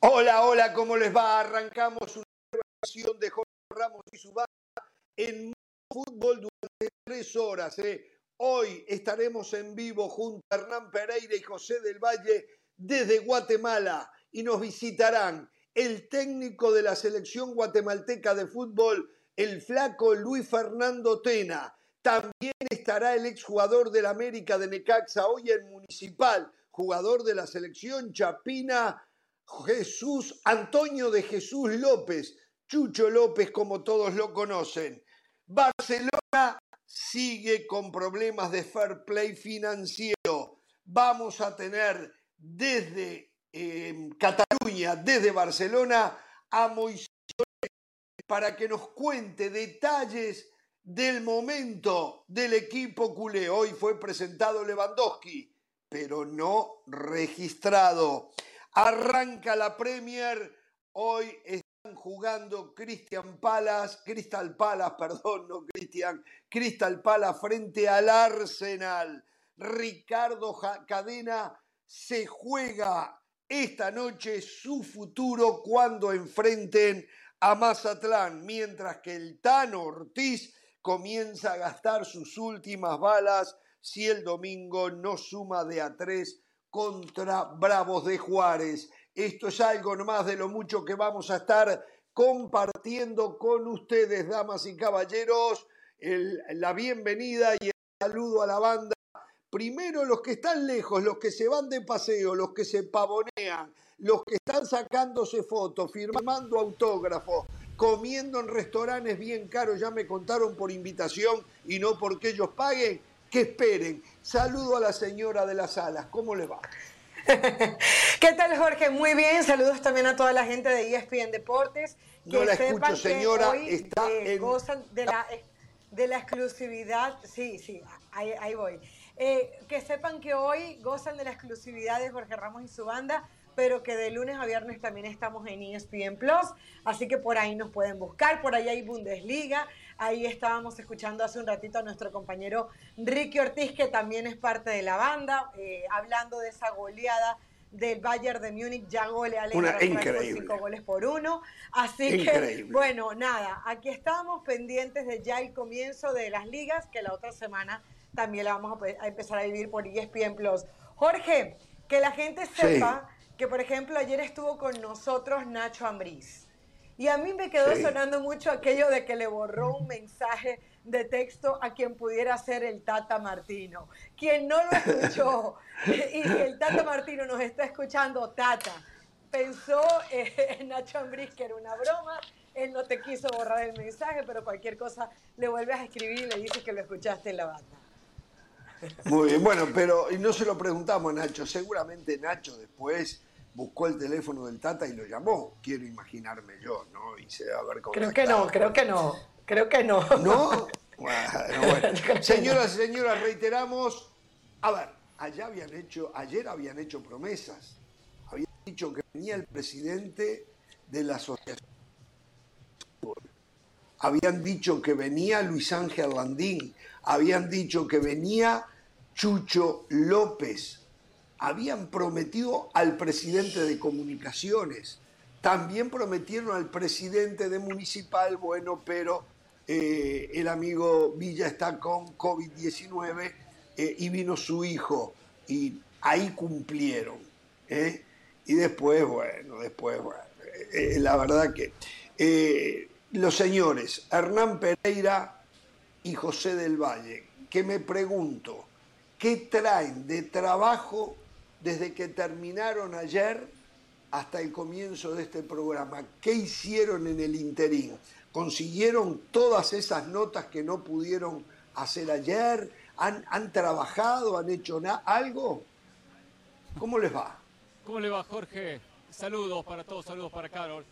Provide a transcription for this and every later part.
Hola, hola, ¿cómo les va? Arrancamos una nueva de Jorge Ramos y su banda en fútbol durante tres horas. ¿eh? Hoy estaremos en vivo junto a Hernán Pereira y José del Valle desde Guatemala y nos visitarán el técnico de la selección guatemalteca de fútbol, el flaco Luis Fernando Tena. También estará el exjugador del América de Necaxa, hoy en Municipal, jugador de la selección Chapina Jesús Antonio de Jesús López, Chucho López como todos lo conocen. Barcelona sigue con problemas de fair play financiero. Vamos a tener desde eh, Cataluña, desde Barcelona, a Moisés para que nos cuente detalles del momento del equipo culé. Hoy fue presentado Lewandowski, pero no registrado. Arranca la Premier. Hoy están jugando Cristian Palas, Crystal Palas, perdón, no Cristian, Crystal Palas frente al Arsenal. Ricardo Cadena se juega esta noche su futuro cuando enfrenten a Mazatlán, mientras que el Tano Ortiz comienza a gastar sus últimas balas si el domingo no suma de a tres contra Bravos de Juárez. Esto es algo nomás de lo mucho que vamos a estar compartiendo con ustedes, damas y caballeros. la bienvenida y el saludo a la banda. Primero los que están lejos, los que se van de paseo, los que se pavonean, los que están sacándose fotos, firmando autógrafos, comiendo en restaurantes bien caros, ya me contaron por invitación y no porque ellos paguen que esperen. Saludo a la señora de las alas, ¿cómo le va? ¿Qué tal, Jorge? Muy bien. Saludos también a toda la gente de ESPN Deportes. Que la escucho, señora. está eh, gozan de la, de la exclusividad. Sí, sí, ahí, voy. Eh, que sepan que hoy gozan de la exclusividad de Jorge Ramos y su banda pero que de lunes a viernes también estamos en ESPN Plus, así que por ahí nos pueden buscar, por ahí hay Bundesliga, ahí estábamos escuchando hace un ratito a nuestro compañero Ricky Ortiz, que también es parte de la banda, eh, hablando de esa goleada del Bayern de Múnich, ya golea al cinco goles por uno. Así que, bueno, nada, aquí estamos pendientes de ya el comienzo de las ligas, que la otra semana también la vamos a, empezar a vivir por ESPN Plus. Jorge, que la gente sepa que por ejemplo ayer estuvo con nosotros Nacho Ambriz. Y a mí me quedó sonando mucho aquello de que le borró un mensaje de texto a quien pudiera ser el Tata Martino. Quien no lo escuchó y si el Tata Martino nos está escuchando, Tata, pensó en Nacho Ambriz que era una broma, él no te quiso borrar el mensaje, pero cualquier cosa le vuelves a escribir y le dices que lo escuchaste en la banda. Muy bien, bueno, pero y no se lo preguntamos a Nacho, seguramente Nacho después buscó el teléfono del Tata y lo llamó, quiero imaginarme yo, ¿no? Y se a ver cómo Creo que no, creo que no, creo que no. ¿No? Bueno, bueno. Señoras y señores, reiteramos, a ver, allá habían hecho, ayer habían hecho promesas, habían dicho que venía el presidente de la asociación. Habían dicho que venía Luis Ángel Landín, habían dicho que venía Chucho López, habían prometido al presidente de comunicaciones, también prometieron al presidente de municipal, bueno, pero eh, el amigo Villa está con COVID-19 eh, y vino su hijo y ahí cumplieron. ¿eh? Y después, bueno, después, bueno, la verdad que los señores Hernán Pereira y José del Valle, que me pregunto, ¿qué traen de trabajo desde que terminaron ayer hasta el comienzo de este programa. ¿Qué hicieron en el interín? ¿Consiguieron todas esas notas que no pudieron hacer ayer? ¿Han, trabajado? ¿Han hecho algo? ¿Cómo les va? ¿Cómo le va, Jorge? Saludos para todos, saludos para Carol.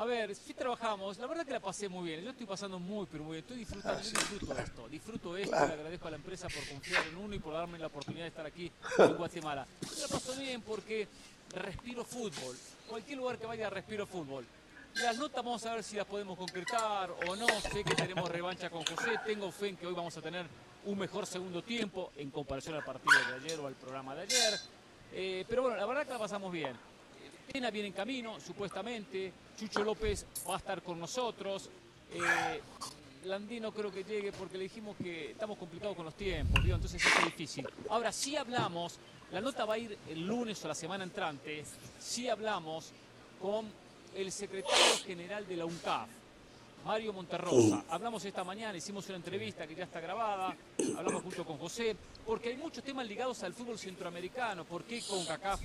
A ver, si trabajamos, la verdad que la pasé muy bien. Yo estoy pasando muy, pero muy bien. Estoy disfrutando, ah, disfruto esto. Disfruto esto, le agradezco a la empresa por confiar en uno y por darme la oportunidad de estar aquí en Guatemala. Yo la paso bien porque respiro fútbol. Cualquier lugar que vaya, respiro fútbol. Las notas vamos a ver si las podemos concretar o no. Sé que tenemos revancha con José. Tengo fe en que hoy vamos a tener un mejor segundo tiempo en comparación al partido de ayer o al programa de ayer. Eh, pero bueno, la verdad que la pasamos bien Tena viene en camino, supuestamente. Chucho López va a estar con nosotros. Eh, Landí no creo que llegue porque le dijimos que estamos complicados con los tiempos, ¿vio? entonces es difícil. Ahora sí hablamos, la nota va a ir el lunes o la semana entrante, sí hablamos con el secretario general de la UNCAF, Mario Monterrosa. Hablamos esta mañana, hicimos una entrevista que ya está grabada, hablamos junto con José, porque hay muchos temas ligados al fútbol centroamericano. ¿Por qué CONCACAF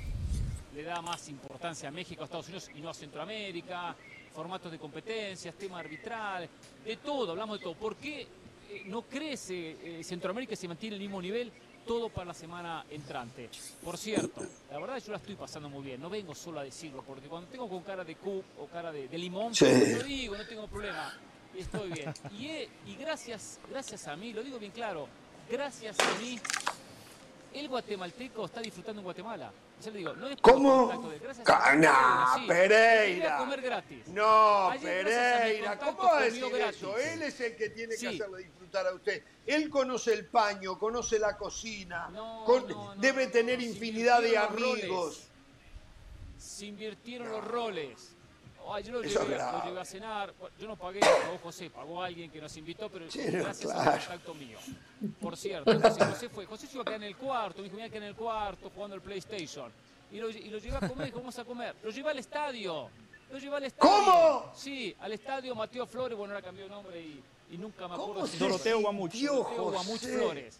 le da más importancia a México, a Estados Unidos y no a Centroamérica? Formatos de competencias, tema arbitral, de todo, hablamos de todo. ¿Por qué eh, no crece eh, Centroamérica y se mantiene el mismo nivel? todo para la semana entrante. Por cierto, la verdad yo la estoy pasando muy bien, no vengo solo a decirlo, porque cuando tengo con cara de cup o cara de, limón, lo digo, no tengo problema, estoy bien. Y, y gracias, gracias a mí, lo digo bien claro, gracias a mí, el guatemalteco está disfrutando en Guatemala. ¿Cómo? no, Pereira. No, Pereira, ¿cómo va a decir eso? Él es el que tiene que hacerlo disfrutar a usted. Él conoce el paño, conoce la cocina, debe tener infinidad de amigos. Se invirtieron los roles. Yo lo llevé, a cenar. Yo no pagué, pagó José, pagó alguien que nos invitó, pero gracias al contacto mío. Por cierto, José, fue. José se iba a quedar en el cuarto, me dijo, mira que en el cuarto jugando el PlayStation. Y lo, y lo llevé a comer, dijo, vamos a comer. Lo llevé al estadio. Lo llevé al estadio. ¿Cómo? Sí, al estadio Mateo Flores, bueno, ahora cambió de nombre y y nunca me acuerdo si Doroteo Guamuch. Doroteo Guamuch Flores.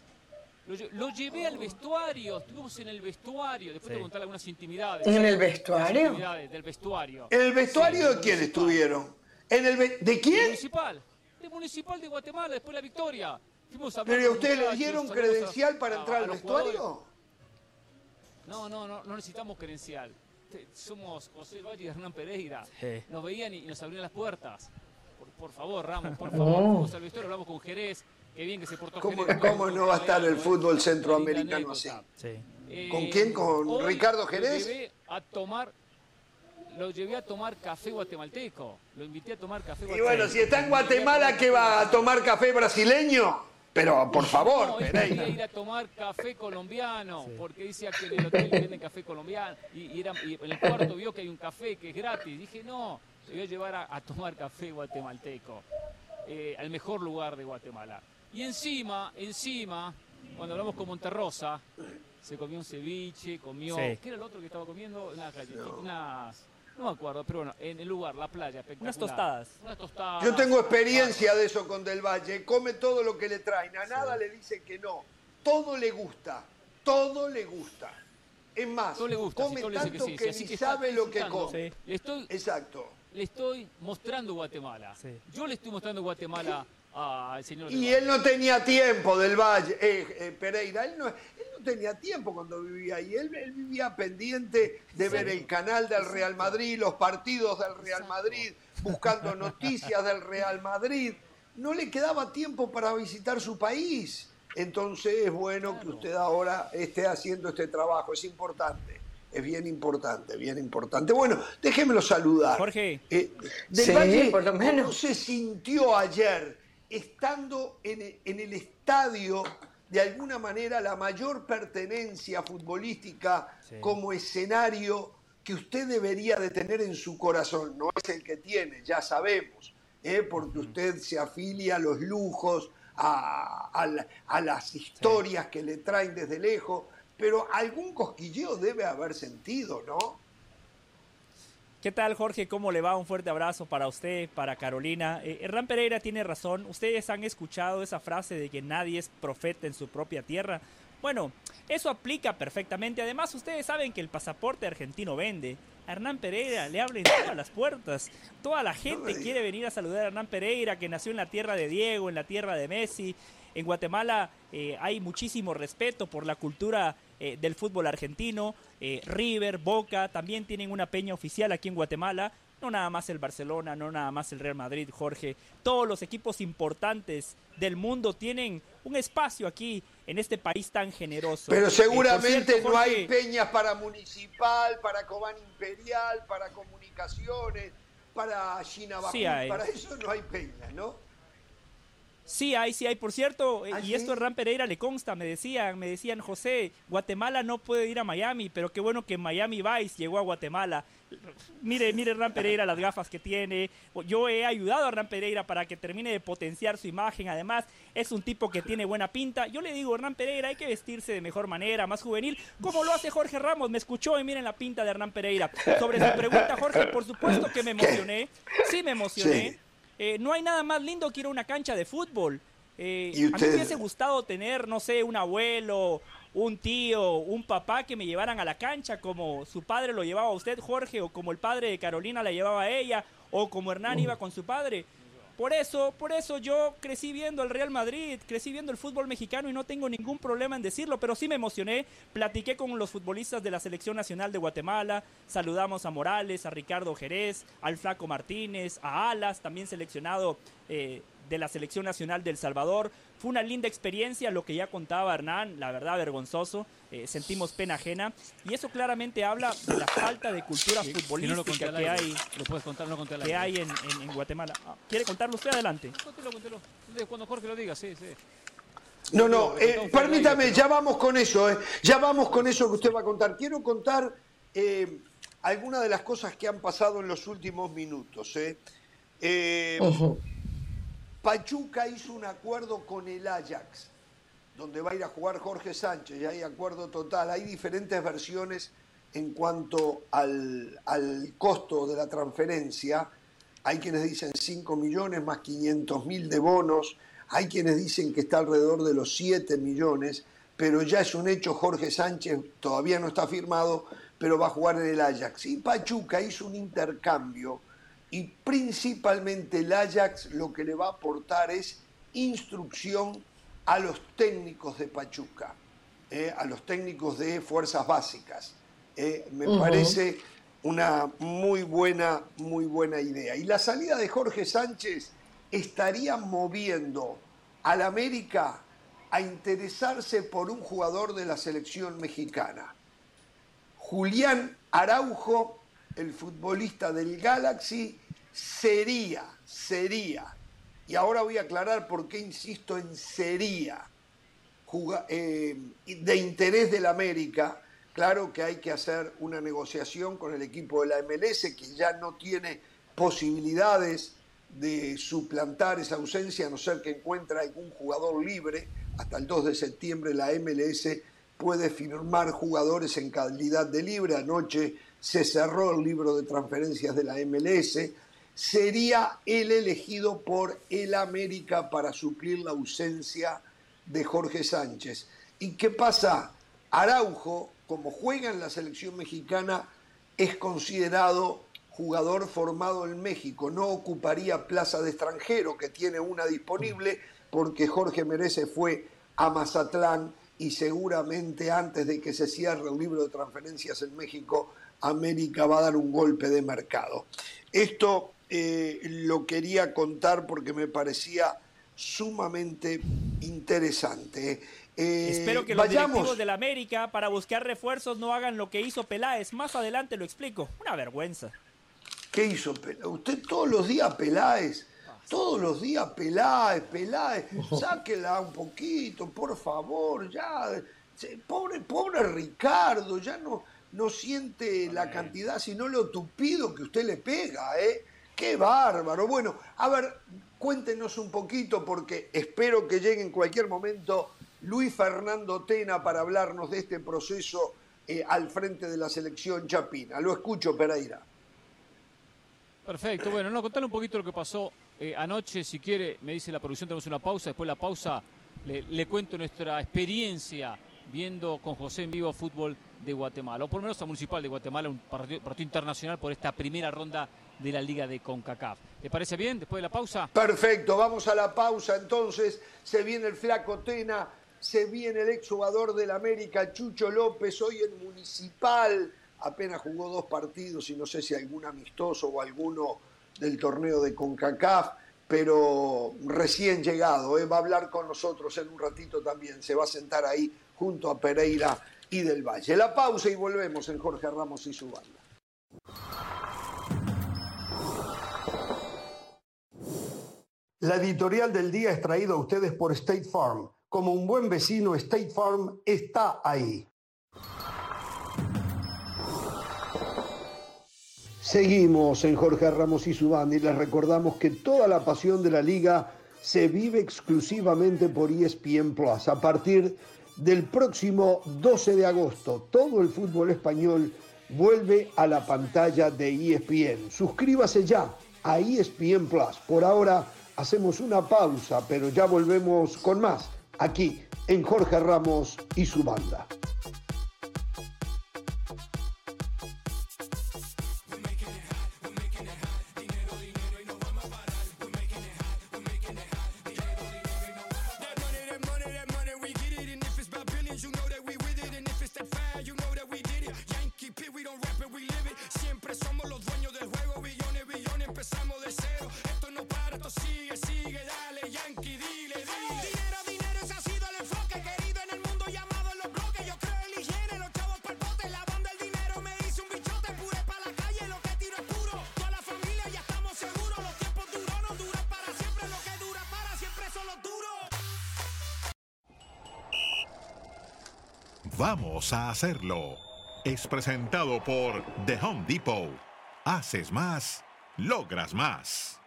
Lo, llevé al vestuario, estuvimos en el vestuario, después de contar algunas intimidades. ¿En el vestuario? Intimidades del vestuario. ¿En el vestuario de quién estuvieron? ¿En el ¿De quién? Municipal. De Municipal de Guatemala, después de la victoria. Fuimos a ¿Pero ustedes le dieron credencial para entrar al vestuario? No, no, no, no necesitamos credencial. Somos José Valle y Hernán Pereira. Nos veían y nos abrían las puertas por favor, Ramos, por favor. Fuimos al vestuario, hablamos con Jerez. Qué bien que se portó ¿Cómo, ¿cómo no va a estar el fútbol centroamericano así? Eh, ¿Con quién? ¿Con Ricardo Jerez? Lo llevé a tomar lo llevé a tomar café guatemalteco. Lo invité a tomar café guatemalteco. Y bueno, si está en Guatemala, ¿qué va a tomar café brasileño? Pero por favor, no, quería ir a tomar café colombiano, porque decía que en el hotel venden café colombiano. Y, era, y en el cuarto vio que hay un café que es gratis. Dije, no, se voy a llevar a, tomar café guatemalteco, eh, al mejor lugar de Guatemala. Y encima, encima, cuando hablamos con Monterrosa, se comió un ceviche, comió... ¿Qué era el otro que estaba comiendo? Unas, no. me acuerdo, pero bueno, en el lugar, la playa, espectacular. Unas tostadas. Unas tostadas. Yo tengo experiencia de eso con Del Valle. Come todo lo que le traen. A nada le dicen que no. Todo le gusta. Todo le gusta. Es más, le gusta, come tanto que, ni sabe lo que come. Estoy, Exacto le estoy mostrando Guatemala. Yo le estoy mostrando Guatemala señor. Y él no tenía tiempo del Valle, eh, eh, Pereira, él no, tenía tiempo cuando vivía ahí, él, vivía pendiente de ver el canal del Real Madrid, los partidos del Real Madrid, buscando noticias del Real Madrid. No le quedaba tiempo para visitar su país. Entonces es bueno que usted ahora esté haciendo este trabajo, es importante es bien importante, bien importante. Bueno, déjemelo saludar. Jorge. Eh, sí, por lo menos. ¿Cómo se sintió ayer estando en, el estadio, de alguna manera, la mayor pertenencia futbolística como escenario que usted debería de tener en su corazón? No es el que tiene, ya sabemos, ¿eh? porque usted se afilia a los lujos, a, las historias que le traen desde lejos pero algún cosquilleo debe haber sentido, ¿no? ¿Qué tal, Jorge? ¿Cómo le va? Un fuerte abrazo para usted, para Carolina. Eh, Hernán Pereira tiene razón. Ustedes han escuchado esa frase de que nadie es profeta en su propia tierra. Bueno, eso aplica perfectamente. Además, ustedes saben que el pasaporte argentino vende. A Hernán Pereira le abren todas las puertas. Toda la gente quiere venir a saludar a Hernán Pereira, que nació en la tierra de Diego, en la tierra de Messi. En Guatemala eh, hay muchísimo respeto por la cultura eh, del fútbol argentino. Eh, River, Boca, también tienen una peña oficial aquí en Guatemala. No nada más el Barcelona, no nada más el Real Madrid, Jorge. Todos los equipos importantes del mundo tienen un espacio aquí en este país tan generoso. Pero seguramente no hay peñas para municipal, para Cobán Imperial, para comunicaciones, para China sí para eso no hay peñas, ¿no? Sí hay, sí hay. Por cierto, eh, ¿Ah, y esto? Ram Pereira le consta, me decían, me decían, José, Guatemala no puede ir a Miami, pero qué bueno que Miami Vice llegó a Guatemala. Mire, mire Ram Pereira las gafas que tiene. Yo he ayudado a Ram Pereira para que termine de potenciar su imagen. Además, es un tipo que tiene buena pinta. Yo le digo, Ram Pereira, hay que vestirse de mejor manera, más juvenil, como lo hace Jorge Ramos. Me escuchó y miren la pinta de Hernán Pereira. Sobre su pregunta, Jorge, por supuesto que me emocioné. Sí, me emocioné. Sí. Eh, no hay nada más lindo que ir a una cancha de fútbol. Eh, ¿Y A mí me hubiese gustado tener, no sé, un abuelo, un tío, un papá que me llevaran a la cancha como su padre lo llevaba a usted, Jorge, o como el padre de Carolina la llevaba a ella, o como Hernán iba con su padre. Por eso, por eso yo crecí viendo el Real Madrid, crecí viendo el fútbol mexicano y no tengo ningún problema en decirlo, pero sí me emocioné. Platiqué con los futbolistas de la Selección Nacional de Guatemala, saludamos a Morales, a Ricardo Jerez, al Flaco Martínez, a Alas, también seleccionado eh, de la Selección Nacional del Salvador. Fue una linda experiencia, lo que ya contaba Hernán, la verdad vergonzoso, eh, sentimos pena ajena y eso claramente habla de la falta de cultura Si- si no lo conté futbolística al que hay Lo puedes contar, no que hay en, en- en Guatemala. Ah, ¿Quiere contarlo usted adelante? Contelo, Cuando Jorge lo diga, sí, sí. No, no, eh, permítame, ya vamos con eso, eh, ya vamos con eso que usted va a contar. Quiero contar eh, algunas de las cosas que han pasado en los últimos minutos. eh. Eh, Pachuca hizo un acuerdo con el Ajax, donde va a ir a jugar Jorge Sánchez, ya hay acuerdo total. Hay diferentes versiones en cuanto al, al costo de la transferencia. Hay quienes dicen 5 millones más 500 mil de bonos, hay quienes dicen que está alrededor de los 7 millones, pero ya es un hecho, Jorge Sánchez todavía no está firmado, pero va a jugar en el Ajax. Y Pachuca hizo un intercambio y principalmente el Ajax lo que le va a aportar es instrucción a los técnicos de Pachuca, eh, a los técnicos de fuerzas básicas. Eh, me parece una muy buena, muy buena idea. Y la salida de Jorge Sánchez estaría moviendo al América a interesarse por un jugador de la selección mexicana. Julián Araujo, el futbolista del Galaxy, sería, sería, y ahora voy a aclarar por qué insisto en sería, eh, de interés del América. Claro que hay que hacer una negociación con el equipo de la MLS que ya no tiene posibilidades de suplantar esa ausencia a no ser que encuentre algún jugador libre. Hasta el 2 de septiembre la MLS puede firmar jugadores en calidad de libre. Anoche se cerró el libro de transferencias de la MLS. Sería el elegido por el América para suplir la ausencia de Jorge Sánchez. ¿Y qué pasa? Araujo, como juega en la selección mexicana, es considerado jugador formado en México. No ocuparía plaza de extranjero, que tiene una disponible, porque Jorge Merece fue a Mazatlán y seguramente antes de que se cierre el libro de transferencias en México, América va a dar un golpe de mercado. Esto eh, lo quería contar porque me parecía sumamente interesante. Eh, Espero que los vayamos. directivos del América para buscar refuerzos no hagan lo que hizo Peláez. Más adelante lo explico. Una vergüenza. ¿Qué hizo Peláez? Usted todos los días Peláez, todos los días Peláez, Peláez, sáquela un poquito, por favor, ya. Se- Pobre, pobre Ricardo, ya no, no siente la cantidad, sino lo tupido que usted le pega, ¿eh? Qué bárbaro. Bueno, a ver, cuéntenos un poquito, porque espero que llegue en cualquier momento Luis Fernando Tena para hablarnos de este proceso eh, al frente de la selección chapina. Lo escucho, Pereira. Perfecto, bueno, no, contale un poquito lo que pasó eh, anoche, si quiere, me dice la producción, tenemos una pausa, después de la pausa le, le cuento nuestra experiencia viendo con José en vivo fútbol de Guatemala, o por lo menos a Municipal de Guatemala, un partido, internacional por esta primera ronda de la Liga de CONCACAF. ¿Le parece bien después de la pausa? Perfecto, vamos a la pausa entonces. Se viene el flaco Tena, se viene el exjugador del América, Chucho López, hoy en Municipal. Apenas jugó dos partidos y no sé si algún amistoso o alguno del torneo de CONCACAF, pero recién llegado. ¿eh? Va a hablar con nosotros en un ratito también. Se va a sentar ahí junto a Pereira y del Valle. La pausa y volvemos en Jorge Ramos y su banda. La editorial del día es traída a ustedes por State Farm. Como un buen vecino, State Farm está ahí. Seguimos en Jorge Ramos y su banda y les recordamos que toda la pasión de la liga se vive exclusivamente por ESPN Plus. A partir del próximo 12 de agosto, todo el fútbol español vuelve a la pantalla de ESPN. Suscríbase ya a ESPN Plus. Por ahora hacemos una pausa, pero ya volvemos con más aquí en Jorge Ramos y su banda. A hacerlo. Es presentado por The Home Depot. Haces más, logras más.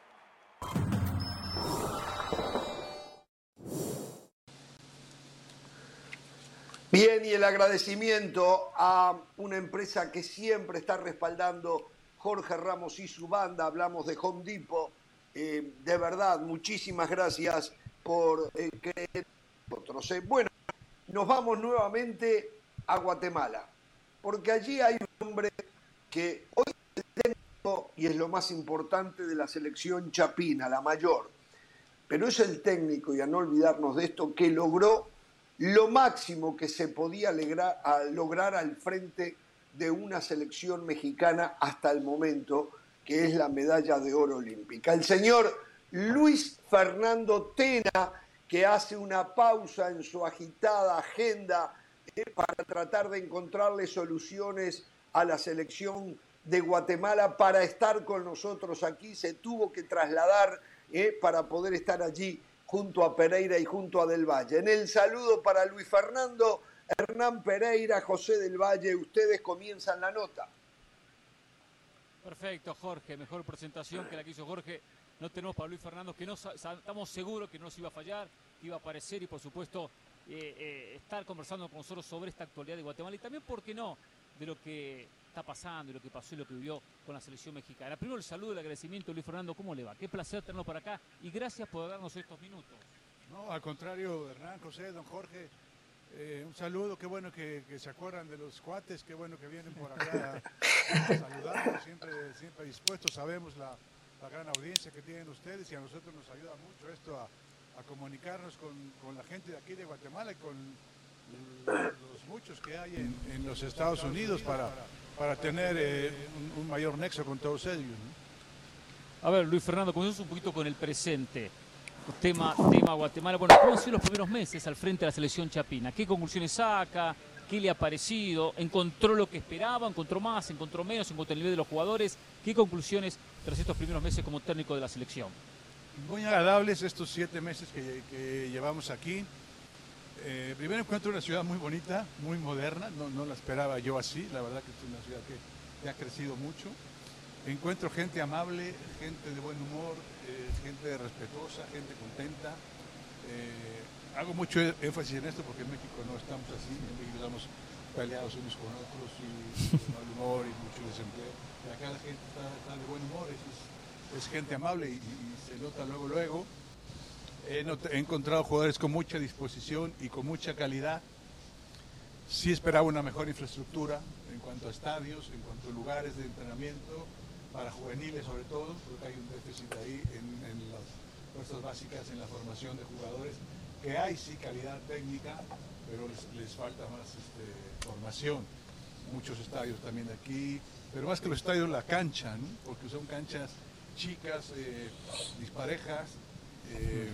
Bien, y el agradecimiento a una empresa que siempre está respaldando Jorge Ramos y su banda. Hablamos de Home Depot. Eh, de verdad, muchísimas gracias por eh, creer en nosotros. Eh. Bueno, nos vamos nuevamente a Guatemala, porque allí hay un hombre que hoy es técnico y es lo más importante de la selección chapina, la mayor, pero es el técnico, y a no olvidarnos de esto, que logró lo máximo que se podía lograr, al frente de una selección mexicana hasta el momento, que es la medalla de oro olímpica. El señor Luis Fernando Tena, que hace una pausa en su agitada agenda para tratar de encontrarle soluciones a la selección de Guatemala para estar con nosotros aquí. Se tuvo que trasladar eh, para poder estar allí junto a Pereira y junto a Del Valle. En el saludo para Luis Fernando, Hernán Pereira, José Del Valle, ustedes comienzan la nota. Perfecto, Jorge, mejor presentación que la que hizo Jorge no tenemos para Luis Fernando, que no estamos seguros que no se iba a fallar, que iba a aparecer y por supuesto eh, eh, estar conversando con nosotros sobre esta actualidad de Guatemala y también, ¿por qué no?, de lo que está pasando y lo que pasó y lo que vivió con la selección mexicana. Primero el saludo el agradecimiento, Luis Fernando, ¿cómo le va? Qué placer tenerlo por acá y gracias por darnos estos minutos. No, al contrario, Hernán, José, don Jorge, eh, un saludo, qué bueno que, se acuerdan de los cuates, qué bueno que vienen por acá a, saludarnos, siempre, siempre dispuestos, sabemos la, la gran audiencia que tienen ustedes y a nosotros nos ayuda mucho esto a, comunicarnos con, la gente de aquí de Guatemala y con los muchos que hay en, los Estados Unidos para, para tener eh, un, mayor nexo con todos ellos. A ver, Luis Fernando, comenzamos un poquito con el presente. Tema, tema Guatemala. Bueno, ¿cómo han sido los primeros meses al frente de la selección chapina? ¿Qué conclusiones saca? ¿Qué le ha parecido? ¿Encontró lo que esperaba? ¿Encontró más? ¿Encontró menos? ¿Encontró el nivel de los jugadores? ¿Qué conclusiones tras estos primeros meses como técnico de la selección? Muy agradables estos siete meses que, llevamos aquí. Eh, primero encuentro una ciudad muy bonita, muy moderna, no, la esperaba yo así, la verdad que es una ciudad que, ha crecido mucho. Encuentro gente amable, gente de buen humor, eh, gente respetuosa, gente contenta. Eh, hago mucho énfasis en esto porque en México no estamos así, en México estamos peleados unos con otros y mal humor y mucho desempleo. Acá la gente está, de buen humor, gente amable y, se nota luego, luego. He, encontrado jugadores con mucha disposición y con mucha calidad. Sí esperaba una mejor infraestructura en cuanto a estadios, en cuanto a lugares de entrenamiento, para juveniles sobre todo, porque hay un déficit ahí en, en las fuerzas básicas, en la formación de jugadores que hay sí calidad técnica, pero les, falta más este, formación. Muchos estadios también aquí, pero más que los estadios, la cancha, porque son canchas chicas, eh, disparejas, eh,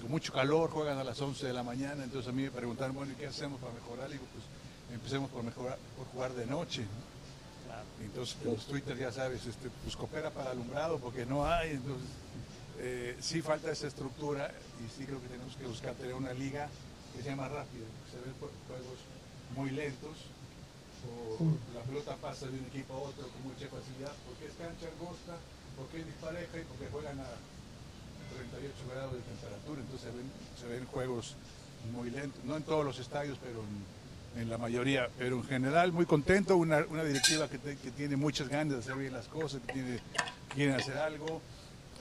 con mucho calor, juegan a las 11 de la mañana, entonces a mí me preguntaron, bueno, ¿y qué hacemos para mejorar? Y digo, pues empecemos por, mejorar, por jugar de noche. Entonces los Twitter, ya sabes, este, pues coopera para alumbrado porque no hay, entonces eh, sí falta esa estructura y sí creo que tenemos que buscar tener una liga que sea más rápida, que se ven juegos muy lentos, o la pelota pasa de un equipo a otro con mucha facilidad, porque es cancha angosta, porque es dispareja y porque juegan a 38 grados de temperatura, entonces se ven, juegos muy lentos, no en todos los estadios, pero en, la mayoría, pero en general muy contento, una, una directiva que, que tiene muchas ganas de hacer bien las cosas, que tiene, quiere hacer algo,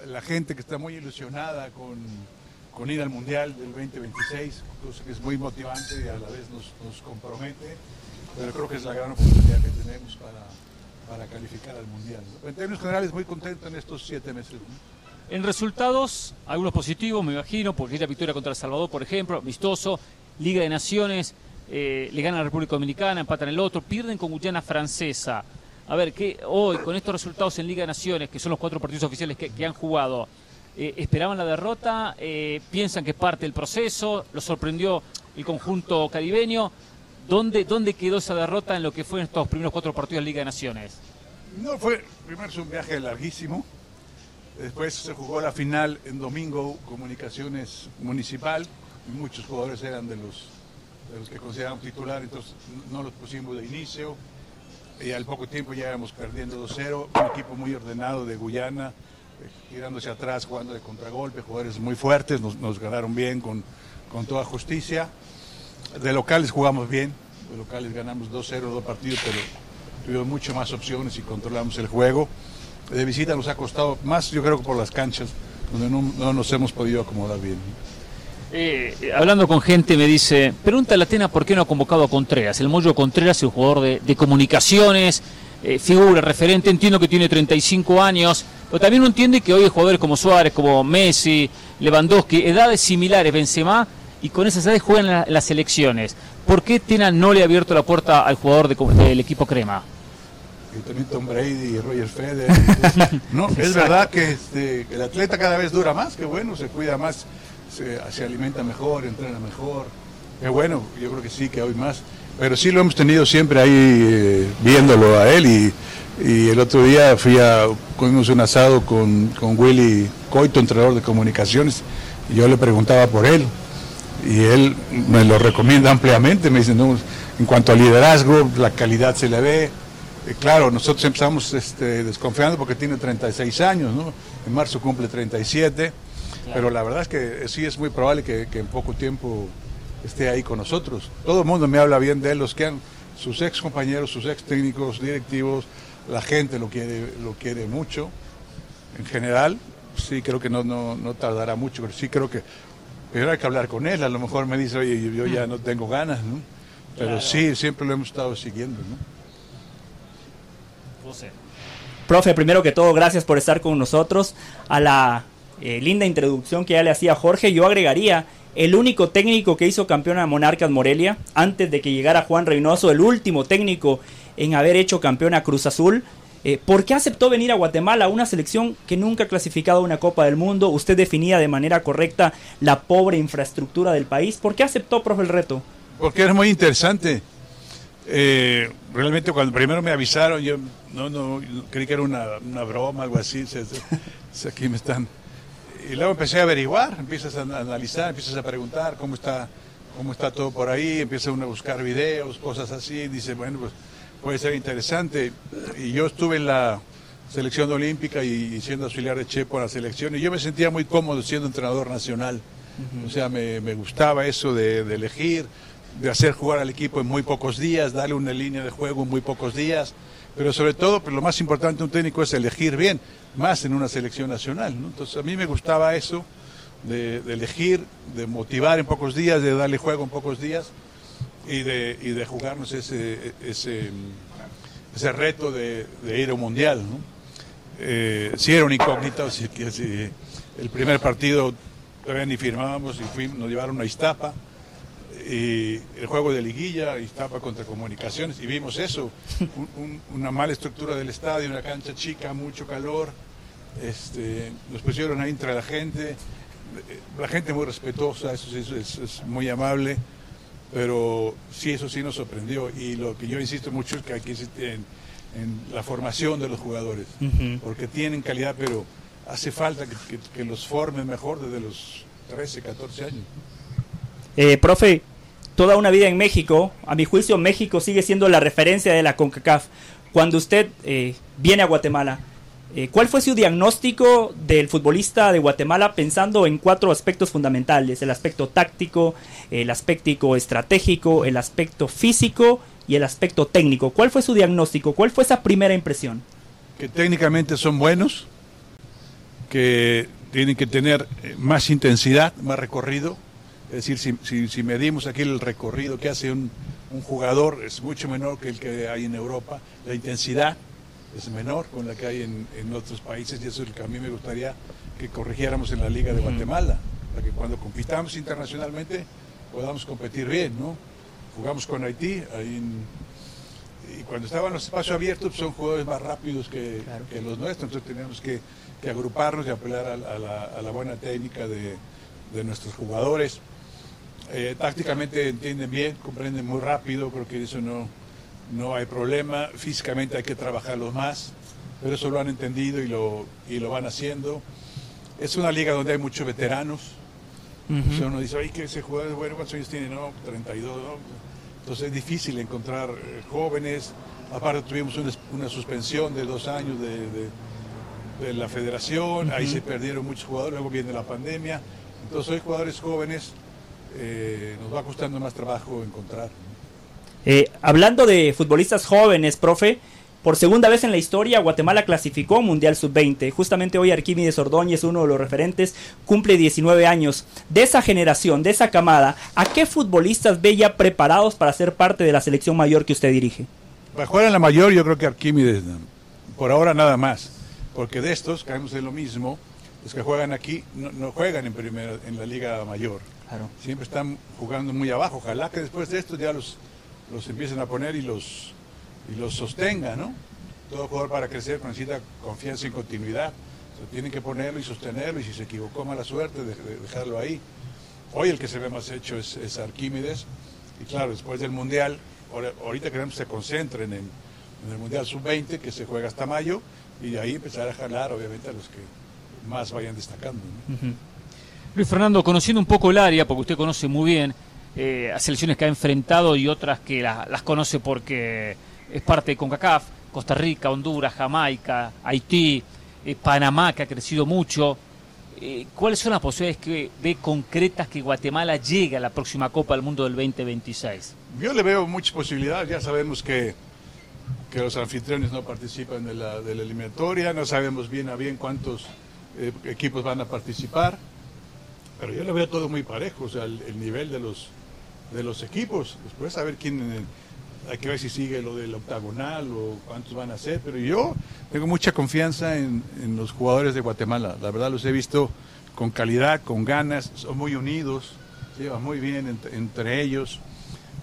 la gente que está muy ilusionada con, con ir al Mundial del 2026, cosa que es muy motivante y a la vez nos, nos compromete, pero creo que es la gran oportunidad que tenemos para, para calificar al Mundial. En términos generales, muy contento en estos siete meses. En resultados, algunos positivos, me imagino, porque esta victoria contra El Salvador, por ejemplo, vistoso, Liga de Naciones, eh, le ganan a la República Dominicana, empatan el otro, pierden con Guyana Francesa. A ver, que hoy, con estos resultados en Liga de Naciones, que son los cuatro partidos oficiales que, han jugado, eh, ¿esperaban la derrota? Eh, ¿Piensan que es parte del proceso? ¿Lo sorprendió el conjunto caribeño? ¿Dónde, ¿Dónde quedó esa derrota en lo que fue en estos primeros cuatro partidos de Liga de Naciones? No fue, primero es un viaje larguísimo, después se jugó la final en domingo, comunicaciones municipal, muchos jugadores eran de los, de los que consideraban titular, entonces no los pusimos de inicio, y al poco tiempo ya íbamos perdiendo 2-0, un equipo muy ordenado de Guyana, eh, tirándose atrás, jugando de contragolpe, jugadores muy fuertes, nos, nos ganaron bien con, con toda justicia. De locales jugamos bien, de locales ganamos 2-0 dos partidos, pero tuvimos mucho más opciones y controlamos el juego. De visita nos ha costado más, yo creo que por las canchas, donde no, no nos hemos podido acomodar bien. Eh, hablando con gente me dice, pregúntale a Tena por qué no ha convocado a Contreras. El Moyo Contreras es un jugador de, de comunicaciones, eh, figura, referente, entiendo que tiene 35 años, pero también uno entiende que hoy jugadores como Suárez, como Messi, Lewandowski, edades similares, Benzema, y con esas edades juegan la- las selecciones. ¿Por qué Tena no le ha abierto la puerta al jugador de del equipo Crema? Y también Tom Brady y Roger Federer. no, es verdad que este, el atleta cada vez dura más, que bueno, se cuida más, se, se alimenta mejor, entrena mejor. Qué bueno, yo creo que sí, que hoy más. Pero sí lo hemos tenido siempre ahí eh, viéndolo a él y, y el otro día fui a, comimos un asado con, con Willy Coito, entrenador de comunicaciones, y yo le preguntaba por él y él me lo recomienda ampliamente, me dice, no, en cuanto a liderazgo, la calidad se le ve. Eh, claro, nosotros empezamos este, desconfiando porque tiene 36 años, ¿no? En marzo cumple 37, pero la verdad es que sí es muy probable que, que en poco tiempo esté ahí con nosotros. Todo el mundo me habla bien de él, los que han, sus ex compañeros, sus ex técnicos, directivos, la gente lo quiere, lo quiere mucho. En general, sí creo que no, no, no tardará mucho, pero sí creo que Primero hay que hablar con él, a lo mejor me dice, oye, yo ya no tengo ganas, ¿no? Pero sí, siempre lo hemos estado siguiendo, ¿no? Profe, primero que todo, gracias por estar con nosotros. A la eh, linda introducción que ya le hacía Jorge, yo agregaría el único técnico que hizo campeón a Monarcas Morelia, antes de que llegara Juan Reynoso, el último técnico en haber hecho campeón a Cruz Azul. Eh, ¿Por qué aceptó venir a Guatemala, una selección que nunca ha clasificado a una Copa del Mundo? Usted definía de manera correcta la pobre infraestructura del país. ¿Por qué aceptó, profe, el reto? Porque era muy interesante. Eh, realmente cuando primero me avisaron, yo no, no, creí que era una, una broma, algo así. se- se- aquí me están. Y luego empecé a averiguar, empiezas a analizar, empiezas a preguntar cómo está, cómo está todo por ahí, empieza uno a buscar videos, cosas así, dice, bueno, pues puede ser interesante. Y yo estuve en la selección olímpica y, siendo auxiliar de Chepo en la selección, y yo me sentía muy cómodo siendo entrenador nacional. O sea, me, me gustaba eso de, de elegir, de hacer jugar al equipo en muy pocos días, darle una línea de juego en muy pocos días, pero sobre todo, pues, lo más importante de un técnico es elegir bien, más en una selección nacional. ¿no? Entonces a mí me gustaba eso, de, de elegir, de motivar en pocos días, de darle juego en pocos días y de, y de jugarnos ese, ese, ese reto de, de ir a un mundial. ¿no? Eh, sí era una incógnita, así que sí, el primer partido todavía ni firmábamos y fuimos, nos llevaron a Iztapa y el juego de liguilla, Iztapa contra Comunicaciones, y vimos eso, un- un- una mala estructura del estadio, una cancha chica, mucho calor, este, nos pusieron ahí entre la gente, eh, la gente muy respetuosa, eso eso es, es muy amable, pero sí, eso sí nos sorprendió, y lo que yo insisto mucho es que aquí en, en la formación de los jugadores, porque tienen calidad, pero hace falta que, los formen mejor desde los 13, 14 años. Eh, profe, toda una vida en México, a mi juicio México sigue siendo la referencia de la CONCACAF. Cuando usted eh, viene a Guatemala, eh, ¿cuál fue su diagnóstico del futbolista de Guatemala pensando en cuatro aspectos fundamentales? El aspecto táctico, el aspecto estratégico, el aspecto físico y el aspecto técnico. ¿Cuál fue su diagnóstico? ¿Cuál fue esa primera impresión? Que técnicamente son buenos, que tienen que tener eh, más intensidad, más recorrido. Es decir, si, medimos aquí el recorrido que hace un, jugador, es mucho menor que el que hay en Europa. La intensidad es menor con la que hay en, otros países y eso es lo que a mí me gustaría que corrigiéramos en la Liga de Guatemala, para que cuando compitamos internacionalmente podamos competir bien, ¿no? Jugamos con Haití, ahí y cuando estaban los espacios abiertos pues, son jugadores más rápidos que, los nuestros, entonces teníamos que, agruparnos y apelar a, la, buena técnica de, nuestros jugadores. Eh, tácticamente entienden bien, comprenden muy rápido, creo que eso no, no hay problema. Físicamente hay que trabajarlos más, pero eso lo han entendido y lo, y lo van haciendo. Es una liga donde hay muchos veteranos. uno dice, ay, que ese jugador, bueno, ¿cuántos años tiene? No, 32, Entonces es difícil encontrar eh, jóvenes. Aparte tuvimos una, suspensión de dos años de, de, la federación, ahí se perdieron muchos jugadores, luego viene la pandemia. Entonces hoy jugadores jóvenes eh, nos va costando más trabajo encontrar. Eh, hablando de futbolistas jóvenes, profe, por segunda vez en la historia, Guatemala clasificó Mundial Sub-20. Justamente hoy Arquímedes Ordóñez, uno de los referentes, cumple 19 años. De esa generación, de esa camada, ¿a qué futbolistas ve ya preparados para ser parte de la selección mayor que usted dirige? Para jugar en la mayor, yo creo que Arquímedes, por ahora nada más. Porque de estos, caemos en lo mismo, los que juegan aquí no, juegan en, primera, en la liga mayor. Siempre están jugando muy abajo. Ojalá que después de esto ya los los empiecen a poner y los, y los sostenga, ¿no? Todo jugador para crecer necesita confianza y continuidad. tienen que ponerlo y sostenerlo y si se equivocó mala suerte, de, dejarlo ahí. Hoy el que se ve más hecho es, Arquímedes y claro, después del Mundial, ahorita queremos que se concentren en, el Mundial Sub-20 que se juega hasta mayo y de ahí empezar a jalar obviamente a los que más vayan destacando. Luis Fernando, conociendo un poco el área, porque usted conoce muy bien, eh, a selecciones que ha enfrentado y otras que las conoce porque es parte de CONCACAF, Costa Rica, Honduras, Jamaica, Haití, eh, Panamá, que ha crecido mucho. Eh, ¿Cuáles son las posibilidades que ve concretas que Guatemala llegue a la próxima Copa del Mundo del 2026? Yo le veo muchas posibilidades, ya sabemos que, que los anfitriones no participan de la, de la eliminatoria, no sabemos bien a bien cuántos equipos van a participar, pero yo le veo todo muy parejo, o sea, el nivel de los, de los equipos. Después a ver quién, eh, hay que ver si sigue lo del octagonal o cuántos van a ser, pero yo tengo mucha confianza en, los jugadores de Guatemala. La verdad los he visto con calidad, con ganas, son muy unidos, se llevan muy bien entre, ellos.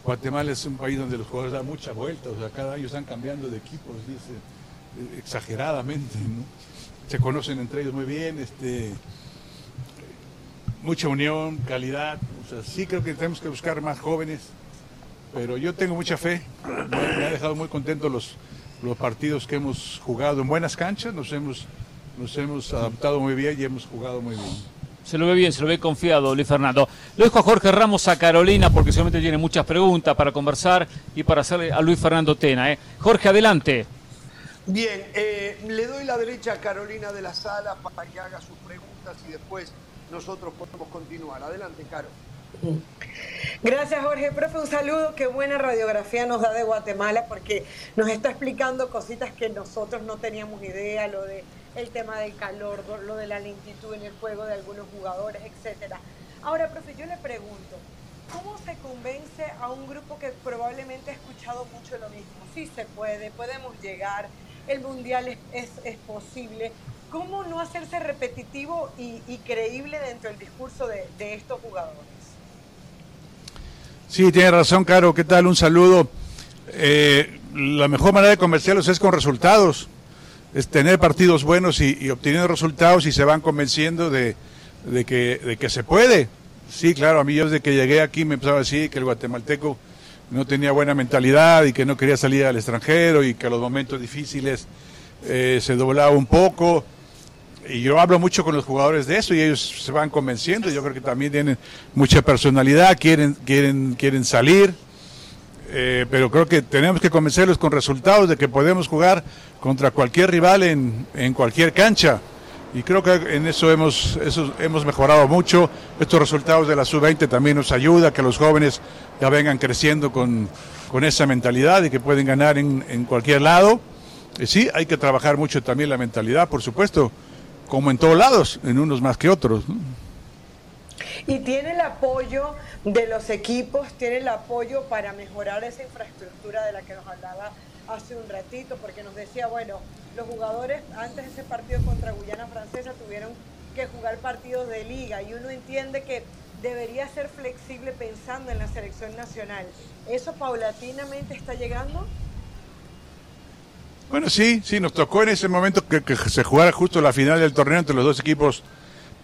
Guatemala es un país donde los jugadores dan mucha vuelta, o sea, cada año están cambiando de equipos, dice, eh, exageradamente, Se conocen entre ellos muy bien, este, mucha unión, calidad. O sea, sí creo que tenemos que buscar más jóvenes, pero yo tengo mucha fe. Me, ha dejado muy contento los, los partidos que hemos jugado en buenas canchas. Nos hemos, nos hemos adaptado muy bien y hemos jugado muy bien. Se lo ve bien, se lo ve confiado, Luis Fernando. Lo dejo a Jorge Ramos a Carolina porque seguramente tiene muchas preguntas para conversar y para hacerle a Luis Fernando Tena. ¿eh? Jorge, adelante. Bien, eh, le doy la derecha a Carolina de la Sala para que haga sus preguntas y después nosotros podemos continuar. Adelante, Caro. Gracias, Jorge. Profe, un saludo. Qué buena radiografía nos da de Guatemala porque nos está explicando cositas que nosotros no teníamos idea, lo de tema del calor, lo de la lentitud en el juego de algunos jugadores, etcétera. Ahora, profe, yo le pregunto, ¿cómo se convence a un grupo que probablemente ha escuchado mucho lo mismo? Sí se puede, podemos llegar, el mundial es, es posible, ¿cómo no hacerse repetitivo y, creíble dentro del discurso de, estos jugadores? Sí, tiene razón, Caro. ¿Qué tal? Un saludo. Eh, la mejor manera de convencerlos es con resultados. Es tener partidos buenos y, obteniendo resultados y se van convenciendo de, que, de que se puede. Sí, claro, a mí yo desde que llegué aquí me empezaba a decir que el guatemalteco no tenía buena mentalidad y que no quería salir al extranjero y que a los momentos difíciles eh, se doblaba un poco y yo hablo mucho con los jugadores de eso y ellos se van convenciendo. Yo creo que también tienen mucha personalidad, quieren, quieren, quieren salir. Eh, pero creo que tenemos que convencerlos con resultados de que podemos jugar contra cualquier rival en, en cualquier cancha. Y creo que en eso hemos, eso hemos mejorado mucho. Estos resultados de la sub-20 también nos ayuda que los jóvenes ya vengan creciendo con, con esa mentalidad y que pueden ganar en, en cualquier lado. Y sí, hay que trabajar mucho también la mentalidad, por supuesto como en todos lados, en unos más que otros. Y tiene el apoyo de los equipos, tiene el apoyo para mejorar esa infraestructura de la que nos hablaba hace un ratito, porque nos decía, bueno, los jugadores antes de ese partido contra Guyana Francesa tuvieron que jugar partidos de liga y uno entiende que debería ser flexible pensando en la selección nacional. ¿Eso paulatinamente está llegando? Bueno, sí, sí, nos tocó en ese momento que, se jugara justo la final del torneo entre los dos equipos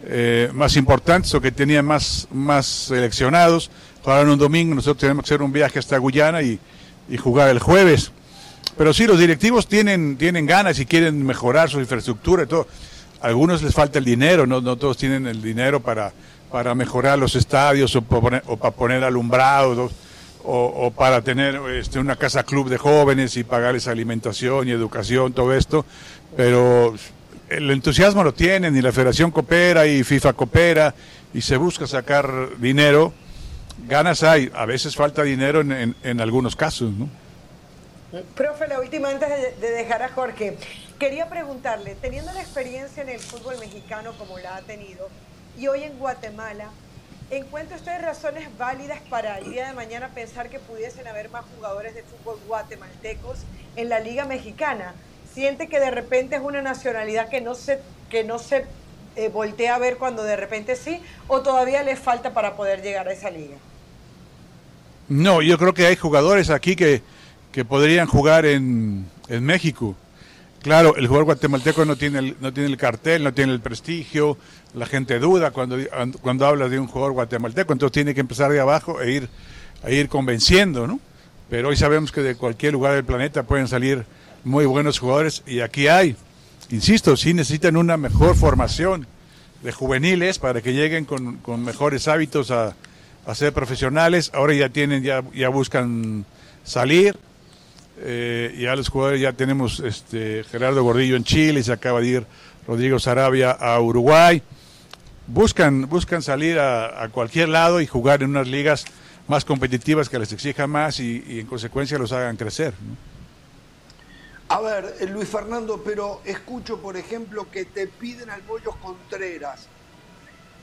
eh, más importantes o que tenían más, más seleccionados. Jugaron un domingo, nosotros tenemos que hacer un viaje hasta Guyana y, jugar el jueves. Pero sí, los directivos tienen, tienen ganas y quieren mejorar su infraestructura y todo. A algunos les falta el dinero, no, no todos tienen el dinero para, para mejorar los estadios o, o para poner alumbrados o, para tener este, una casa club de jóvenes y pagarles alimentación y educación, todo esto, pero el entusiasmo lo tienen y la Federación coopera y FIFA coopera y se busca sacar dinero. Ganas hay, a veces falta dinero en, en, algunos casos, ¿no? Profe, la última antes de, dejar a Jorge, quería preguntarle, teniendo la experiencia en el fútbol mexicano como la ha tenido, y hoy en Guatemala, ¿Encuentra usted razones válidas para el día de mañana pensar que pudiesen haber más jugadores de fútbol guatemaltecos en la Liga Mexicana? ¿Siente que de repente es una nacionalidad que no se, que no se eh, voltea a ver cuando de repente sí? ¿O todavía le falta para poder llegar a esa liga? No, yo creo que hay jugadores aquí que, que podrían jugar en, en México. Claro, el jugador guatemalteco no tiene el, no tiene el cartel, no tiene el prestigio, la gente duda cuando, cuando habla de un jugador guatemalteco, entonces tiene que empezar de abajo e ir, a ir convenciendo, ¿no? Pero hoy sabemos que de cualquier lugar del planeta pueden salir muy buenos jugadores y aquí hay, insisto, sí necesitan una mejor formación de juveniles para que lleguen con, con mejores hábitos a, a, ser profesionales. Ahora ya tienen, ya, ya buscan salir, eh, ya los jugadores ya tenemos este Gerardo Gordillo en Chile, se acaba de ir Rodrigo Sarabia a Uruguay. Buscan, buscan salir a, cualquier lado y jugar en unas ligas más competitivas que les exijan más y, en consecuencia los hagan crecer. A ver, eh, Luis Fernando, pero escucho, por ejemplo, que te piden al Bollos Contreras.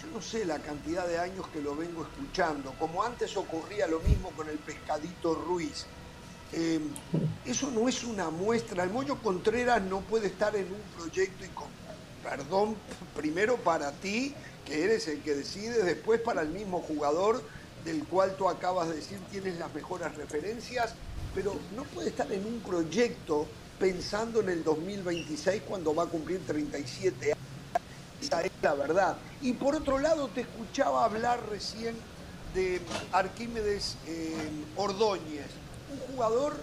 Yo no sé la cantidad de años que lo vengo escuchando. Como antes ocurría lo mismo con el Pescadito Ruiz. Eh, eso no es una muestra. El Moyo Contreras no puede estar en un proyecto y con perdón primero para ti, que eres el que decide, después para el mismo jugador del cual tú acabas de decir tienes las mejores referencias, pero no puede estar en un proyecto pensando en el 2026 cuando va a cumplir 37 años. Esa es la verdad. Y por otro lado, te escuchaba hablar recién de Arquímedes eh, Ordóñez un jugador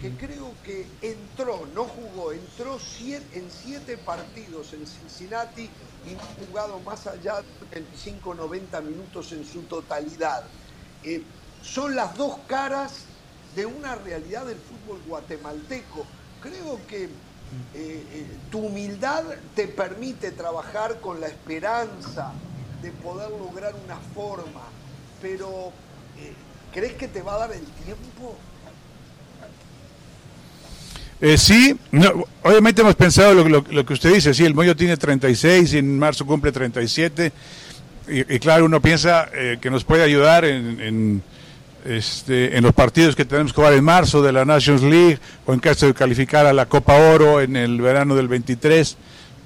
que creo que entró, no jugó, entró en siete partidos en Cincinnati y ha jugado más allá de 25-90 minutos en su totalidad. Eh, son las dos caras de una realidad del fútbol guatemalteco. Creo que eh, eh, tu humildad te permite trabajar con la esperanza de poder lograr una forma, pero ¿crees que te va a dar el tiempo? Eh, sí, obviamente hemos pensado lo, que usted dice, sí, el Moyo tiene 36 y en marzo cumple 37, y, y claro, uno piensa eh, que nos puede ayudar en, este, en los partidos que tenemos que jugar en marzo de la Nations League o en caso de calificar a la Copa Oro en el verano del 23,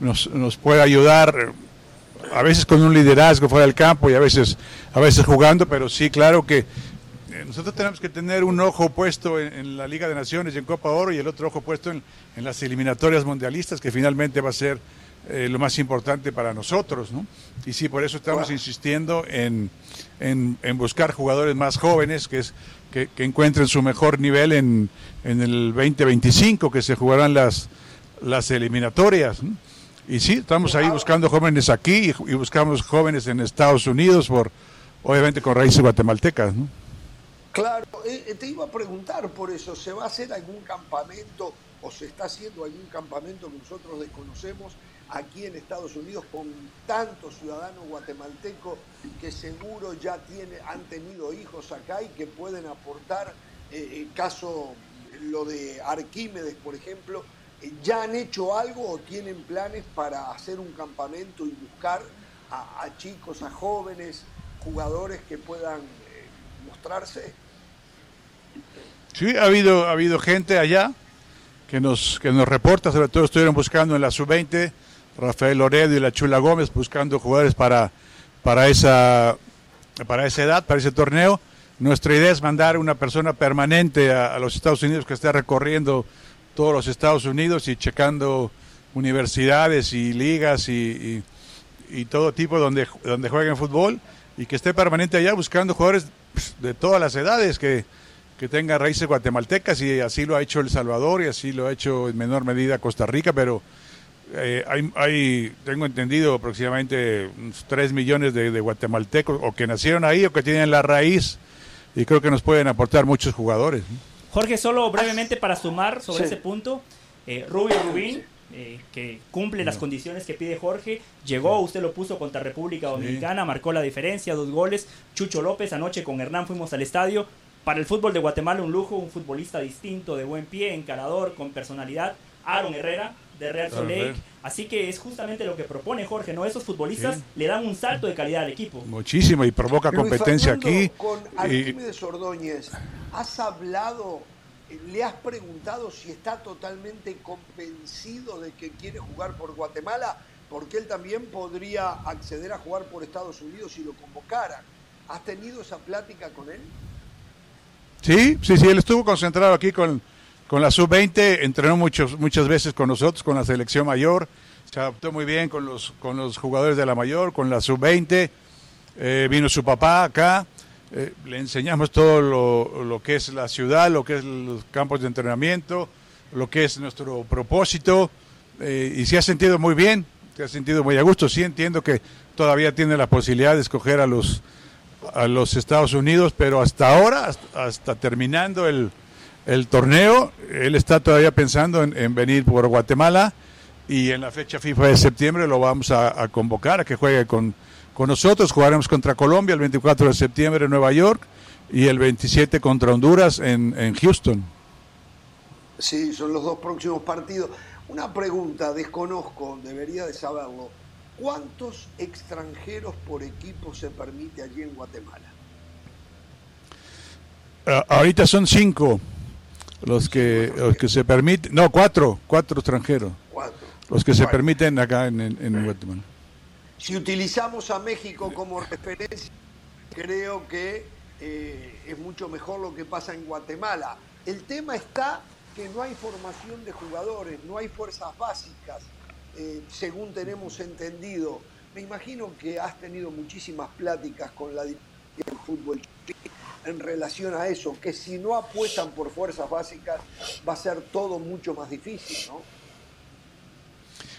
nos, nos puede ayudar a veces con un liderazgo fuera del campo y a veces, a veces jugando, pero sí, claro que nosotros tenemos que tener un ojo puesto en, la Liga de Naciones y en Copa Oro y el otro ojo puesto en, las eliminatorias mundialistas, que finalmente va a ser eh, lo más importante para nosotros. ¿no? Y sí, por eso estamos insistiendo en, buscar jugadores más jóvenes que, es, que, encuentren su mejor nivel en, el 2025, que se jugarán las, las eliminatorias. y sí, estamos ahí buscando jóvenes aquí y, buscamos jóvenes en Estados Unidos, por obviamente con raíces guatemaltecas. ¿no? Claro, eh, te iba a preguntar por eso, ¿se va a hacer algún campamento o se está haciendo algún campamento que nosotros desconocemos aquí en Estados Unidos con tantos ciudadanos guatemaltecos que seguro ya tiene, han tenido hijos acá y que pueden aportar, eh, en caso lo de Arquímedes, por ejemplo, eh, ¿ya han hecho algo o tienen planes para hacer un campamento y buscar a, chicos, a jóvenes, jugadores que puedan eh, mostrarse? Sí, ha habido, ha habido gente allá que nos, que nos reporta, sobre todo estuvieron buscando en la sub-20, Rafael Loredo y la Chula Gómez buscando jugadores para, para, esa, para esa edad, para ese torneo. Nuestra idea es mandar una persona permanente a los Estados Unidos que esté recorriendo todos los Estados Unidos y checando universidades y ligas y, todo tipo donde, donde jueguen fútbol y que esté permanente allá buscando jugadores pues, de todas las edades que, que tengan raíces guatemaltecas y así lo ha hecho El Salvador y así lo ha hecho en menor medida Costa Rica, pero eh, hay, hay, tengo entendido, aproximadamente unos 3 millones de, guatemaltecos o que nacieron ahí o que tienen la raíz y creo que nos pueden aportar muchos jugadores. Jorge, solo brevemente para sumar sobre ese punto, eh, Rubio Rubín, eh, que cumple las condiciones que pide Jorge, llegó, usted lo puso contra República Dominicana, marcó la diferencia, dos goles, Chucho López, anoche con Hernán fuimos al estadio, para el fútbol de Guatemala un lujo, un futbolista distinto, de buen pie, encarador, con personalidad, Aaron Herrera, de Real Soleil. Así que es justamente lo que propone Jorge, ¿no? Esos futbolistas le dan un salto de calidad al equipo. Muchísimo y provoca competencia aquí. Con Arquímedes Ordóñez, ¿has hablado, le has preguntado si está totalmente convencido de que quiere jugar por Guatemala? Porque él también podría acceder a jugar por Estados Unidos si lo convocaran. ¿Has tenido esa plática con él? Sí, sí, sí, él estuvo concentrado aquí con, con la sub-20, entrenó muchos, muchas veces con nosotros, con la selección mayor, se adaptó muy bien con los, con los jugadores de la mayor, con la sub-20, eh, vino su papá acá, eh, le enseñamos todo lo, que es la ciudad, lo que es los campos de entrenamiento, lo que es nuestro propósito, eh, y se ha sentido muy bien, se ha sentido muy a gusto, sí entiendo que todavía tiene la posibilidad de escoger a los, a los Estados Unidos, pero hasta ahora, hasta terminando el el torneo. Él está todavía pensando en, venir por Guatemala y en la fecha FIFA de septiembre lo vamos a, convocar a que juegue con, con nosotros. Jugaremos contra Colombia el 24 de septiembre en Nueva York y el 27 contra Honduras en, en Houston. Sí, son los dos próximos partidos. Una pregunta, desconozco, debería de saberlo. ¿Cuántos extranjeros por equipo se permite allí en Guatemala? Ah, ahorita son cinco los que, los que se permiten, no, cuatro, cuatro extranjeros. Los que se permiten acá en, Guatemala. Si utilizamos a México como referencia, creo que eh, es mucho mejor lo que pasa en Guatemala. El tema está que no hay formación de jugadores, no hay fuerzas básicas, eh, según tenemos entendido. Me imagino que has tenido muchísimas pláticas con la dirección del fútbol en relación a eso, que si no apuestan por fuerzas básicas va a ser todo mucho más difícil, ¿no?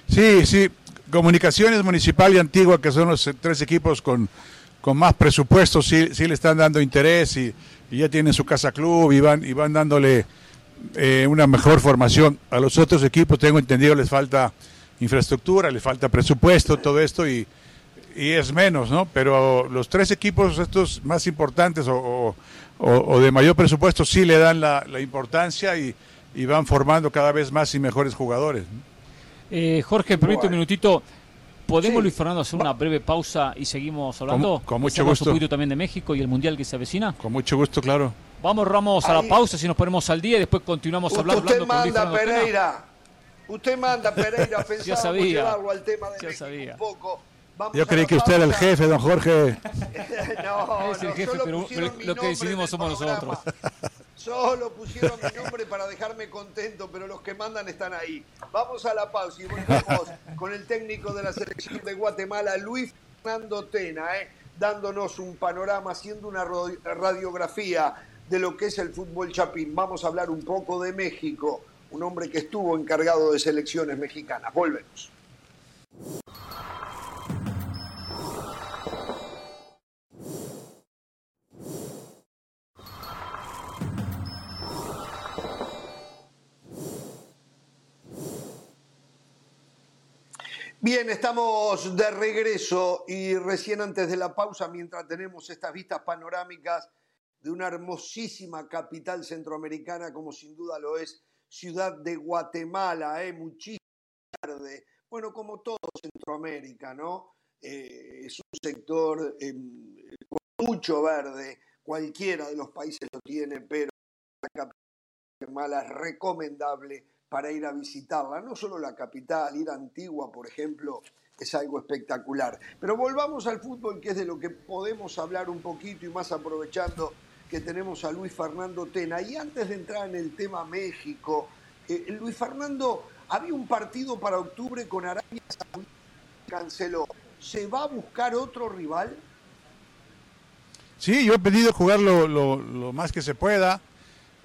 Sí, sí. Comunicaciones Municipal y Antigua, que son los tres equipos con, con más presupuestos, sí, sí le están dando interés y, ya tienen su casa club y van, y van dándole eh, una mejor formación. A los otros equipos, tengo entendido, les falta infraestructura, les falta presupuesto, todo esto y y es menos, ¿no? Pero los tres equipos estos más importantes o, de mayor presupuesto sí le dan la, importancia y, van formando cada vez más y mejores jugadores. Eh, Jorge, permite un minutito. ¿Podemos, Luis Fernando, hacer una breve pausa y seguimos hablando? Con, mucho gusto. un poquito también de México y el Mundial que se avecina? Con mucho gusto, claro. Vamos, Ramos, a la pausa, si nos ponemos al día y después continuamos hablando. Usted manda, Pereira. Usted manda, Pereira. Sabía. llevarlo al tema de México sabía. un poco. Yo creí que usted era el jefe, don Jorge. no, es el jefe, pero, lo que decidimos somos nosotros. Solo pusieron mi nombre para dejarme contento, pero los que mandan están ahí. Vamos a la pausa y volvemos con el técnico de la selección de Guatemala, Luis Fernando Tena, eh, dándonos un panorama, haciendo una radiografía de lo que es el fútbol chapín. Vamos a hablar un poco de México, un hombre que estuvo encargado de selecciones mexicanas. Volvemos. Bien, estamos de regreso y recién antes de la pausa, mientras tenemos estas vistas panorámicas de una hermosísima capital centroamericana como sin duda lo es Ciudad de Guatemala, ¿eh? muchísimo verde. Bueno, como todo Centroamérica, ¿no? Eh, es un sector eh, con mucho verde, cualquiera de los países lo tiene, pero la capital de Guatemala es recomendable para ir a visitarla. No solo la capital, ir a Antigua, por ejemplo, es algo espectacular. Pero volvamos al fútbol, que es de lo que podemos hablar un poquito y más aprovechando que tenemos a Luis Fernando Tena. Y antes de entrar en el tema México, eh, Luis Fernando, había un partido para octubre con Arabia Saudita, canceló. ¿Se va a buscar otro rival? Sí, yo he pedido jugar lo, más que se pueda.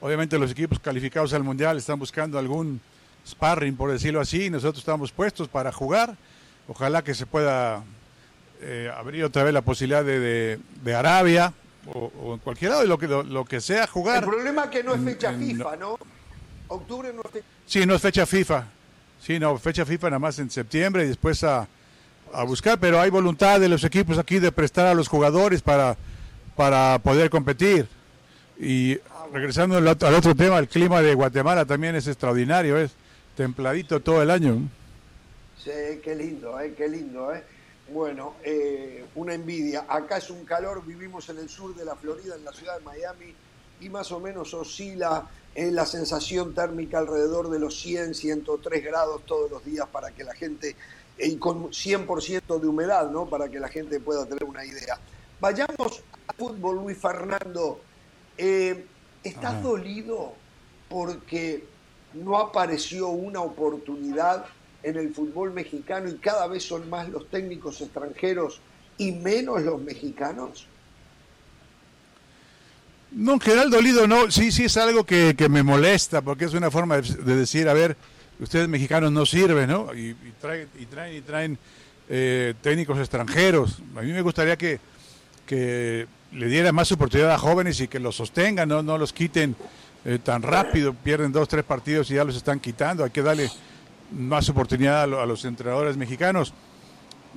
Obviamente los equipos calificados al Mundial están buscando algún sparring, por decirlo así. Nosotros estamos puestos para jugar. Ojalá que se pueda eh, abrir otra vez la posibilidad de, de, Arabia o, en cualquier lado, lo que, lo, que sea jugar. El problema es que no es fecha FIFA, ¿no? Octubre no es fecha Sí, no es fecha FIFA. Sí, no, fecha FIFA nada más en septiembre y después a, a buscar, pero hay voluntad de los equipos aquí de prestar a los jugadores para, para poder competir. Y regresando al otro tema, el clima de Guatemala también es extraordinario, es templadito todo el año. Sí, qué lindo, eh, qué lindo. Eh. Bueno, eh, una envidia. Acá es un calor, vivimos en el sur de la Florida, en la ciudad de Miami, y más o menos oscila en la sensación térmica alrededor de los 100, 103 grados todos los días para que la gente, y con 100% de humedad, ¿no? Para que la gente pueda tener una idea. Vayamos al fútbol, Luis Fernando. Eh, ¿Estás dolido porque no apareció una oportunidad en el fútbol mexicano y cada vez son más los técnicos extranjeros y menos los mexicanos? No, en general dolido no, sí, sí es algo que, me molesta porque es una forma de, decir, a ver, ustedes mexicanos no sirven, ¿no? Y, traen y traen, y traen eh, técnicos extranjeros. A mí me gustaría que, que le diera más oportunidad a jóvenes y que los sostengan, no, no los quiten eh, tan rápido, pierden dos, tres partidos y ya los están quitando, hay que darle más oportunidad a, los entrenadores mexicanos.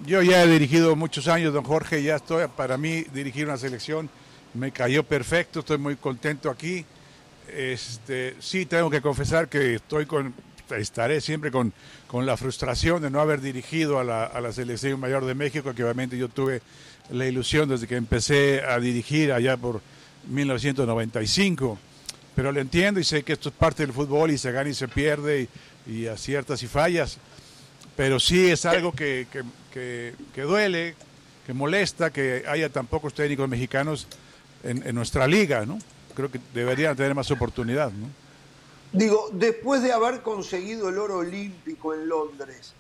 Yo ya he dirigido muchos años, don Jorge, ya estoy, para mí dirigir una selección me cayó perfecto, estoy muy contento aquí. Este, sí, tengo que confesar que estoy con, estaré siempre con, con la frustración de no haber dirigido a la, a la selección mayor de México, que obviamente yo tuve la ilusión desde que empecé a dirigir allá por 1995. Pero lo entiendo y sé que esto es parte del fútbol y se gana y se pierde y, aciertas y fallas. Pero sí es algo que, que, duele, que molesta que haya tan pocos técnicos mexicanos en, nuestra liga, ¿no? Creo que deberían tener más oportunidad, ¿no? Digo, después de haber conseguido el oro olímpico en Londres,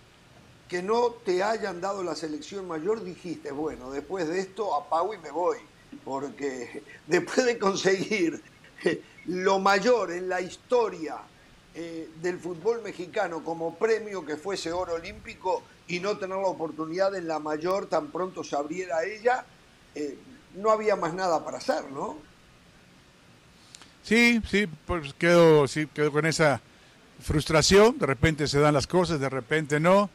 que no te hayan dado la selección mayor, dijiste, bueno, después de esto apago y me voy, porque después de conseguir lo mayor en la historia eh, del fútbol mexicano como premio que fuese oro olímpico y no tener la oportunidad en la mayor tan pronto se abriera ella, eh, no había más nada para hacer, ¿no? Sí, sí, pues quedo, sí, quedo con esa frustración, de repente se dan las cosas, de repente no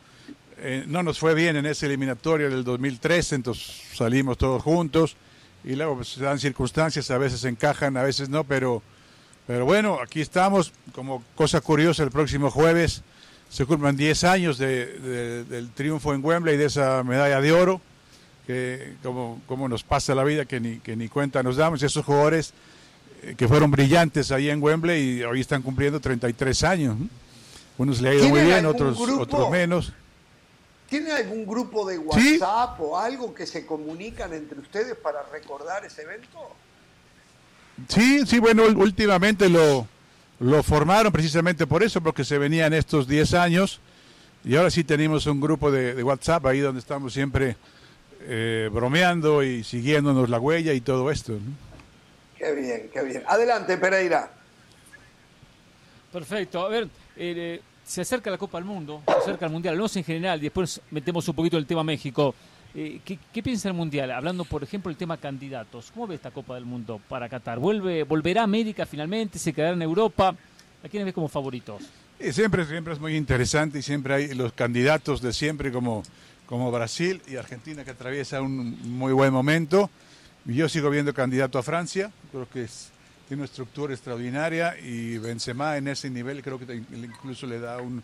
eh, no nos fue bien en ese eliminatorio del 2013, entonces salimos todos juntos y luego pues, se dan circunstancias, a veces encajan, a veces no, pero, pero bueno, aquí estamos. Como cosa curiosa, el próximo jueves se cumplen 10 años del triunfo en Wembley, de esa medalla de oro, que como, como nos pasa la vida, que ni, que ni cuenta nos damos, y esos jugadores eh, que fueron brillantes ahí en Wembley y hoy están cumpliendo 33 años. Unos le ha ido muy bien, otros, otros menos. ¿Tiene algún grupo de WhatsApp o algo que se comunican entre ustedes para recordar ese evento? Sí, sí, bueno, últimamente lo, lo formaron precisamente por eso, porque se venían estos 10 años y ahora sí tenemos un grupo de, WhatsApp ahí donde estamos siempre eh, bromeando y siguiéndonos la huella y todo esto. Qué bien, qué bien. Adelante, Pereira. Perfecto. A ver, eh, se acerca la Copa del Mundo, se acerca el Mundial, no en general, y después metemos un poquito el tema México. Eh, ¿qué, piensa el Mundial? Hablando, por ejemplo, del tema candidatos. ¿Cómo ve esta Copa del Mundo para Qatar? ¿Vuelve, ¿Volverá América finalmente? ¿Se quedará en Europa? ¿A quiénes ves como favoritos? siempre, siempre es muy interesante y siempre hay los candidatos de siempre como, como Brasil y Argentina que atraviesa un muy buen momento. Yo sigo viendo candidato a Francia, creo que tiene una estructura extraordinaria y Benzema en ese nivel creo que incluso le da un,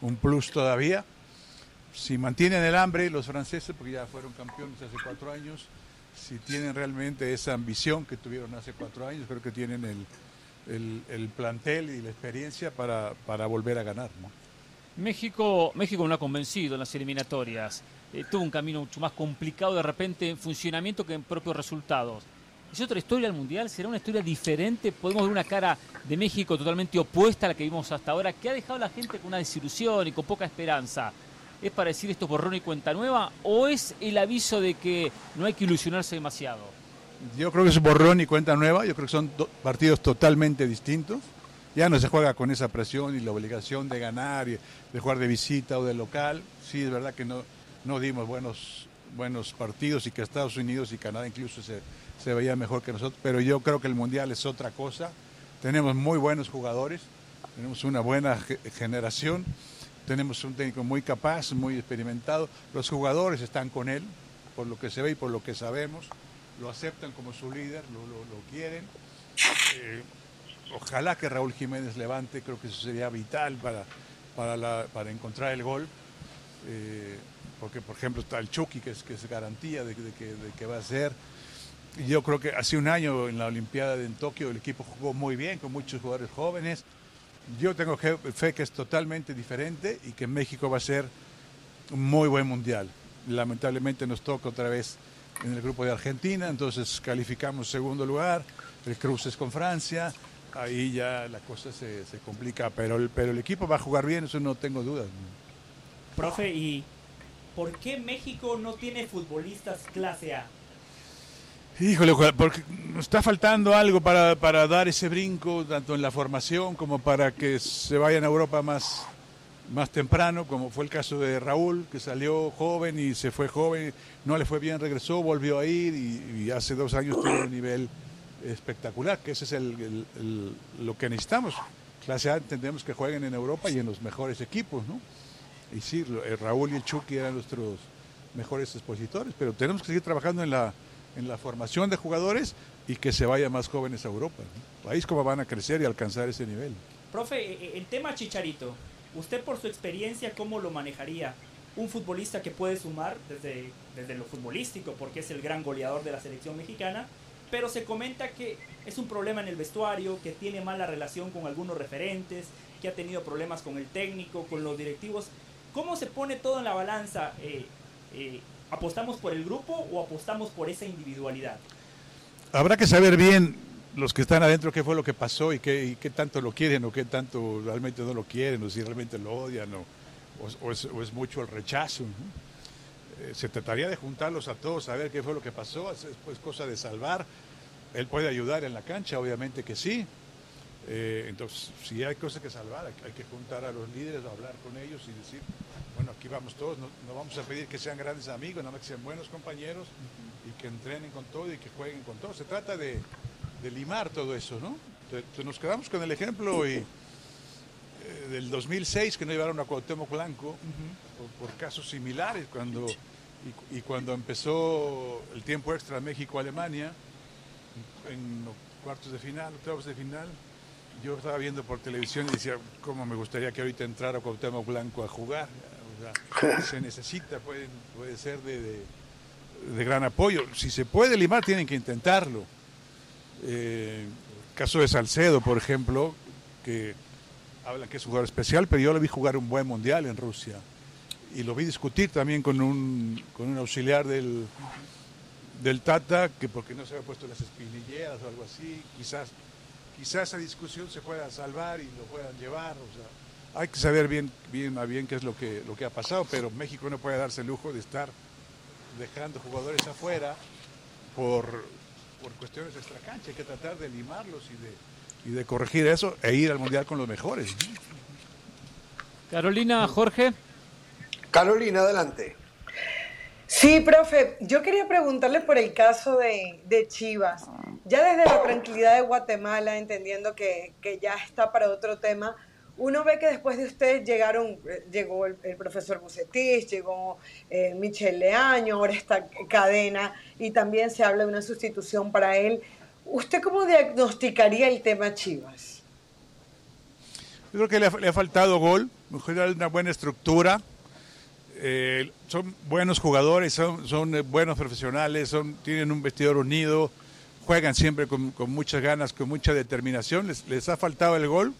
un plus todavía. Si mantienen el hambre los franceses, porque ya fueron campeones hace cuatro años, si tienen realmente esa ambición que tuvieron hace cuatro años, creo que tienen el, el, plantel y la experiencia para, para volver a ganar. México, México no ha convencido en las eliminatorias. Eh, tuvo un camino mucho más complicado de repente en funcionamiento que en propios resultados. ¿Es otra historia al Mundial? ¿Será una historia diferente? ¿Podemos ver una cara de México totalmente opuesta a la que vimos hasta ahora, que ha dejado a la gente con una desilusión y con poca esperanza? ¿Es para decir esto borrón y cuenta nueva? ¿O es el aviso de que no hay que ilusionarse demasiado? Yo creo que es borrón y cuenta nueva. Yo creo que son partidos totalmente distintos. Ya no se juega con esa presión y la obligación de ganar, y de jugar de visita o de local. Sí, es verdad que no, no dimos buenos, buenos partidos y que Estados Unidos y Canadá incluso se, se veía mejor que nosotros. Pero yo creo que el Mundial es otra cosa. Tenemos muy buenos jugadores, tenemos una buena generación, tenemos un técnico muy capaz, muy experimentado. Los jugadores están con él, por lo que se ve y por lo que sabemos lo aceptan como su líder, lo, quieren. Eh, ojalá que Raúl Jiménez levante, creo que eso sería vital para, para, encontrar el gol. Eh, porque, por ejemplo, está el Chucky, que es, que es garantía de, que, va a ser. Yo creo que hace un año en la Olimpiada en Tokio el equipo jugó muy bien, con muchos jugadores jóvenes. Yo tengo fe que es totalmente diferente y que México va a ser un muy buen mundial. Lamentablemente nos toca otra vez en el grupo de Argentina, entonces calificamos segundo lugar, el cruce es con Francia, ahí ya la cosa se, complica, pero el, pero el equipo va a jugar bien, eso no tengo dudas. Profe, ¿y por qué México no tiene futbolistas clase A? Híjole, porque está faltando algo para, para dar ese brinco, tanto en la formación como para que se vayan a Europa más, más temprano, como fue el caso de Raúl, que salió joven y se fue joven, no le fue bien, regresó, volvió a ir y, hace dos años tuvo un nivel espectacular, que ese es el, lo que necesitamos. Clase A entendemos que jueguen en Europa y en los mejores equipos, ¿no? Y sí, eh, Raúl y el Chucky eran nuestros mejores expositores, pero tenemos que seguir trabajando en la, en la formación de jugadores y que se vayan más jóvenes a Europa. Ahí es como van a crecer y alcanzar ese nivel. Profe, e, e, el tema Chicharito, Usted por su experiencia, ¿cómo lo manejaría? Un futbolista que puede sumar desde, desde lo futbolístico, porque es el gran goleador de la selección mexicana, pero se comenta que es un problema en el vestuario, que tiene mala relación con algunos referentes, que ha tenido problemas con el técnico, con los directivos. ¿Cómo se pone todo en la balanza? Eh, eh, ¿Apostamos por el grupo o apostamos por esa individualidad? Habrá que saber bien los que están adentro qué fue lo que pasó y qué, tanto lo quieren o qué tanto realmente no lo quieren o si realmente lo odian o, es, mucho el rechazo. Eh, se trataría de juntarlos a todos, a ver qué fue lo que pasó, es pues cosa de salvar. Él puede ayudar en la cancha, obviamente que sí. Eh, entonces, si hay cosas que salvar, hay, que juntar a los líderes, hablar con ellos y decir, bueno, aquí vamos todos, no, vamos a pedir que sean grandes amigos, nada más que sean buenos compañeros y que entrenen con todo y que jueguen con todo. Se trata de, de limar todo eso, ¿no? Entonces nos quedamos con el ejemplo y, eh, del 2006 que no llevaron a Cuauhtémoc Blanco por, casos similares cuando y, cuando empezó el tiempo extra México-Alemania en los cuartos de final, octavos de final, yo estaba viendo por televisión y decía cómo me gustaría que ahorita entrara Cuauhtémoc Blanco a jugar. Se necesita, puede, puede ser de, de gran apoyo. Si se puede limar, tienen que intentarlo eh, caso de Salcedo, por ejemplo, que habla que es jugador especial, pero yo lo vi jugar un buen mundial en Rusia. Y lo vi discutir también con un, con un auxiliar del, del Tata, que porque no se había puesto las espinilleras o algo así, quizás, quizás esa discusión se pueda salvar y lo puedan llevar. O sea, hay que saber bien, bien a bien qué es lo que, lo que ha pasado, pero México no puede darse el lujo de estar dejando jugadores afuera por por cuestiones extracancha, hay que tratar de limarlos y de, y de corregir eso e ir al Mundial con los mejores. Carolina, Jorge. Carolina, adelante. Sí, profe, yo quería preguntarle por el caso de, de Chivas. Ya desde la tranquilidad de Guatemala, entendiendo que, que, ya está para otro tema, uno ve que después de usted llegaron, eh, llegó el, profesor Bucetich, llegó eh, Michel Leaño, ahora está Cadena, y también se habla de una sustitución para él. ¿Usted cómo diagnosticaría el tema Chivas? Yo creo que le ha, faltado gol, una buena estructura. Eh, son buenos jugadores, son, son buenos profesionales, son, tienen un vestidor unido, juegan siempre con, muchas ganas, con mucha determinación. Les, les ha faltado el gol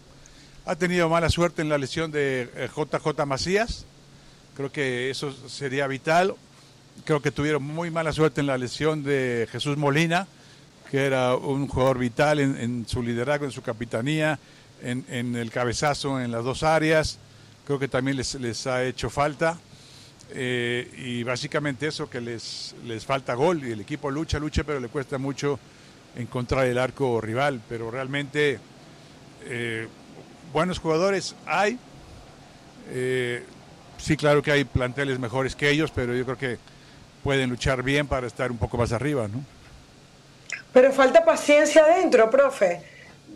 ha tenido mala suerte en la lesión de JJ eh, Macías. Creo que eso sería vital. Creo que tuvieron muy mala suerte en la lesión de Jesús Molina, que era un jugador vital en, su liderazgo, en su capitanía, en, el cabezazo en las dos áreas. Creo que también les, ha hecho falta. Eh, y básicamente eso, que les, les falta gol. Y el equipo lucha, lucha, pero le cuesta mucho encontrar el arco rival. Pero realmente eh, buenos jugadores hay. Eh, sí, claro que hay planteles mejores que ellos, pero yo creo que pueden luchar bien para estar un poco más arriba, ¿no? Pero falta paciencia adentro, profe.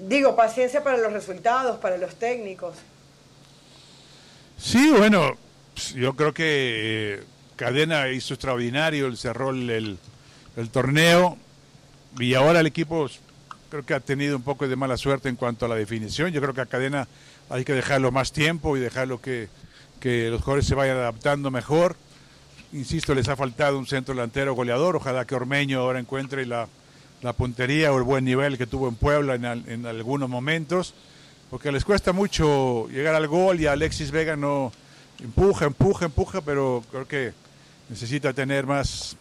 Digo, paciencia para los resultados, para los técnicos. Sí, bueno, yo creo que eh, Cadena hizo extraordinario, cerró el, el torneo y ahora el equipo creo que ha tenido un poco de mala suerte en cuanto a la definición. Yo creo que a Cadena hay que dejarlo más tiempo y dejarlo que, que los jugadores se vayan adaptando mejor. Insisto, les ha faltado un centro delantero goleador. Ojalá que Ormeño ahora encuentre la, la puntería o el buen nivel que tuvo en Puebla en, en, algunos momentos. Porque les cuesta mucho llegar al gol y Alexis Vega no empuja, empuja, empuja, pero creo que necesita tener más,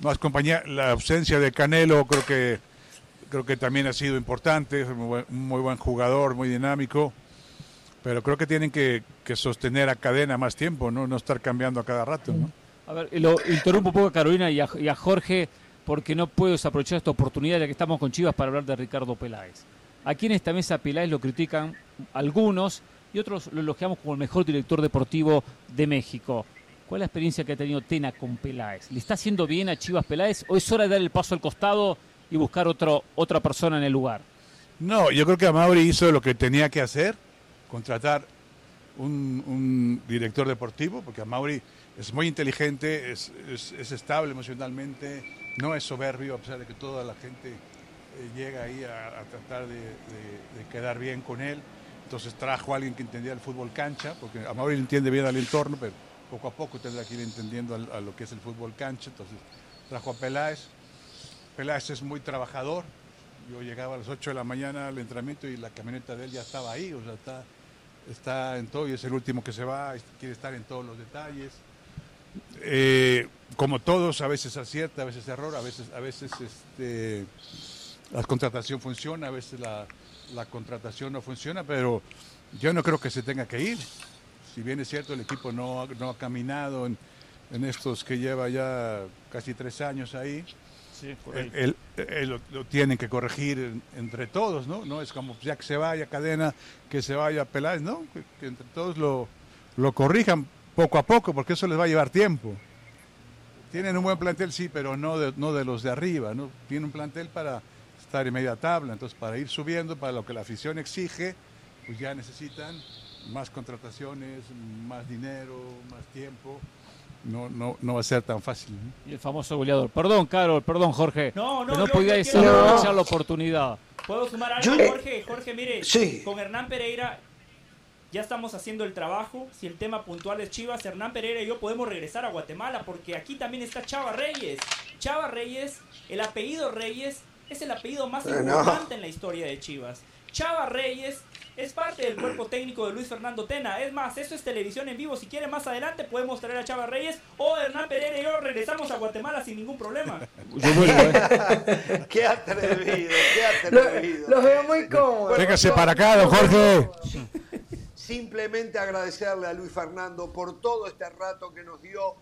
más compañía. La ausencia de Canelo creo que creo que también ha sido importante, es un muy buen, jugador, muy dinámico, pero creo que tienen que, sostener a cadena más tiempo, ¿no? no estar cambiando a cada rato. ¿no? A ver, lo interrumpo un poco a Carolina y a, Jorge, porque no puedo aprovechar esta oportunidad ya que estamos con Chivas para hablar de Ricardo Peláez. Aquí en esta mesa Peláez lo critican algunos y otros lo elogiamos como el mejor director deportivo de México. ¿Cuál es la experiencia que ha tenido Tena con Peláez? ¿Le está haciendo bien a Chivas Peláez o es hora de dar el paso al costado y buscar otro, otra persona en el lugar. No, yo creo que Mauri hizo lo que tenía que hacer, contratar un, director deportivo, porque Mauri es muy inteligente, es, estable emocionalmente, no es soberbio, a pesar de que toda la gente eh, llega ahí a, tratar de, quedar bien con él. Entonces trajo a alguien que entendía el fútbol cancha, porque a Mauri entiende bien al entorno, pero poco a poco tendrá que ir entendiendo a lo que es el fútbol cancha. Entonces trajo a Peláez, Peláez es muy trabajador. Yo llegaba a las 8 de la mañana al entrenamiento y la camioneta de él ya estaba ahí, o sea, está, está en todo y es el último que se va, quiere estar en todos los detalles. Eh, como todos, a veces acierta, a veces error, a veces, a veces este, la contratación funciona, a veces la, contratación no funciona, pero yo no creo que se tenga que ir. Si bien es cierto, el equipo no, no ha caminado en, en estos que lleva ya casi tres años ahí, lo, tienen que corregir entre todos, ¿no? No es como ya que se vaya Cadena, que se vaya Peláez, ¿no? Que, entre todos lo, lo corrijan poco a poco, porque eso les va a llevar tiempo. Tienen un buen plantel, sí, pero no de, no de los de arriba, ¿no? Tienen un plantel para estar en media tabla, entonces para ir subiendo, para lo que la afición exige, pues ya necesitan más contrataciones, más dinero, más tiempo no, no, no va a ser tan fácil. Y el famoso goleador. Perdón, Carol, perdón, Jorge. No, no, no podía aprovechar la oportunidad. ¿Puedo sumar algo, Jorge? Jorge, mire, con Hernán Pereira ya estamos haciendo el trabajo. Si el tema puntual es Chivas, Hernán Pereira y yo podemos regresar a Guatemala porque aquí también está Chava Reyes. Chava Reyes, el apellido Reyes es el apellido más importante en la historia de Chivas. Chava Reyes es parte del cuerpo técnico de Luis Fernando Tena. Es más, eso es televisión en vivo. Si quiere más adelante podemos traer a Chava Reyes o Hernán Pereira y yo regresamos a Guatemala sin ningún problema. qué atrevido, qué atrevido. Los veo muy cómodos. Véngase para acá, don Jorge. Simplemente agradecerle a Luis Fernando por todo este rato que nos dio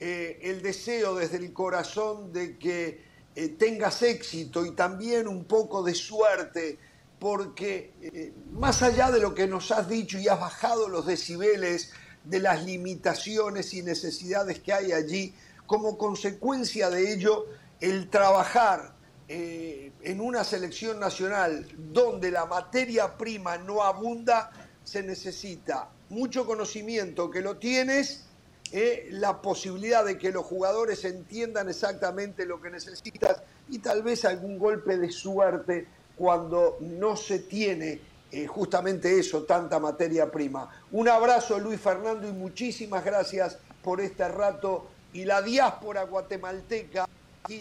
eh, el deseo desde el corazón de que eh, tengas éxito y también un poco de suerte porque eh, más allá de lo que nos has dicho y has bajado los decibeles de las limitaciones y necesidades que hay allí, como consecuencia de ello, el trabajar eh, en una selección nacional donde la materia prima no abunda, se necesita mucho conocimiento que lo tienes, eh, la posibilidad de que los jugadores entiendan exactamente lo que necesitas y tal vez algún golpe de suerte cuando no se tiene eh, justamente eso, tanta materia prima. Un abrazo Luis Fernando y muchísimas gracias por este rato y la diáspora guatemalteca aquí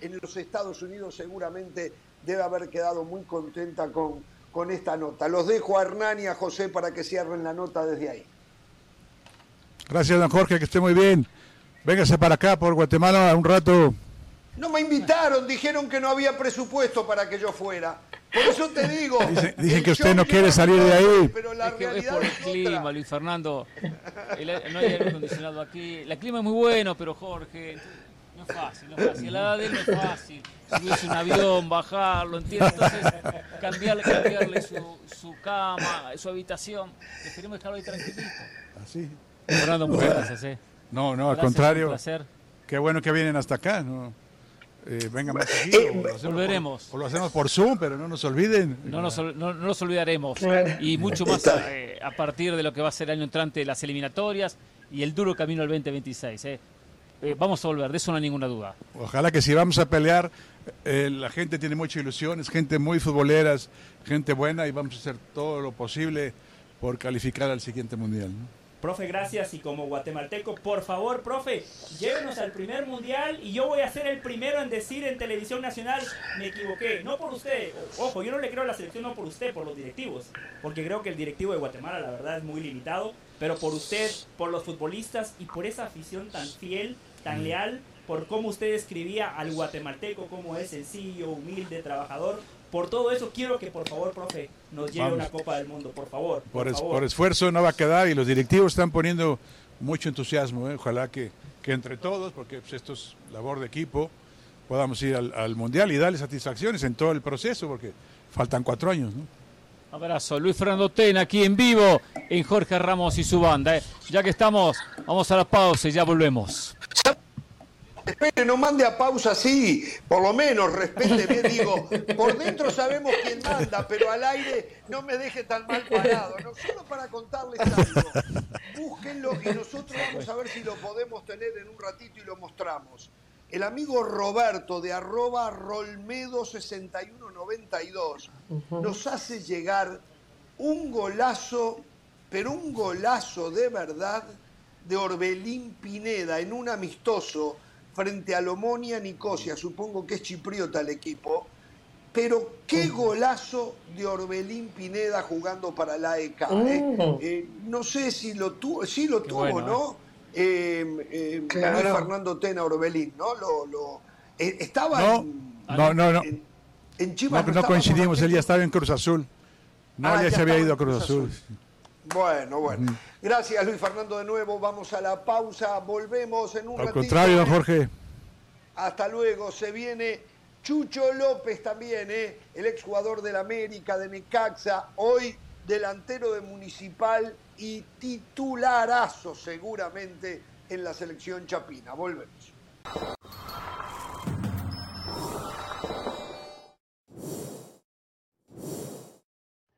en los Estados Unidos seguramente debe haber quedado muy contenta con, con esta nota. Los dejo a Hernán y a José para que cierren la nota desde ahí. Gracias, don Jorge, que esté muy bien. Véngase para acá, por Guatemala, un rato. No me invitaron, dijeron que no había presupuesto para que yo fuera. Por eso te digo. Dicen, que usted no quiere salir de ahí. Pero la es que es por el clima, Luis Fernando. no hay aire acondicionado aquí. El clima es muy bueno, pero Jorge, no es fácil, no es fácil. La edad de él no es fácil subirse un avión, bajarlo, ¿entiendes? Entonces, cambiarle, cambiarle su, su, cama, su habitación. Preferimos dejarlo ahí tranquilito. Así. Fernando, muchas gracias. ¿eh? No, no, al contrario. Un placer. Qué bueno que vienen hasta acá. ¿no? Eh, vengan más seguido. Eh, volveremos. o lo hacemos por Zoom, pero no nos olviden. No nos, no, no nos olvidaremos. Y mucho más eh, a partir de lo que va a ser el año entrante, las eliminatorias y el duro camino al 2026. ¿eh? Eh, vamos a volver, de eso no hay ninguna duda. Ojalá que si vamos a pelear, eh, la gente tiene mucha ilusión, es gente muy futbolera, gente buena y vamos a hacer todo lo posible por calificar al siguiente mundial. Profe, gracias. Y como guatemalteco, por favor, profe, llévenos al primer mundial y yo voy a ser el primero en decir en televisión nacional, me equivoqué. No por usted, ojo, yo no le creo a la selección, no por usted, por los directivos. Porque creo que el directivo de Guatemala, la verdad, es muy limitado. Pero por usted, por los futbolistas y por esa afición tan fiel tan leal por cómo usted escribía al guatemalteco, cómo es sencillo, humilde, trabajador. Por todo eso quiero que por favor, profe, nos lleve una Copa del Mundo, por favor. Por, esfuerzo no va a quedar y los directivos están poniendo mucho entusiasmo. ¿eh? Ojalá que, que, entre todos, porque pues, esto es labor de equipo, podamos ir al, Mundial y darle satisfacciones en todo el proceso, porque faltan cuatro años. ¿no? Abrazo, Luis Fernando Tena aquí en vivo en Jorge Ramos y su banda. ¿eh? Ya que estamos, vamos a la pausa y ya volvemos. Espere, no mande a pausa así, por lo menos respéteme, digo, por dentro sabemos quién manda, pero al aire no me deje tan mal parado, no solo para contarles algo, búsquenlo y nosotros vamos a ver si lo podemos tener en un ratito y lo mostramos. El amigo Roberto de arroba Rolmedo6192 nos hace llegar un golazo, pero un golazo de verdad de Orbelín Pineda en un amistoso frente a Lomonia Nicosia, supongo que es chipriota el equipo, pero qué golazo de Orbelín Pineda jugando para la EK. ¿eh? Mm. Eh, no sé si lo tuvo, sí lo tuvo, ¿no? Eh, Fernando Tena Orbelín, ¿no? Lo, estaba no, no, no, no. En, Chivas. No, coincidimos, él ya estaba en Cruz Azul. No, ah, ya, se había ido a Cruz, Azul. Bueno, bueno. Gracias, Luis Fernando, de nuevo. Vamos a la pausa. Volvemos en un Al contrario, don Jorge. Hasta luego. Se viene Chucho López también, ¿eh? el exjugador del América, de Necaxa. Hoy delantero de Municipal y titularazo seguramente en la selección chapina. Volvemos.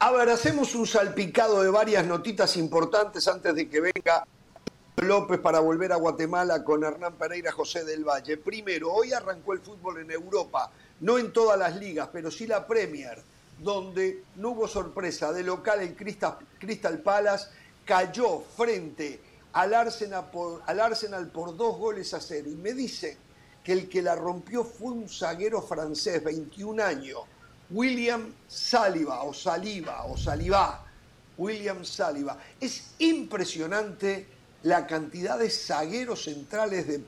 A ver, hacemos un salpicado de varias notitas importantes antes de que venga López para volver a Guatemala con Hernán Pereira José del Valle. Primero, hoy arrancó el fútbol en Europa, no en todas las ligas, pero sí la Premier, donde no hubo sorpresa. De local el Crystal Palace cayó frente al Arsenal, por, al Arsenal por dos goles a cero. Y me dicen que el que la rompió fue un zaguero francés, 21 años William Saliba o Saliba o Saliba, William Saliba. Es impresionante la cantidad de zagueros centrales de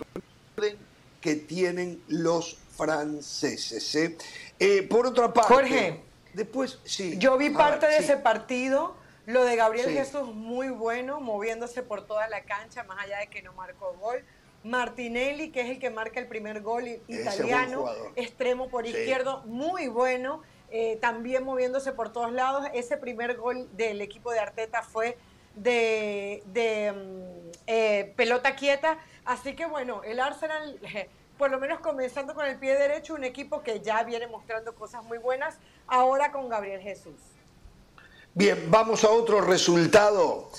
que tienen los franceses. ¿eh? Eh, por otra parte, Jorge, Después, sí. Yo vi parte ver, de sí. ese partido. Lo de Gabriel Sí. Jesús muy bueno, moviéndose por toda la cancha, más allá de que no marcó gol. Martinelli, que es el que marca el primer gol italiano, extremo por Sí. izquierdo, muy bueno. eh, también moviéndose por todos lados. Ese primer gol del equipo de Arteta fue de, de, mm, eh, pelota quieta. Así que bueno, el Arsenal, por lo menos comenzando con el pie derecho, un equipo que ya viene mostrando cosas muy buenas, ahora con Gabriel Jesús. Bien, vamos a otro resultado.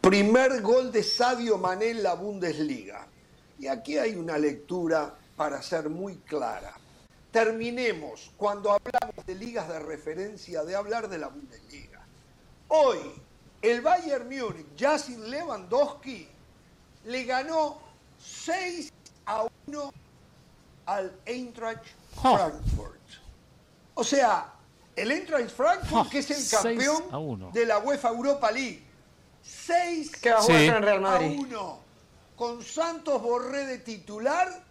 Primer gol de Sadio Mané en la Bundesliga. Y aquí hay una lectura para ser muy clara. Terminemos, cuando hablamos de ligas de referencia, de hablar de la Bundesliga. Hoy, el Bayern Múnich, ya sin Lewandowski, le ganó 6 a 1 al Eintracht. Frankfurt. O sea, el Eintracht Frankfurt, que es el 6 campeón a 1. de la UEFA Europa League. 6 Que va a jugar Sí. con el Real a Madrid. 1. Con Santos Borré de titular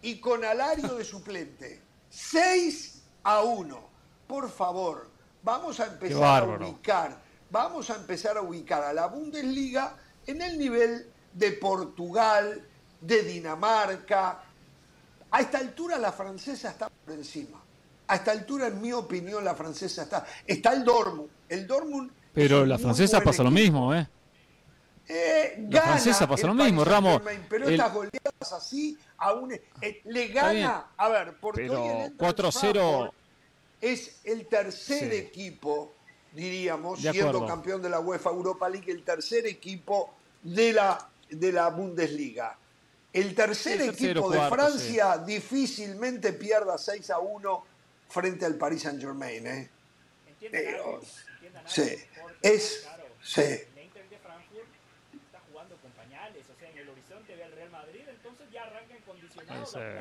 y con Alario de suplente. 6 a 1. Por favor, vamos a empezar a ubicar, vamos a empezar a ubicar a la Bundesliga en el nivel de Portugal, de Dinamarca. A esta altura la francesa está por encima. A esta altura, en mi opinión, la francesa está. Está el Dortmund. El Dortmund. Pero la francesa pasa lo mismo, ¿eh? Eh, La gana francesa pasa lo mismo, Ramos. Pero El- estas goleadas así, aún eh, le gana. A ver, porque Pero hoy el Eintracht 4-0 Frankfurt es el tercer Sí. equipo, diríamos, siendo campeón de la UEFA Europa League, el tercer equipo de la, de la Bundesliga. El tercer Sí, tercero, equipo de cuarto, Francia difícilmente pierda 6 a 1 frente al Paris Saint Germain. ¿eh? Sí, es- claro, sí. El Eintracht de Frankfurt está jugando con pañales, o sea, en el horizonte ve al Real Madrid, entonces ya arranca en condicionado. Sí. la-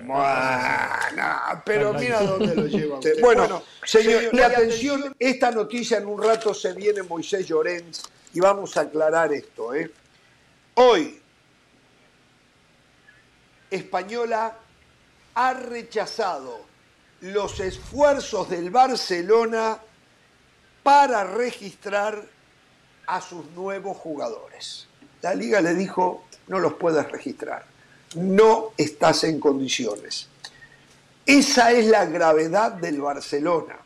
Bueno, pero mira dónde lo lleva usted. Bueno, señor, y atención, esta noticia en un rato se viene Moisés Llorens y vamos a aclarar esto. ¿eh? Hoy, Española ha rechazado los esfuerzos del Barcelona para registrar a sus nuevos jugadores. La liga le dijo, no los puedes registrar, no estás en condiciones. Esa es la gravedad del Barcelona.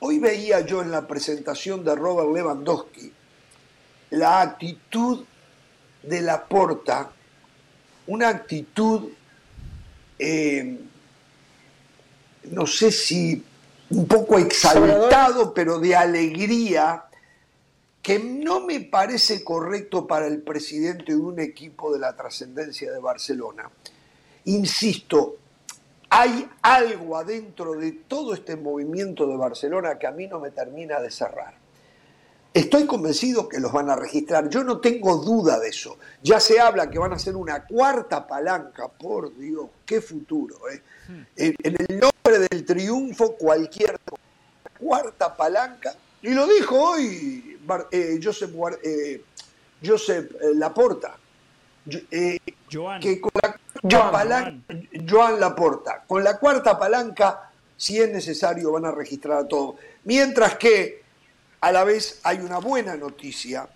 Hoy veía yo en la presentación de Robert Lewandowski la actitud de la porta, una actitud, eh, no sé si un poco exaltado, pero de alegría, que no me parece correcto para el presidente de un equipo de la trascendencia de Barcelona. Insisto, hay algo adentro de todo este movimiento de Barcelona que a mí no me termina de cerrar. Estoy convencido que los van a registrar, yo no tengo duda de eso. Ya se habla que van a hacer una cuarta palanca, por Dios, qué futuro. ¿eh? En, en el nombre del triunfo, cualquier cuarta palanca, y lo dijo hoy Bar- eh, Josep, Guar- eh, Josep eh, Laporta, Yo- eh, Joan, que con la Joan Laporta, con la cuarta palanca, si es necesario, van a registrar a todos. Mientras que a la vez hay una buena noticia.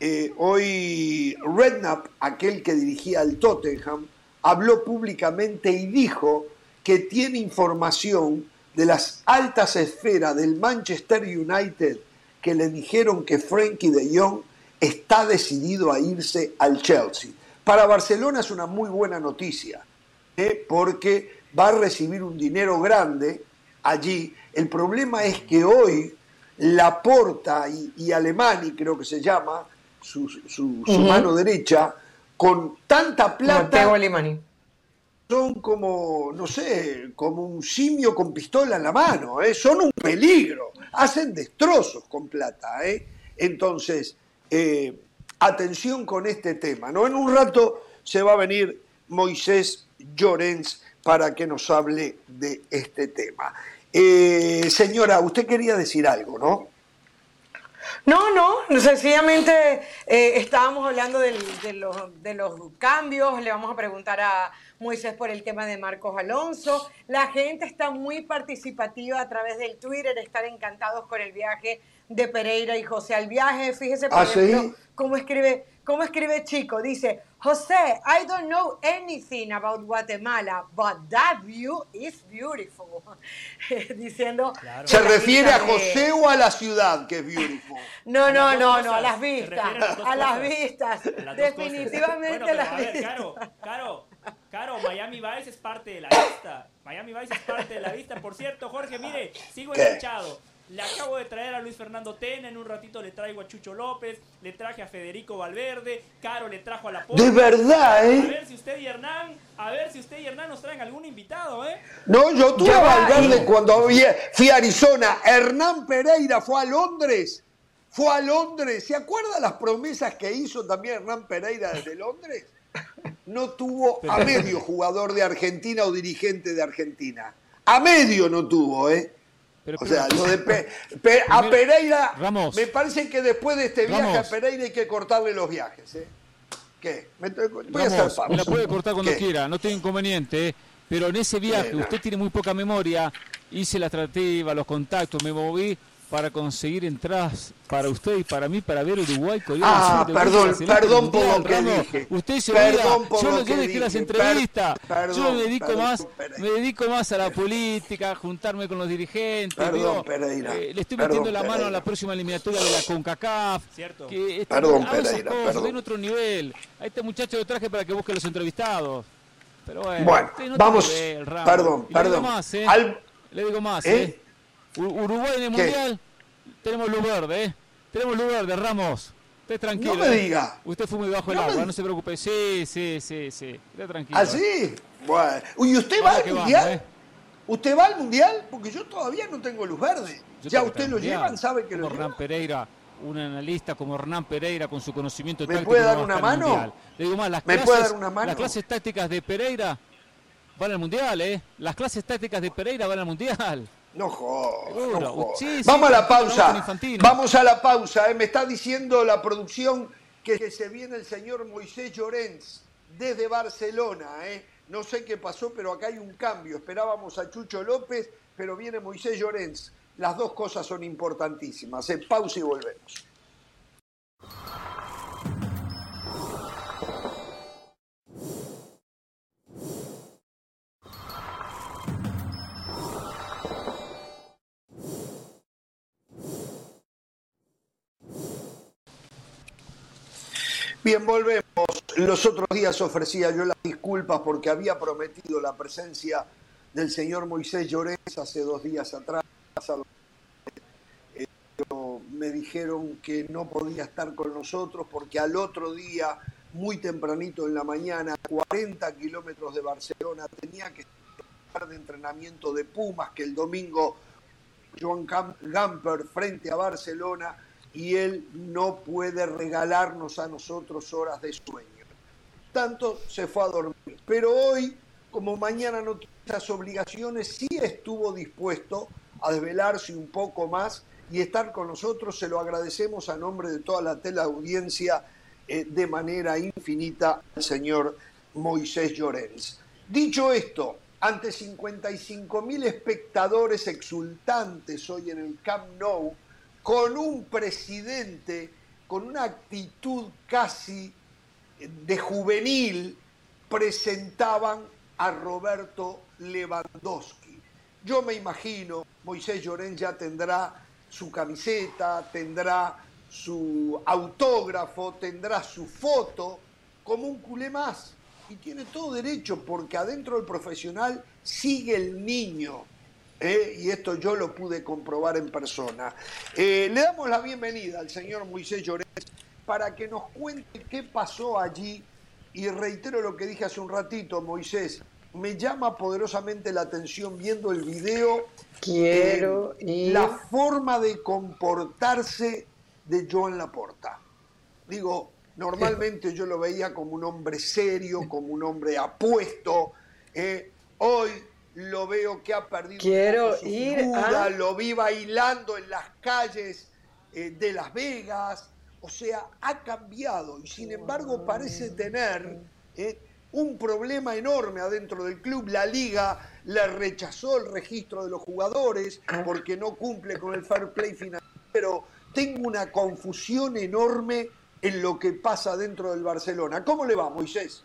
Eh, hoy Redknapp, aquel que dirigía al Tottenham, habló públicamente y dijo que tiene información de las altas esferas del Manchester United que le dijeron que Frankie de Jong está decidido a irse al Chelsea. Para Barcelona es una muy buena noticia, ¿eh? porque va a recibir un dinero grande allí. El problema es que hoy Laporta y, y Alemani, creo que se llama, su, su- su Ujú. mano derecha, con tanta plata Mateo Alemani. Son como, no sé, como un simio con pistola en la mano, ¿eh? son un peligro, hacen destrozos con plata. ¿eh? Entonces, eh, atención con este tema. ¿no? En un rato se va a venir Moisés Llorens para que nos hable de este tema. Señora, usted quería decir algo, ¿no? No, no, sencillamente eh, estábamos hablando del- de, los, de los cambios, le vamos a preguntar a Moisés por el tema de Marcos Alonso. La gente está muy participativa a través del Twitter, están encantados con el viaje de Pereira y José al viaje. Fíjese, por ¿Ah, sí? ejemplo, cómo escribe, cómo escribe Chico. Dice, José, I don't know anything about Guatemala, but that view is beautiful. Diciendo... Claro. ¿Se refiere a vista de- José o a la ciudad, que es beautiful? no, no, las no, cosas. no, a las vistas. a las las vistas. Las. Definitivamente las a ver, vistas. Caro, Caro, Caro, Miami Vice es parte de la lista. Miami Vice es parte de la lista. Por cierto, Jorge, mire, sigo ¿Qué? enganchado. Le acabo de traer a Luis Fernando Tena, en un ratito le traigo a Chucho López, le traje a Federico Valverde, Caro le trajo a la De verdad, A ¿eh? ver si usted y Hernán, a ver si usted y Hernán nos traen algún invitado, ¿eh? No, yo tuve a va, Valverde y- cuando fui a Arizona. Hernán Pereira fue a Londres. Fue a Londres. ¿Se acuerda las promesas que hizo también Hernán Pereira desde Londres? No tuvo a medio jugador de Argentina o dirigente de Argentina. A medio no tuvo, ¿eh? Pero, O sea, lo de Pe- Pe- a Pereira, Ramos. me parece que después de este viaje Ramos. a Pereira hay que cortarle los viajes. ¿eh? ¿Qué? Me- voy a hacer me la puede cortar cuando ¿Qué? quiera, no tengo inconveniente. ¿eh? Pero en ese viaje, usted tiene muy poca memoria. Hice la tratativa, los contactos, me moví para conseguir entradas para usted y para mí para ver Uruguay. Corea Ah, perdón, perdón por lo que dije. Usted se Perdón por Yo, lo que dejé las dije. entrevistas. Per- perdón, yo me dedico perdón, más, me dedico más a la política, a juntarme con los dirigentes. Perdón, digo, Pereira. eh, le estoy Perdón, metiendo la mano a la próxima eliminatoria de la CONCACAF. Cierto. Que este- Perdón, Pereira, cosas, perdón. estoy en otro nivel. A este muchacho lo traje para que busque los entrevistados. Pero bueno, vamos. Ramos. Perdón, Y le digo perdón. más, ¿eh? Al- Le digo más, ¿Eh? ¿Eh? Uruguay en el ¿Qué? Mundial, tenemos luz verde, ¿eh? Tenemos luz verde, Ramos. Usted tranquilo. No me ¿eh? diga. Usted fue muy bajo el No agua, no se preocupe. Sí, sí, sí, sí. Usted tranquilo. ¿Ah, sí? Bueno. ¿Y usted va al vamos, mundial? ¿eh? ¿Usted va al mundial? Porque yo todavía no tengo luz verde. Yo ya usted lo cambiar. llevan, sabe que como lo Hernán llevan. Pereira, un analista como Hernán Pereira con su conocimiento ¿Me puede dar una mano? Mundial. Le digo más, las ¿Me clases, puede dar una mano? las clases tácticas de Pereira van al mundial, ¿eh? Las clases tácticas de Pereira van al mundial. No jodas, no jodas. Sí, sí, Vamos a la pausa. Vamos a la pausa. eh. Me está diciendo la producción que que se viene el señor Moisés Llorens desde Barcelona. eh. No sé qué pasó, pero acá hay un cambio. Esperábamos a Chucho López, pero viene Moisés Llorens. Las dos cosas son importantísimas. eh. Pausa y volvemos. Bien, volvemos. Los otros días ofrecía yo las disculpas porque había prometido la presencia del señor Moisés Llorens hace dos días atrás. Me dijeron que no podía estar con nosotros porque al otro día, muy tempranito en la mañana, 40 kilómetros de Barcelona, tenía que estar de entrenamiento de Pumas, que el domingo Joan Gamper frente a Barcelona y él no puede regalarnos a nosotros horas de sueño. Tanto se fue a dormir. Pero hoy, como mañana no tiene esas obligaciones, sí estuvo dispuesto a desvelarse un poco más y estar con nosotros. Se lo agradecemos a nombre de toda la teleaudiencia eh, de manera infinita al señor Moisés Llorens. Dicho esto, ante 55 mil espectadores exultantes hoy en el Camp Nou, con un presidente con una actitud casi de juvenil, presentaban a Roberto Lewandowski. Yo me imagino, Moisés Llorén ya tendrá su camiseta, tendrá su autógrafo, tendrá su foto, como un culé más. Y tiene todo derecho, porque adentro del profesional sigue el niño. ¿Eh? Y esto yo lo pude comprobar en persona. Eh, le damos la bienvenida al señor Moisés Llorén para que nos cuente qué pasó allí. Y reitero lo que dije hace un ratito, Moisés. Me llama poderosamente la atención viendo el video Quiero eh, ir. la forma de comportarse de Joan Laporta. Digo, normalmente yo lo veía como un hombre serio, como un hombre apuesto. eh, hoy lo veo que ha perdido Quiero su ir figura, a- lo vi bailando en las calles eh, de Las Vegas, o sea, ha cambiado y sin embargo parece tener eh, un problema enorme adentro del club. La liga le rechazó el registro de los jugadores porque no cumple con el fair play financiero. Tengo una confusión enorme en lo que pasa dentro del Barcelona. ¿Cómo le va, Moisés?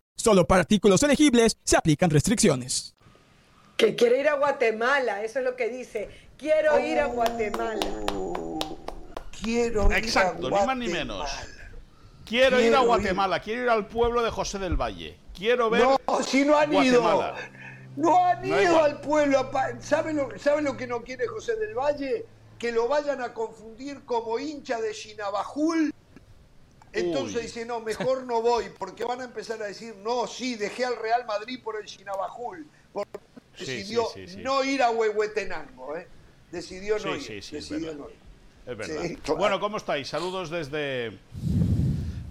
Solo para artículos elegibles se aplican restricciones. Que quiere ir a Guatemala, eso es lo que dice. Quiero ir a Guatemala. Quiero ir Exacto, a ni más ni menos. Quiero, ir a Guatemala, quiero ir al pueblo de José del Valle. Quiero ver. No, si no han Guatemala. ido. No han No ido al pueblo. ¿Saben lo, ¿Saben lo que no quiere José del Valle? Que lo vayan a confundir como hincha de Chinabajul. Entonces Uy. dice, no, mejor no voy, porque van a empezar a decir, no, sí, dejé al Real Madrid por el Chinabajul. Porque Sí, decidió sí, sí, sí. no ir a Huehuetenango, ¿eh? Decidió no Sí, ir. sí, sí, es decidió verdad. no ir. Es verdad. Claro. Bueno, ¿cómo estáis? Saludos desde,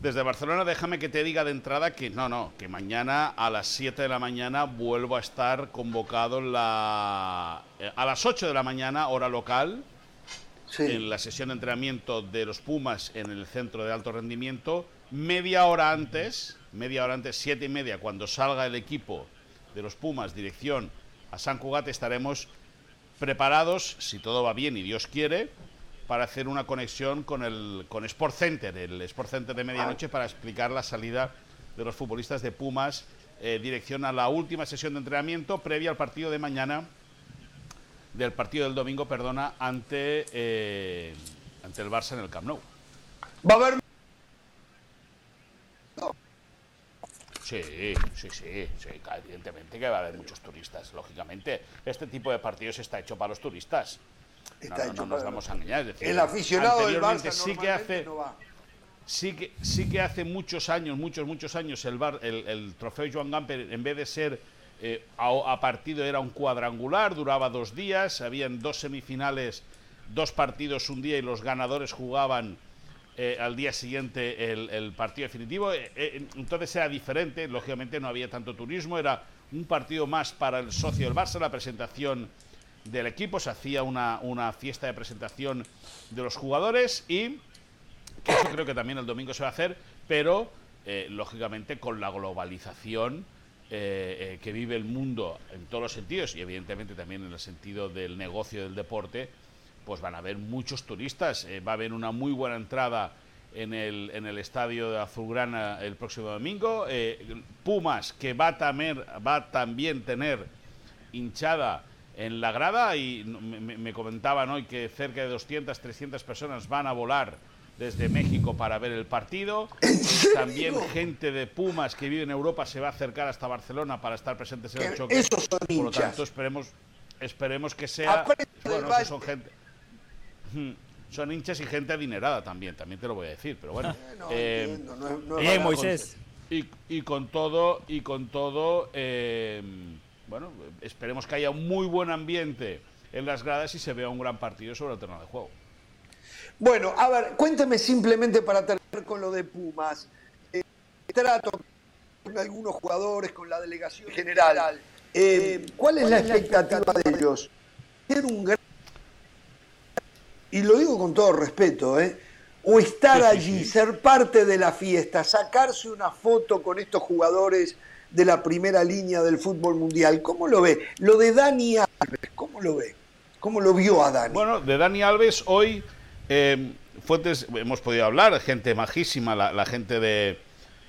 desde Barcelona. Déjame que te diga de entrada que no, no, que mañana a las 7 de la mañana vuelvo a estar convocado en la, eh, a las 8 de la mañana, hora local, En la sesión de entrenamiento de los Pumas en el centro de alto rendimiento. Media hora antes, media hora antes, siete y media, cuando salga el equipo de los Pumas, dirección a San Cugat, estaremos preparados, si todo va bien y Dios quiere, para hacer una conexión con el con Sport Center, el Sport Center de medianoche, para explicar la salida de los futbolistas de Pumas, eh, dirección a la última sesión de entrenamiento previa al partido de mañana, del partido del domingo, perdona, ante, eh, ante el Barça en el Camp Nou. Va a haber Sí, sí, sí, sí, evidentemente que va a haber muchos turistas, lógicamente. Este tipo de partidos está hecho para los turistas. Está no, hecho no nos vamos a engañar. es decir, el aficionado del Barça sí que hace, no va. sí que, sí que hace muchos años, muchos, muchos años, el, bar, el, el trofeo Joan Gamper, en vez de ser eh, a, partido, era un cuadrangular, duraba dos días, habían dos semifinales, dos partidos un día y los ganadores jugaban eh, al día siguiente el, partido definitivo. Eh, entonces era diferente, lógicamente no había tanto turismo, era un partido más para el socio del Barça, la presentación del equipo, se hacía una, fiesta de presentación de los jugadores y que eso creo que también el domingo se va a hacer, pero lógicamente con la globalización eh, eh, que vive el mundo en todos los sentidos y evidentemente también en el sentido del negocio del deporte, pues van a haber muchos turistas. Eh, va a haber una muy buena entrada en el, en el estadio de Azulgrana el próximo domingo. Pumas, que va a, va a también tener hinchada en la grada y me- me comentaban hoy que cerca de 200, 300 personas van a volar desde México para ver el partido. También gente de Pumas que vive en Europa se va a acercar hasta Barcelona para estar presentes en el Que choque. esos son Por lo tanto, esperemos, esperemos que sea... Bueno, que son gente... Hmm, Son hinchas y gente adinerada también, también te lo voy a decir, pero bueno. No, eh, entiendo, no es- no es Bien, verdad. Moisés. y, y con todo, y con todo, eh, bueno, esperemos que haya un muy buen ambiente en las gradas y se vea un gran partido sobre el terreno de juego. Bueno, a ver, cuénteme simplemente para terminar con lo de Pumas. Eh, trato con algunos jugadores, con la delegación general. Eh, ¿Cuál es la expectativa de ellos? Un gran... Y lo digo con todo respeto, ¿eh? O estar allí, ser parte de la fiesta, sacarse una foto con estos jugadores de la primera línea del fútbol mundial. ¿Cómo lo ve? Lo de Dani Alves, ¿cómo lo ve? ¿Cómo lo vio a Dani? Bueno, de Dani Alves hoy, eh, fuentes, hemos podido hablar, gente majísima, la, la gente de,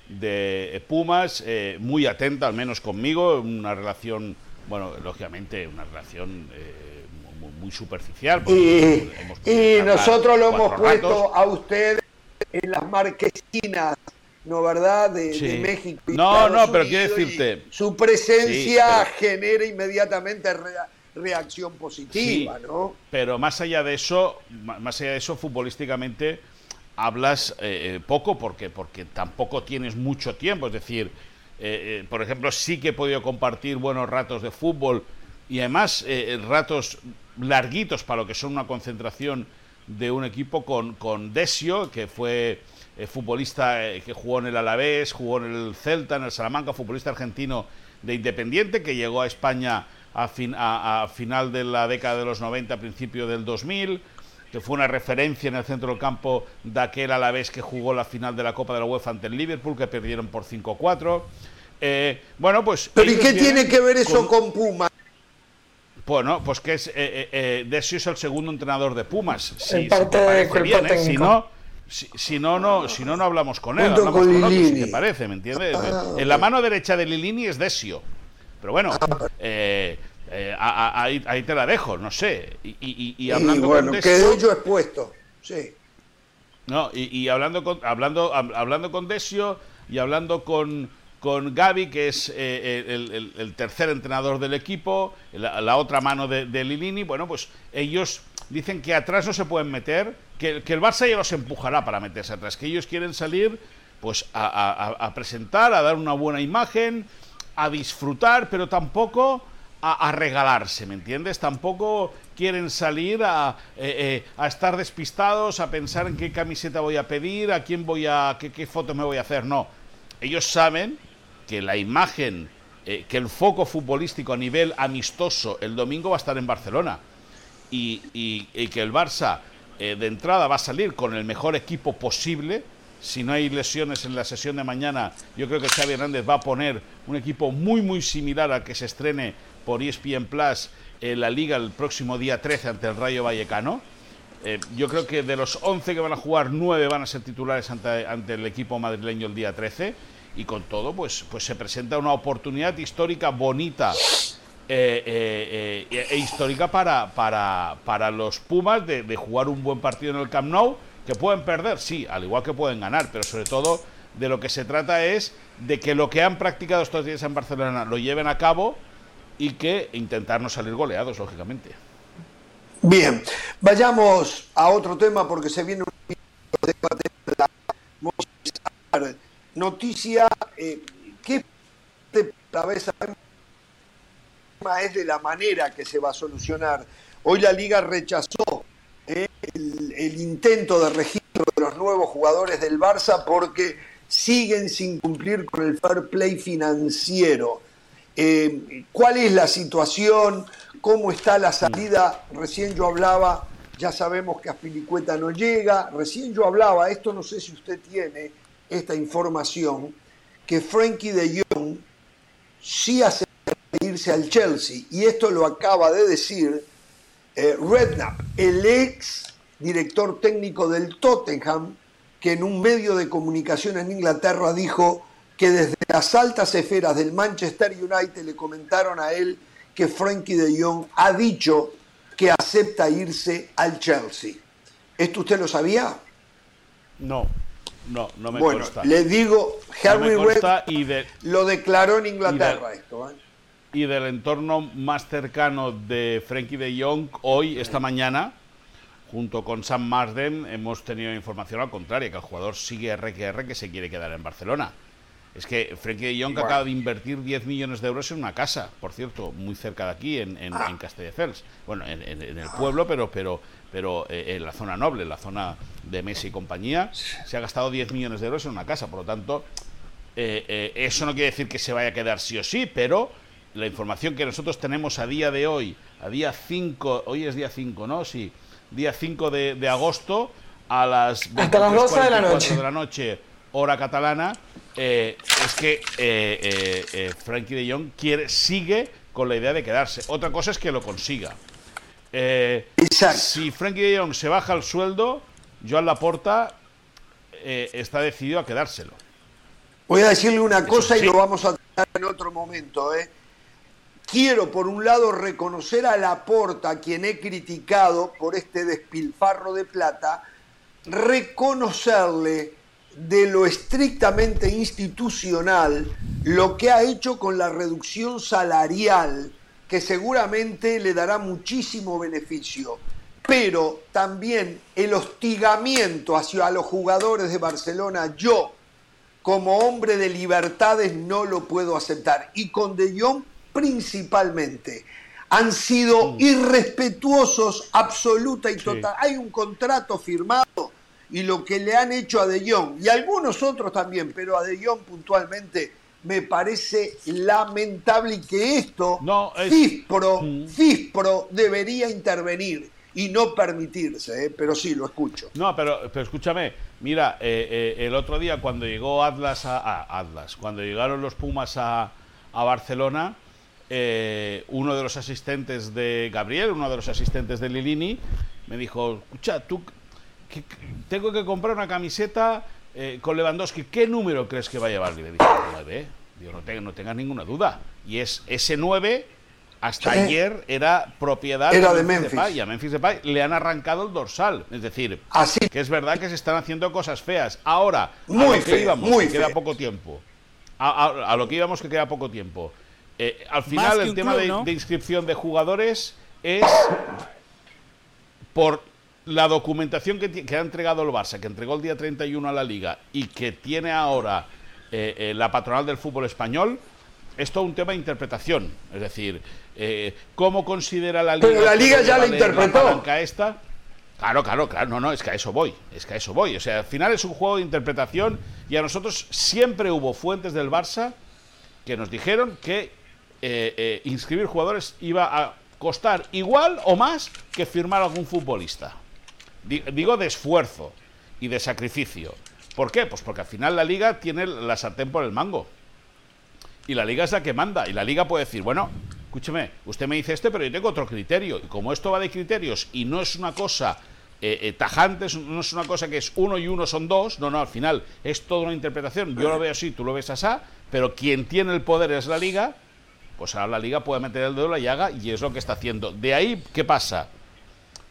de Pumas, eh, muy atenta, al menos conmigo, una relación, bueno, lógicamente, una relación eh, muy, muy superficial. Y, hemos nosotros lo hemos ratos. puesto a ustedes en las marquesinas, ¿no verdad? De. México. y No, Estados no, pero quiero Unidos, decirte- Su presencia Sí, genera inmediatamente reacción positiva, Sí, ¿no? Pero más allá de eso, más allá de eso, futbolísticamente hablas eh, eh, poco porque, porque tampoco tienes mucho tiempo. Es decir, eh, eh, por ejemplo, sí que he podido compartir buenos ratos de fútbol y además eh, ratos larguitos para lo que son una concentración de un equipo con, con Desio, que fue futbolista que jugó en el Alavés, jugó en el Celta, en el Salamanca, futbolista argentino de Independiente, que llegó a España a, fin- a- a final de la década de los 90, principio del 2000, que fue una referencia en el centro del campo de aquel Alavés que jugó la final de la Copa de la UEFA ante el Liverpool, que perdieron por 5-4. Eh, bueno, pues... Pero ¿y qué tiene que ver eso con Puma? bueno, pues que es eh, eh, eh, Desio es el segundo entrenador de Pumas. Si, El parte si te de parece cuerpo bien, ¿eh? Si no, si, si no, no, si no, no hablamos con él. Junto Hablamos con con, otro, si Lilini. te parece, ¿me entiendes? Ah, En la mano derecha de Lilini es Desio. Pero bueno, eh, eh, a- a- ahí, ahí te la dejo, no sé. Y, y- y- hablando bueno, con Desio, yo expuesto. Sí. no, y, y hablando con hablando hab- hablando con Desio y hablando con con Gaby, que es eh, el, el- el tercer entrenador del equipo, la, la otra mano de, de Lilini, bueno, pues ellos dicen que atrás no se pueden meter, que, que el Barça ya los empujará para meterse atrás, que ellos quieren salir pues a- a presentar, a dar una buena imagen, a disfrutar, pero tampoco a, regalarse, ¿me entiendes? Tampoco quieren salir a, eh, eh, a estar despistados, a pensar en qué camiseta voy a pedir, a quién voy a, qué, qué foto me voy a hacer. No, ellos saben que la imagen, eh, que el foco futbolístico a nivel amistoso el domingo va a estar en Barcelona y, que el Barça de entrada va a salir con el mejor equipo posible. Si no hay lesiones en la sesión de mañana, yo creo que Xavi Hernández va a poner un equipo muy, muy similar al que se estrene por E ESPN Plus en la Liga el próximo día 13 ante el Rayo Vallecano. Eh, yo creo que de los 11 que van a jugar, 9 van a ser titulares ante, el equipo madrileño el día 13. Y con todo, pues, pues se presenta una oportunidad histórica bonita eh, eh, eh, e histórica para, para, para los Pumas de, de jugar un buen partido en el Camp Nou, que pueden perder, sí, al igual que pueden ganar, pero sobre todo de lo que se trata es de que lo que han practicado estos días en Barcelona lo lleven a cabo y que intentar no salir goleados, lógicamente. Bien, vayamos a otro tema porque se viene un debate de la noticia eh, que a veces sabemos es de la manera que se va a solucionar. Hoy la liga rechazó el, el intento de registro de los nuevos jugadores del Barça porque siguen sin cumplir con el fair play financiero. Eh, ¿Cuál es la situación? ¿Cómo está la salida? Recién yo hablaba, ya sabemos que Aspilicueta no llega. Recién yo hablaba, esto no sé si usted tiene esta información, que Frankie de Jong sí hace irse al Chelsea. Y esto lo acaba de decir eh, Redknapp, el ex director técnico del Tottenham, que en un medio de comunicación en Inglaterra dijo que desde las altas esferas del Manchester United le comentaron a él que Frankie de Jong ha dicho que acepta irse al Chelsea. ¿Esto usted lo sabía? No, no, no me bueno, consta. le digo, No Harry consta Redknapp y, de, lo declaró en Inglaterra de- esto. ¿eh? Y del entorno más cercano de Frankie de Jong, hoy, esta mañana, junto con Sam Marsden, hemos tenido información al contrario, que el jugador sigue RQR que se quiere quedar en Barcelona. Es que Frankie de Jong Bueno. acaba de invertir 10 millones de euros en una casa, por cierto, muy cerca de aquí, en, en, Ah. en Castelldefels. Bueno, en, en- en el pueblo, pero, pero, pero eh, en la zona noble, en la zona de Messi y compañía, se ha gastado 10 millones de euros en una casa. Por lo tanto, eh, eh, eso no quiere decir que se vaya a quedar sí o sí, pero la información que nosotros tenemos a día de hoy, a día 5, hoy es día 5, ¿no? Sí, día 5 de, de agosto, a las Hasta las 12 de la 23:44 noche. de la noche, hora catalana, eh, es que eh, eh, eh, Frankie de Jong quiere, sigue con la idea de quedarse. Otra cosa es que lo consiga. Exacto. si Frankie de Jong se baja el sueldo, Joan Laporta está decidido a quedárselo. Voy a decirle una cosa y lo vamos a tratar en otro momento. ¿eh? Quiero, por un lado, reconocer a Laporta, a quien he criticado por este despilfarro de plata, reconocerle de lo estrictamente institucional lo que ha hecho con la reducción salarial, que seguramente le dará muchísimo beneficio, pero también el hostigamiento hacia los jugadores de Barcelona, yo, como hombre de libertades, no lo puedo aceptar. Y con De Jong principalmente. Han sido irrespetuosos absoluta y total. Hay un contrato firmado y lo que le han hecho a De Jong y algunos otros también, pero a De Jong puntualmente me parece lamentable y que esto No, es- Fispro, Mm. Fispro debería intervenir y no permitirse, ¿eh? pero sí, lo escucho. No, pero, pero escúchame, mira, eh, eh, el otro día cuando llegó Atlas a, a- Atlas, cuando llegaron los Pumas a, a Barcelona, eh, uno de los asistentes de Gabriel, uno de los asistentes de Lilini, me dijo, escucha, tú que- que- tengo que comprar una camiseta eh, con Lewandowski, ¿qué número crees que va a llevar? Y le dije, 9. Digo, no, te- no tengas ninguna duda. Y es ese 9 hasta Sí. ayer era propiedad Era de Memphis. Depay, y a Memphis Depay le han arrancado el dorsal. Es decir, Así. que es verdad que se están haciendo cosas feas. Ahora, a Muy lo que íbamos, muy que queda poco tiempo. A, a- a lo que íbamos que queda poco tiempo. Eh, al final el tema club, de, ¿no? de inscripción de jugadores es por la documentación que, ha entregado el Barça, que entregó el día 31 a la Liga y que tiene ahora eh, eh, la patronal del fútbol español, es todo un tema de interpretación. Es decir, eh, ¿cómo considera la Liga? Pero la Liga ya la interpretó. palanca esta? Claro, claro, claro, no, no, es que a eso voy, es que a eso voy. O sea, al final es un juego de interpretación y a nosotros siempre hubo fuentes del Barça que nos dijeron que eh, eh, inscribir jugadores iba a costar igual o más que firmar algún futbolista. Di- Digo de esfuerzo y de sacrificio. ¿Por qué? Pues porque al final la liga tiene la sartén por el mango. Y la liga es la que manda. Y la liga puede decir, bueno, escúcheme, usted me dice este, pero yo tengo otro criterio. Y como esto va de criterios y no es una cosa eh, eh, tajante, no es una cosa que es uno y uno son dos, no, no, al final es toda una interpretación. Yo lo veo así, tú lo ves así, pero quien tiene el poder es la liga, pues ahora la liga puede meter el dedo en la llaga y es lo que está haciendo. De ahí, ¿qué pasa?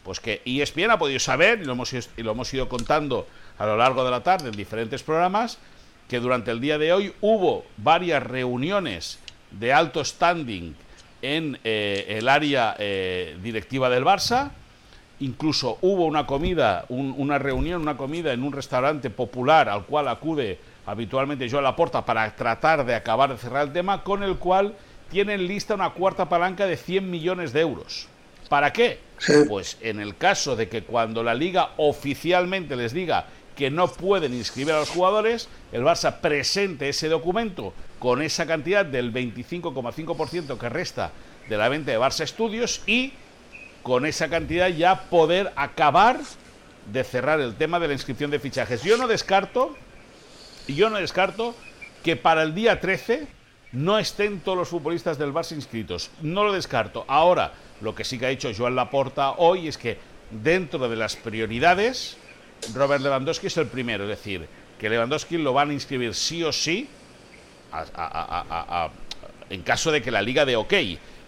Pues que ESPN ha podido saber, y lo, hemos, y lo hemos ido contando a lo largo de la tarde en diferentes programas, que durante el día de hoy hubo varias reuniones de alto standing en eh, el área eh, directiva del Barça. Incluso hubo una comida, un- una reunión, una comida en un restaurante popular al cual acude habitualmente Joan Laporta para tratar de acabar de cerrar el tema, con el cual tienen lista una cuarta palanca de 100 millones de euros. ¿Para qué? Sí. Pues en el caso de que cuando la liga oficialmente les diga que no pueden inscribir a los jugadores, el Barça presente ese documento con esa cantidad del 25,5% que resta de la venta de Barça Estudios y con esa cantidad ya poder acabar de cerrar el tema de la inscripción de fichajes. Yo no descarto, y yo no descarto que para el día 13 no estén todos los futbolistas del Barça inscritos. No lo descarto. Ahora, lo que sí que ha dicho Joan Laporta hoy es que dentro de las prioridades, Robert Lewandowski es el primero. Es decir, que Lewandowski lo van a inscribir sí o sí a- a- a- a- a- en caso de que la liga dé ok.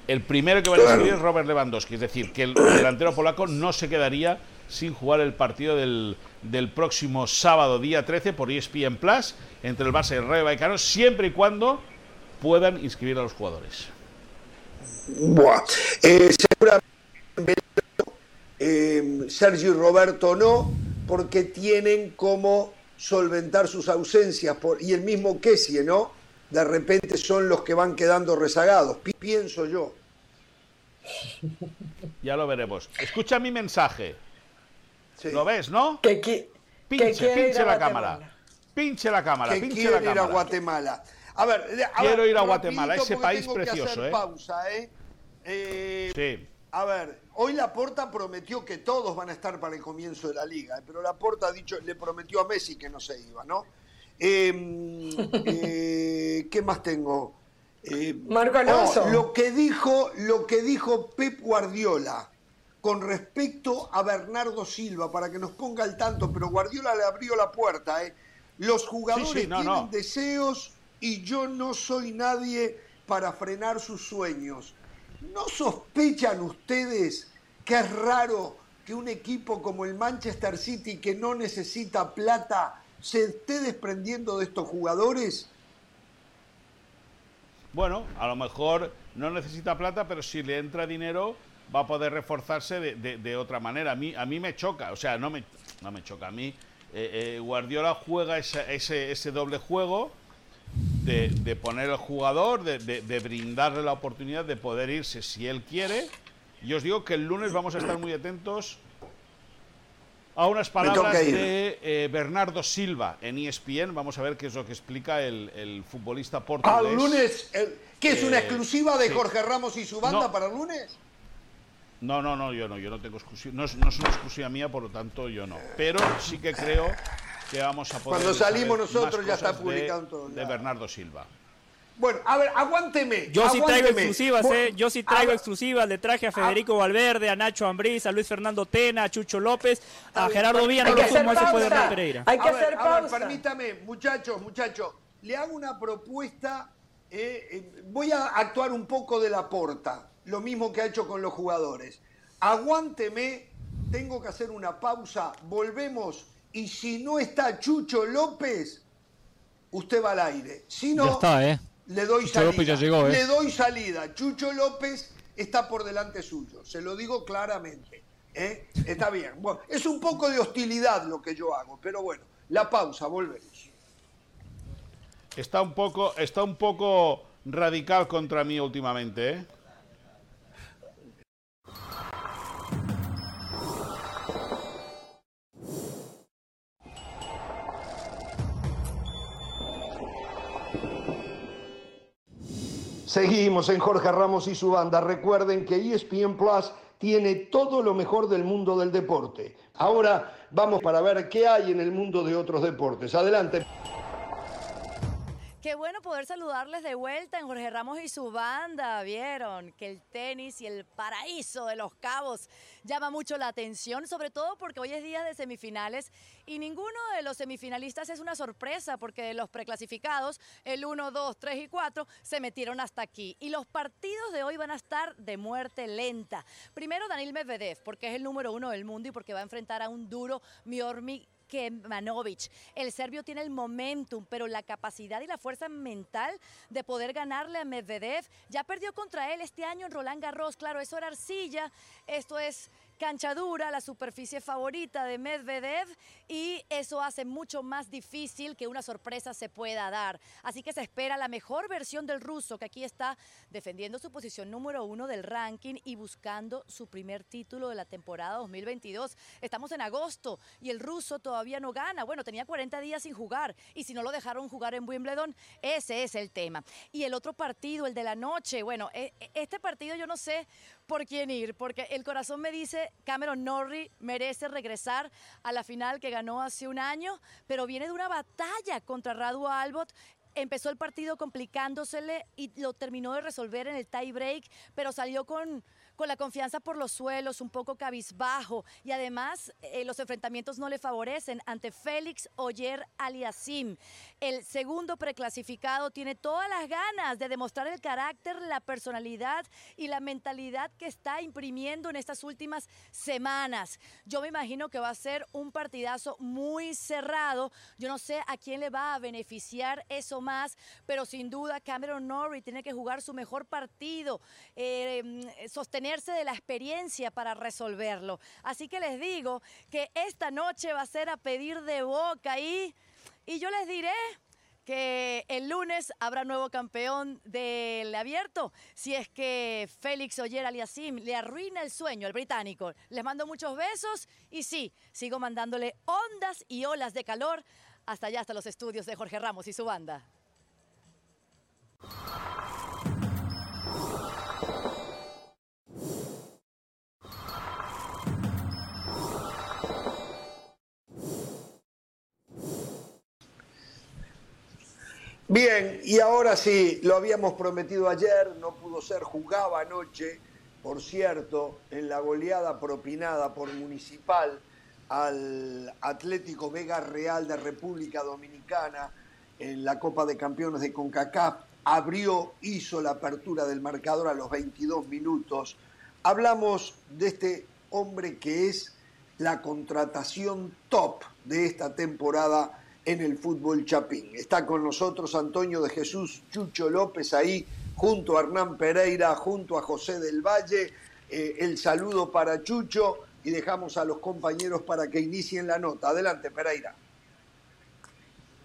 El primero que va a inscribir es Robert Lewandowski. Es decir, que el delantero polaco no se quedaría sin jugar el partido del, del próximo sábado, día 13, por ESPN Plus, entre el Barça y el Rayo Vallecano, siempre y cuando puedan inscribir a los jugadores. Buah. Eh, seguramente eh, Sergio y Roberto no, porque tienen como solventar sus ausencias. Por, y el mismo Kessie, ¿no? De repente son los que van quedando rezagados. Pi- Pienso yo. Ya lo veremos. Escucha mi mensaje. Sí. ¿Lo ves, no? Que, que Pinche, pinche a la Guatemala. cámara. Pinche la cámara, que ir a. Guatemala. A ver, a Quiero ver, ir a Guatemala, ese porque país tengo que precioso, hacer ¿eh? pausa, ¿eh? Eh, Sí. A ver, hoy Laporta prometió que todos van a estar para el comienzo de la liga, eh, pero Laporta ha dicho, le prometió a Messi que no se iba, ¿no? Eh, eh, ¿Qué más tengo? Eh, Marco Alonso. oh, lo que dijo, lo que dijo Pep Guardiola con respecto a Bernardo Silva, para que nos ponga al tanto, pero Guardiola le abrió la puerta, ¿eh? Los jugadores Sí, sí, no, tienen no. deseos y yo no soy nadie para frenar sus sueños. ¿No sospechan ustedes que es raro que un equipo como el Manchester City, que no necesita plata, se esté desprendiendo de estos jugadores? Bueno, a lo mejor no necesita plata, pero si le entra dinero va a poder reforzarse de, otra manera. A mí, a mí me choca, o sea, no me, no me choca. A mí eh, eh, Guardiola juega ese doble juego de, de poner al jugador, de, de- de brindarle la oportunidad de poder irse si él quiere. Y os digo que el lunes vamos a estar muy atentos a unas palabras de eh, Bernardo Silva en ESPN. Vamos a ver qué es lo que explica el, el futbolista portugués. Al lunes, ¿qué es una Eh, exclusiva de sí. Jorge Ramos y su banda No. para el lunes? No, no, no, yo no, yo no tengo exclusiva. No es, no es una exclusiva mía, por lo tanto yo no. Pero sí que creo que vamos a poder. Cuando salimos nosotros ya está de- publicado en todos De. Bernardo Silva. Bueno, a ver, aguánteme. Yo sí traigo aguánteme. exclusivas, Bueno, eh. Yo sí traigo ver, exclusivas. Le traje a Federico Valverde, a Nacho Ambriz, a Luis Fernando Tena, a Chucho López, a Gerardo Villa. No sé cómo eso puede pausa. Hernán Pereira. Hay que a ver, hacer a ver, pausa. permítame, muchachos, muchachos, le hago una propuesta. eh, eh, voy a actuar un poco de la porta, lo mismo que ha hecho con los jugadores. Aguánteme, tengo que hacer una pausa, volvemos y si no está Chucho López, usted va al aire. Si no, Ya está, ¿eh? le doy Chucho salida. López ya llegó, ¿eh? Le doy salida. Chucho López está por delante suyo, se lo digo claramente. ¿eh? Está bien. Bueno, es un poco de hostilidad lo que yo hago, pero bueno, la pausa, volvemos. Está un poco, está un poco radical contra mí últimamente, ¿eh? Seguimos en Jorge Ramos y su banda. Recuerden que ESPN Plus tiene todo lo mejor del mundo del deporte. Ahora vamos para ver qué hay en el mundo de otros deportes. Adelante. Qué bueno poder saludarles de vuelta en Jorge Ramos y su banda. Vieron que el tenis y el paraíso de los cabos llama mucho la atención, sobre todo porque hoy es día de semifinales y ninguno de los semifinalistas es una sorpresa porque los preclasificados, el 1, 2, 3 y 4 se metieron hasta aquí. Y los partidos de hoy van a estar de muerte lenta. Primero Daniil Medvedev, porque es el número uno del mundo y porque va a enfrentar a un duro Miormi Kemanovic. El serbio tiene el momentum, pero la capacidad y la fuerza mental de poder ganarle a Medvedev. Ya perdió contra él este año en Roland Garros. Claro, eso era arcilla. Esto es cancha dura, la superficie favorita de Medvedev y eso hace mucho más difícil que una sorpresa se pueda dar. Así que se espera la mejor versión del ruso que aquí está defendiendo su posición número uno del ranking y buscando su primer título de la temporada 2022. Estamos en agosto y el ruso todavía no gana. Bueno, tenía 40 días sin jugar y si no lo dejaron jugar en Wimbledon, ese es el tema. Y el otro partido, el de la noche, bueno, e- e- este partido yo no sé por quién ir, porque el corazón me dice Cameron Norrie merece regresar a la final que ganó hace un año, pero viene de una batalla contra Radu Albot. Empezó el partido complicándosele y lo terminó de resolver en el tie break, pero salió con, con la confianza por los suelos, un poco cabizbajo y además eh, los enfrentamientos no le favorecen ante Félix Oyer Aliasim. El segundo preclasificado tiene todas las ganas de demostrar el carácter, la personalidad y la mentalidad que está imprimiendo en estas últimas semanas. Yo me imagino que va a ser un partidazo muy cerrado. Yo no sé a quién le va a beneficiar eso más, pero sin duda Cameron Norrie tiene que jugar su mejor partido, eh, de la experiencia para resolverlo. Así que les digo que esta noche va a ser a pedir de boca y, y yo les diré que el lunes habrá nuevo campeón del abierto. Si es que Félix Oyer Aliasim le arruina el sueño al británico. Les mando muchos besos y sí, sigo mandándole ondas y olas de calor hasta allá, hasta los estudios de Jorge Ramos y su banda. Bien, y ahora sí, lo habíamos prometido ayer, no pudo ser, jugaba anoche, por cierto, en la goleada propinada por Municipal al Atlético Vega Real de República Dominicana en la Copa de Campeones de CONCACAF. Abrió, hizo la apertura del marcador a los 22 minutos. Hablamos de este hombre que es la contratación top de esta temporada en el fútbol chapín. Está con nosotros Antonio de Jesús Chucho López ahí, junto a Hernán Pereira, junto a José del Valle. Eh, el saludo para Chucho y dejamos a los compañeros para que inicien la nota. Adelante, Pereira.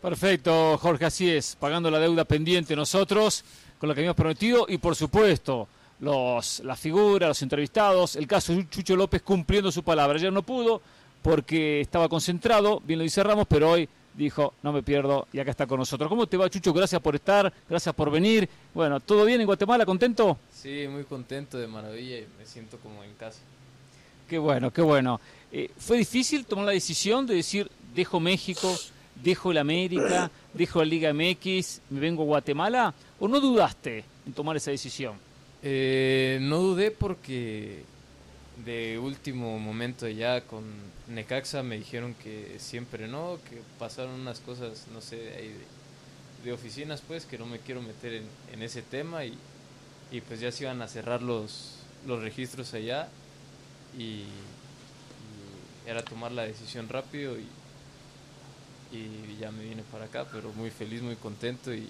Perfecto, Jorge, así es, pagando la deuda pendiente nosotros, con lo que habíamos prometido y por supuesto los, las figuras, los entrevistados, el caso de Chucho López cumpliendo su palabra. Ayer no pudo porque estaba concentrado, bien lo dice Ramos, pero hoy dijo, no me pierdo y acá está con nosotros. ¿Cómo te va, Chucho? Gracias por estar, gracias por venir. Bueno, ¿todo bien en Guatemala? ¿Contento? Sí, muy contento, de maravilla y me siento como en casa. Qué bueno, qué bueno. Eh, ¿Fue difícil tomar la decisión de decir, dejo México, dejo la América, dejo la Liga MX, me vengo a Guatemala? ¿O no dudaste en tomar esa decisión? Eh, no dudé porque de último momento ya con Necaxa me dijeron que siempre no, que pasaron unas cosas, no sé, de, de oficinas pues, que no me quiero meter en, en ese tema y, y, pues ya se iban a cerrar los, los registros allá y, y era tomar la decisión rápido y, y ya me vine para acá, pero muy feliz, muy contento y,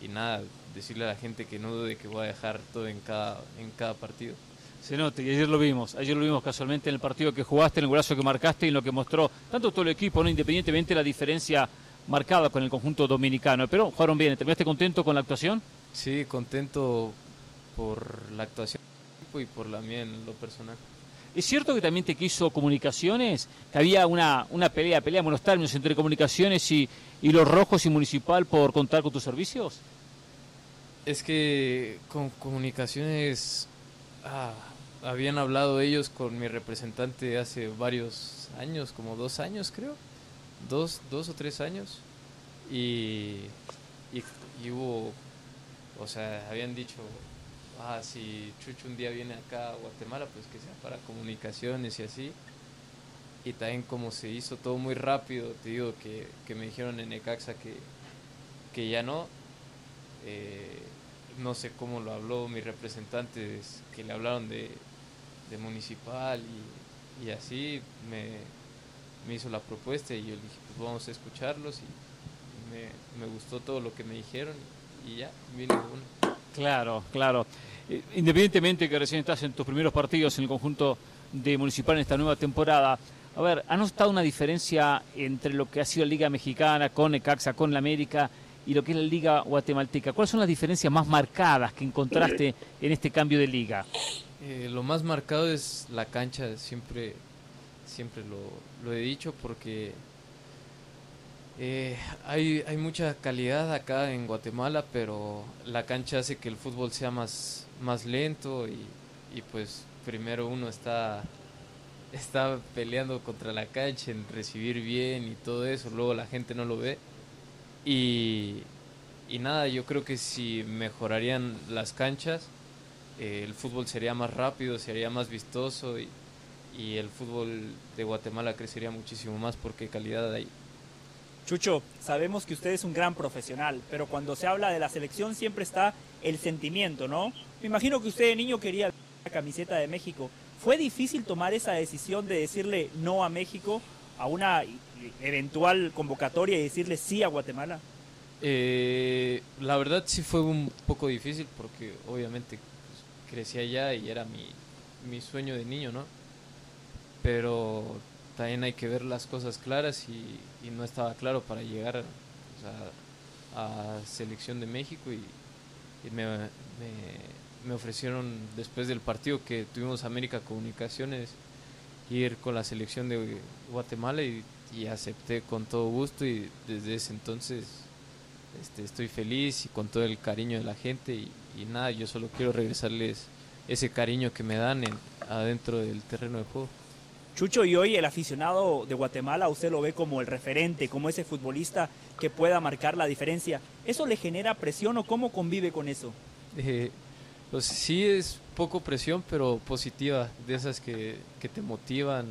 y nada, decirle a la gente que no dude que voy a dejar todo en cada, en cada partido. Se nota, y ayer lo vimos, ayer lo vimos casualmente en el partido que jugaste, en el brazo que marcaste y en lo que mostró tanto todo el equipo, ¿no? independientemente de la diferencia marcada con el conjunto dominicano. Pero jugaron bien, ¿terminaste contento con la actuación? Sí, contento por la actuación y por la mía en lo personal. ¿Es cierto que también te quiso comunicaciones? Que había una, una pelea, pelea en buenos términos entre comunicaciones y, y los rojos y municipal por contar con tus servicios? Es que con comunicaciones ah, habían hablado ellos con mi representante hace varios años, como dos años creo, dos, dos o tres años, y, y, y hubo, o sea, habían dicho, ah, si Chucho un día viene acá a Guatemala, pues que sea para comunicaciones y así. Y también como se hizo todo muy rápido, te digo que, que me dijeron en Necaxa que, que ya no. Eh, no sé cómo lo habló mi representante, que le hablaron de, de municipal y, y así me, me, hizo la propuesta y yo le dije, pues vamos a escucharlos y me, me gustó todo lo que me dijeron y ya, vine uno. Claro, claro. Independientemente que recién estás en tus primeros partidos en el conjunto de Municipal en esta nueva temporada, a ver, ¿ha notado una diferencia entre lo que ha sido la Liga Mexicana con Necaxa, con la América y lo que es la Liga Guatemalteca? ¿Cuáles son las diferencias más marcadas que encontraste en este cambio de liga? Eh, lo más marcado es la cancha, siempre, siempre lo, he dicho porque eh, hay, mucha calidad acá en Guatemala, pero la cancha hace que el fútbol sea más, lento y, pues primero uno está, peleando contra la cancha en recibir bien y todo eso, luego la gente no lo ve. Y nada, yo creo que si mejorarían las canchas, eh, el fútbol sería más rápido, sería más vistoso y, y el fútbol de Guatemala crecería muchísimo más porque calidad hay. Chucho, sabemos que usted es un gran profesional, pero cuando se habla de la selección siempre está el sentimiento, ¿no? Me imagino que usted de niño quería la camiseta de México. ¿Fue difícil tomar esa decisión de decirle no a México a una eventual convocatoria y decirle sí a Guatemala? Eh, la verdad sí fue un poco difícil porque obviamente crecí allá y era mi, mi sueño de niño, ¿no? Pero también hay que ver las cosas claras y, no estaba claro para llegar o sea, a selección de México y, me, me, me, ofrecieron después del partido que tuvimos América Comunicaciones ir con la selección de Guatemala y, y acepté con todo gusto y desde ese entonces este, estoy feliz y con todo el cariño de la gente y, y nada, yo solo quiero regresarles ese cariño que me dan en, adentro del terreno de juego. Chucho, y hoy el aficionado de Guatemala, usted lo ve como el referente, como ese futbolista que pueda marcar la diferencia. ¿Eso le genera presión o cómo convive con eso? Eh, pues sí es poco presión, pero positiva, de esas que, que te motivan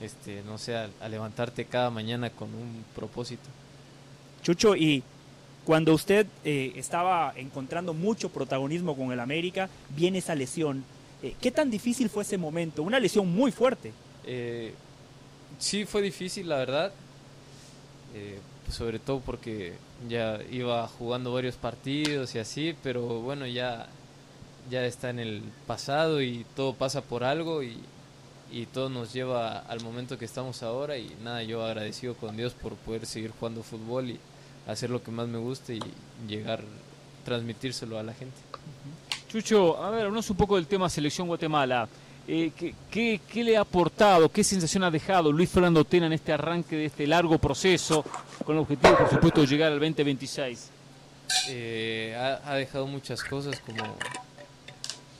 este, no sé, a, a levantarte cada mañana con un propósito. Chucho, y cuando usted eh, estaba encontrando mucho protagonismo con el América, viene esa lesión. Eh, ¿Qué tan difícil fue ese momento? Una lesión muy fuerte. Eh, sí fue difícil, la verdad. Eh, sobre todo porque ya iba jugando varios partidos y así, pero bueno, ya, ya está en el pasado y todo pasa por algo y, y todo nos lleva al momento que estamos ahora y nada, yo agradecido con Dios por poder seguir jugando fútbol y hacer lo que más me guste y llegar, transmitírselo a la gente. Chucho, a ver, hablamos un poco del tema selección Guatemala. Eh, ¿qué, qué, qué le ha aportado, qué sensación ha dejado Luis Fernando Tena en este arranque de este largo proceso, con el objetivo, por supuesto, de llegar al 2026? Eh, ha, ha dejado muchas cosas como,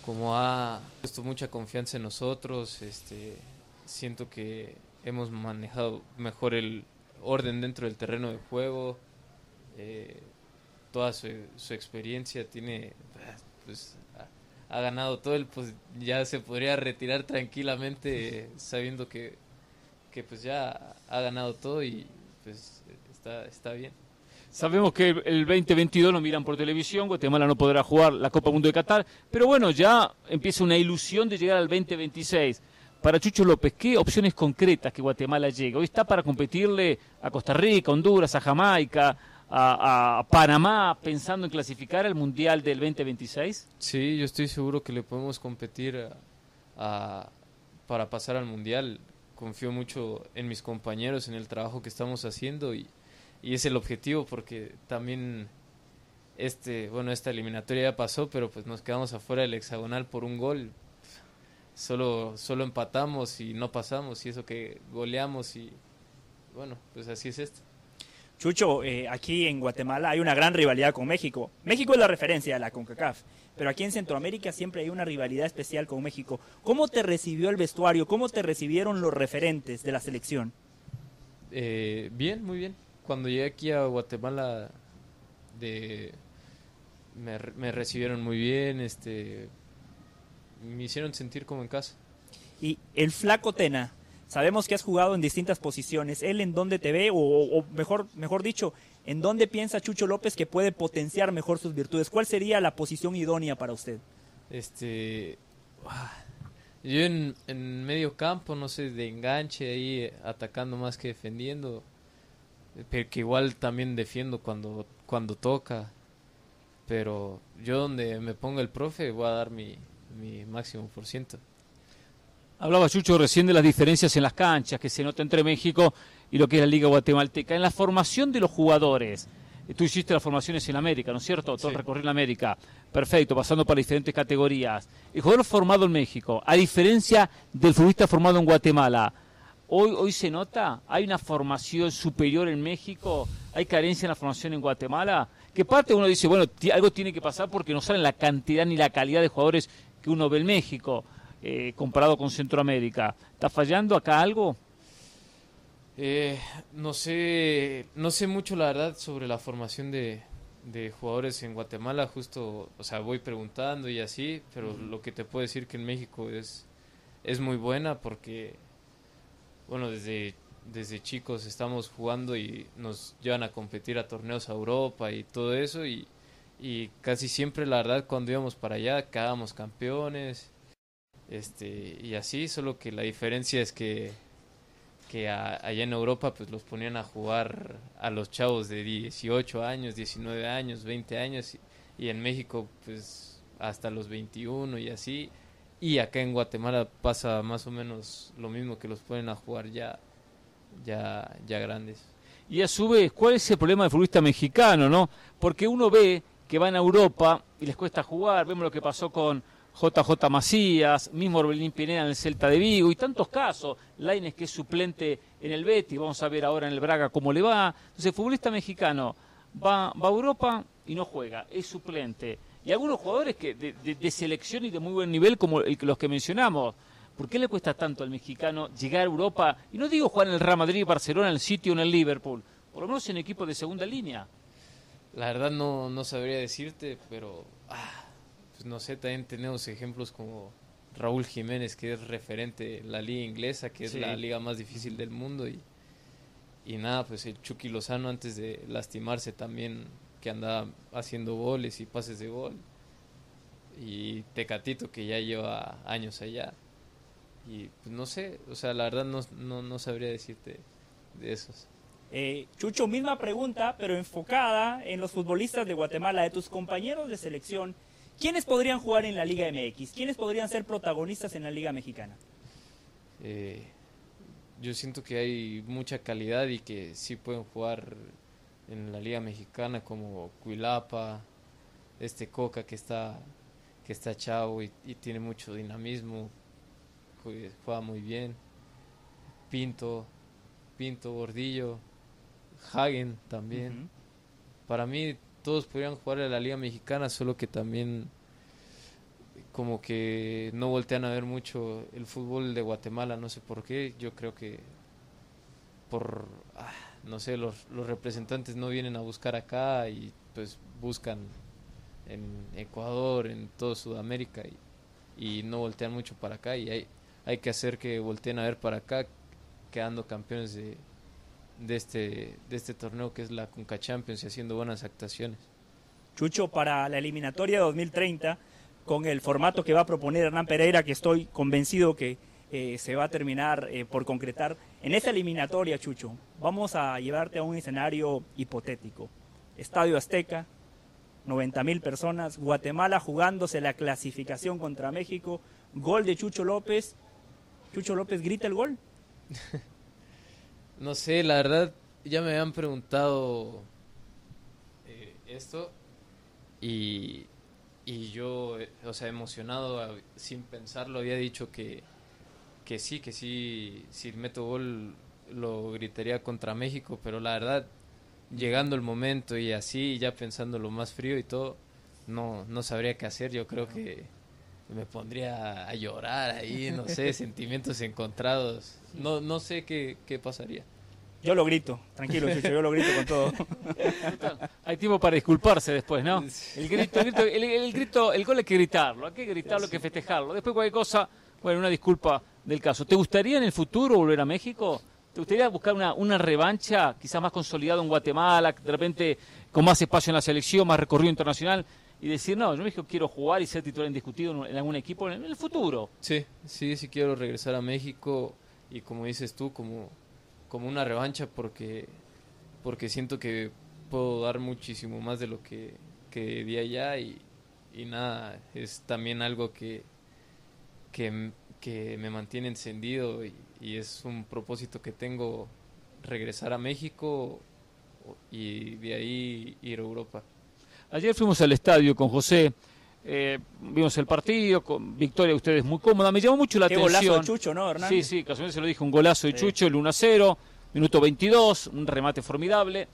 como ha puesto mucha confianza en nosotros. Este, siento que hemos manejado mejor el orden dentro del terreno de juego. Eh, toda su, su experiencia tiene, pues, ha, ha ganado todo. El, pues ya se podría retirar tranquilamente sabiendo que, que pues ya ha ganado todo y pues está, está bien. Sabemos que el 2022 lo miran por televisión, Guatemala no podrá jugar la Copa Mundo de Qatar, pero bueno, ya empieza una ilusión de llegar al 2026. Para Chucho López, ¿qué opciones concretas que Guatemala llegue? Hoy está para competirle a Costa Rica, Honduras, a Jamaica, a, a Panamá, pensando en clasificar al Mundial del 2026. Sí, yo estoy seguro que le podemos competir a- para pasar al Mundial. Confío mucho en mis compañeros, en el trabajo que estamos haciendo y, y es el objetivo porque también este, bueno, esta eliminatoria ya pasó, pero pues nos quedamos afuera del hexagonal por un gol. Solo, solo empatamos y no pasamos y eso que goleamos y bueno, pues así es esto. Chucho, eh, aquí en Guatemala hay una gran rivalidad con México. México es la referencia de la CONCACAF, pero aquí en Centroamérica siempre hay una rivalidad especial con México. ¿Cómo te recibió el vestuario? ¿Cómo te recibieron los referentes de la selección? Eh, bien, muy bien. Cuando llegué aquí a Guatemala, de, me, re- me recibieron muy bien, este, me hicieron sentir como en casa. Y el flaco Tena, sabemos que has jugado en distintas posiciones. ¿Él en dónde te ve? O, mejor, mejor dicho, ¿en dónde piensa Chucho López que puede potenciar mejor sus virtudes? ¿Cuál sería la posición idónea para usted? Este, ah, yo en, medio campo, no sé, de enganche ahí, atacando más que defendiendo, pero que igual también defiendo cuando, cuando toca. Pero yo donde me ponga el profe voy a dar mi máximo por ciento. Hablaba Chucho recién de las diferencias en las canchas que se nota entre México y lo que es la Liga Guatemalteca. En la formación de los jugadores, eh, tú hiciste las formaciones en América, ¿no es cierto? Todo el recorrido en América. Perfecto, pasando por diferentes categorías. El jugador formado en México, a diferencia del futbolista formado en Guatemala, hoy, hoy se nota, hay una formación superior en México, hay carencia en la formación en Guatemala. Que parte uno dice, bueno, algo tiene que pasar porque no salen la cantidad ni la calidad de jugadores que uno ve en México eh, comparado con Centroamérica. ¿Está fallando acá algo? Eh, no sé, no sé mucho la verdad sobre la formación de, de jugadores en Guatemala, justo, o sea, voy preguntando y así, pero lo que te puedo decir que en México es, es muy buena porque, bueno, desde, desde chicos estamos jugando y nos llevan a competir a torneos a Europa y todo eso y, y casi siempre la verdad cuando íbamos para allá quedábamos campeones, este, y así, solo que la diferencia es que que a- allá en Europa pues los ponían a jugar a los chavos de 18 años, 19 años, 20 años y, en México pues hasta los 21 y así y acá en Guatemala pasa más o menos lo mismo que los ponen a jugar ya ya ya grandes. Y a su vez, ¿cuál es el problema del futbolista mexicano, no? Porque uno ve que van a Europa y les cuesta jugar, vemos lo que pasó con JJ Macías, mismo Orbelín Pineda en el Celta de Vigo y tantos casos, Laines que es suplente en el Betis, vamos a ver ahora en el Braga cómo le va. Entonces, futbolista mexicano va, va a Europa y no juega, es suplente. Y algunos jugadores que de, selección y de muy buen nivel como los que mencionamos, ¿Por qué le cuesta tanto al mexicano llegar a Europa? Y no digo jugar en el Real Madrid, Barcelona, en el City o en el Liverpool. Por lo menos en equipos de segunda línea. La verdad no, no sabría decirte, pero ah, no sé, también tenemos ejemplos como Raúl Jiménez, que es referente en la liga inglesa, que es la liga más difícil del mundo. Y, y nada, pues el Chucky Lozano antes de lastimarse también, que andaba haciendo goles y pases de gol. Y Tecatito, que ya lleva años allá. Y pues no sé, o sea, la verdad no, no, no sabría decirte de esos. Eh, Chucho, misma pregunta, pero enfocada en los futbolistas de Guatemala, de tus compañeros de selección. ¿Quiénes podrían jugar en la Liga MX? ¿Quiénes podrían ser protagonistas en la Liga Mexicana? Eh, yo siento que hay mucha calidad y que sí pueden jugar en la liga mexicana como Cuilapa, este Coca que está que está chavo y, y tiene mucho dinamismo, jue- juega muy bien, Pinto, Pinto Gordillo, Hagen también. Para mí todos podrían jugar en la liga mexicana, solo que también como que no voltean a ver mucho el fútbol de Guatemala, no sé por qué, yo creo que por, ah, no sé, los, representantes no vienen a buscar acá y pues buscan en Ecuador, en toda Sudamérica y, y no voltean mucho para acá y hay, hay que hacer que volteen a ver para acá, quedando campeones de, de, este, de este torneo que es la Conca Champions y haciendo buenas actuaciones. Chucho, para la eliminatoria 2030, con el formato que va a proponer Hernán Pereira, que estoy convencido que eh, se va a terminar eh, por concretar. En esa eliminatoria, Chucho, vamos a llevarte a un escenario hipotético. Estadio Azteca, 90 mil personas, Guatemala jugándose la clasificación contra México, gol de Chucho López. Chucho López grita el gol. No sé, la verdad, ya me habían preguntado eh, esto y, y yo, eh, o sea, emocionado, sin pensarlo, había dicho que, que sí, que sí, si meto gol lo gritaría contra México, pero la verdad, llegando el momento y así, ya pensando lo más frío y todo, no, no sabría qué hacer, yo creo que me pondría a llorar ahí, no sé, sentimientos encontrados, no, no sé qué, qué pasaría. Yo lo grito, tranquilo, Chucho, yo lo grito con todo. Hay tiempo para disculparse después, ¿no? El grito, el grito, el, el grito, el gol hay que gritarlo, hay que gritarlo, hay que festejarlo. Después cualquier cosa, bueno, una disculpa del caso. ¿Te gustaría en el futuro volver a México? ¿Te gustaría buscar una, una revancha, quizás más consolidado en Guatemala, de repente con más espacio en la selección, más recorrido internacional, y decir, no, yo en México quiero jugar y ser titular indiscutido en, algún equipo en el futuro? Sí, sí, sí quiero regresar a México y como dices tú, como, como una revancha porque, porque siento que puedo dar muchísimo más de lo que, que di allá y, y nada, es también algo que, que, que me mantiene encendido y es un propósito que tengo regresar a México y de ahí ir a Europa. Ayer fuimos al estadio con José, eh, vimos el partido, con victoria de ustedes muy cómoda. Me llamó mucho la Qué atención. golazo de Chucho, ¿no, Hernán? Sí, sí, casualmente se lo dije, un golazo de Sí. Chucho, el 1 a 0, minuto 22, un remate formidable.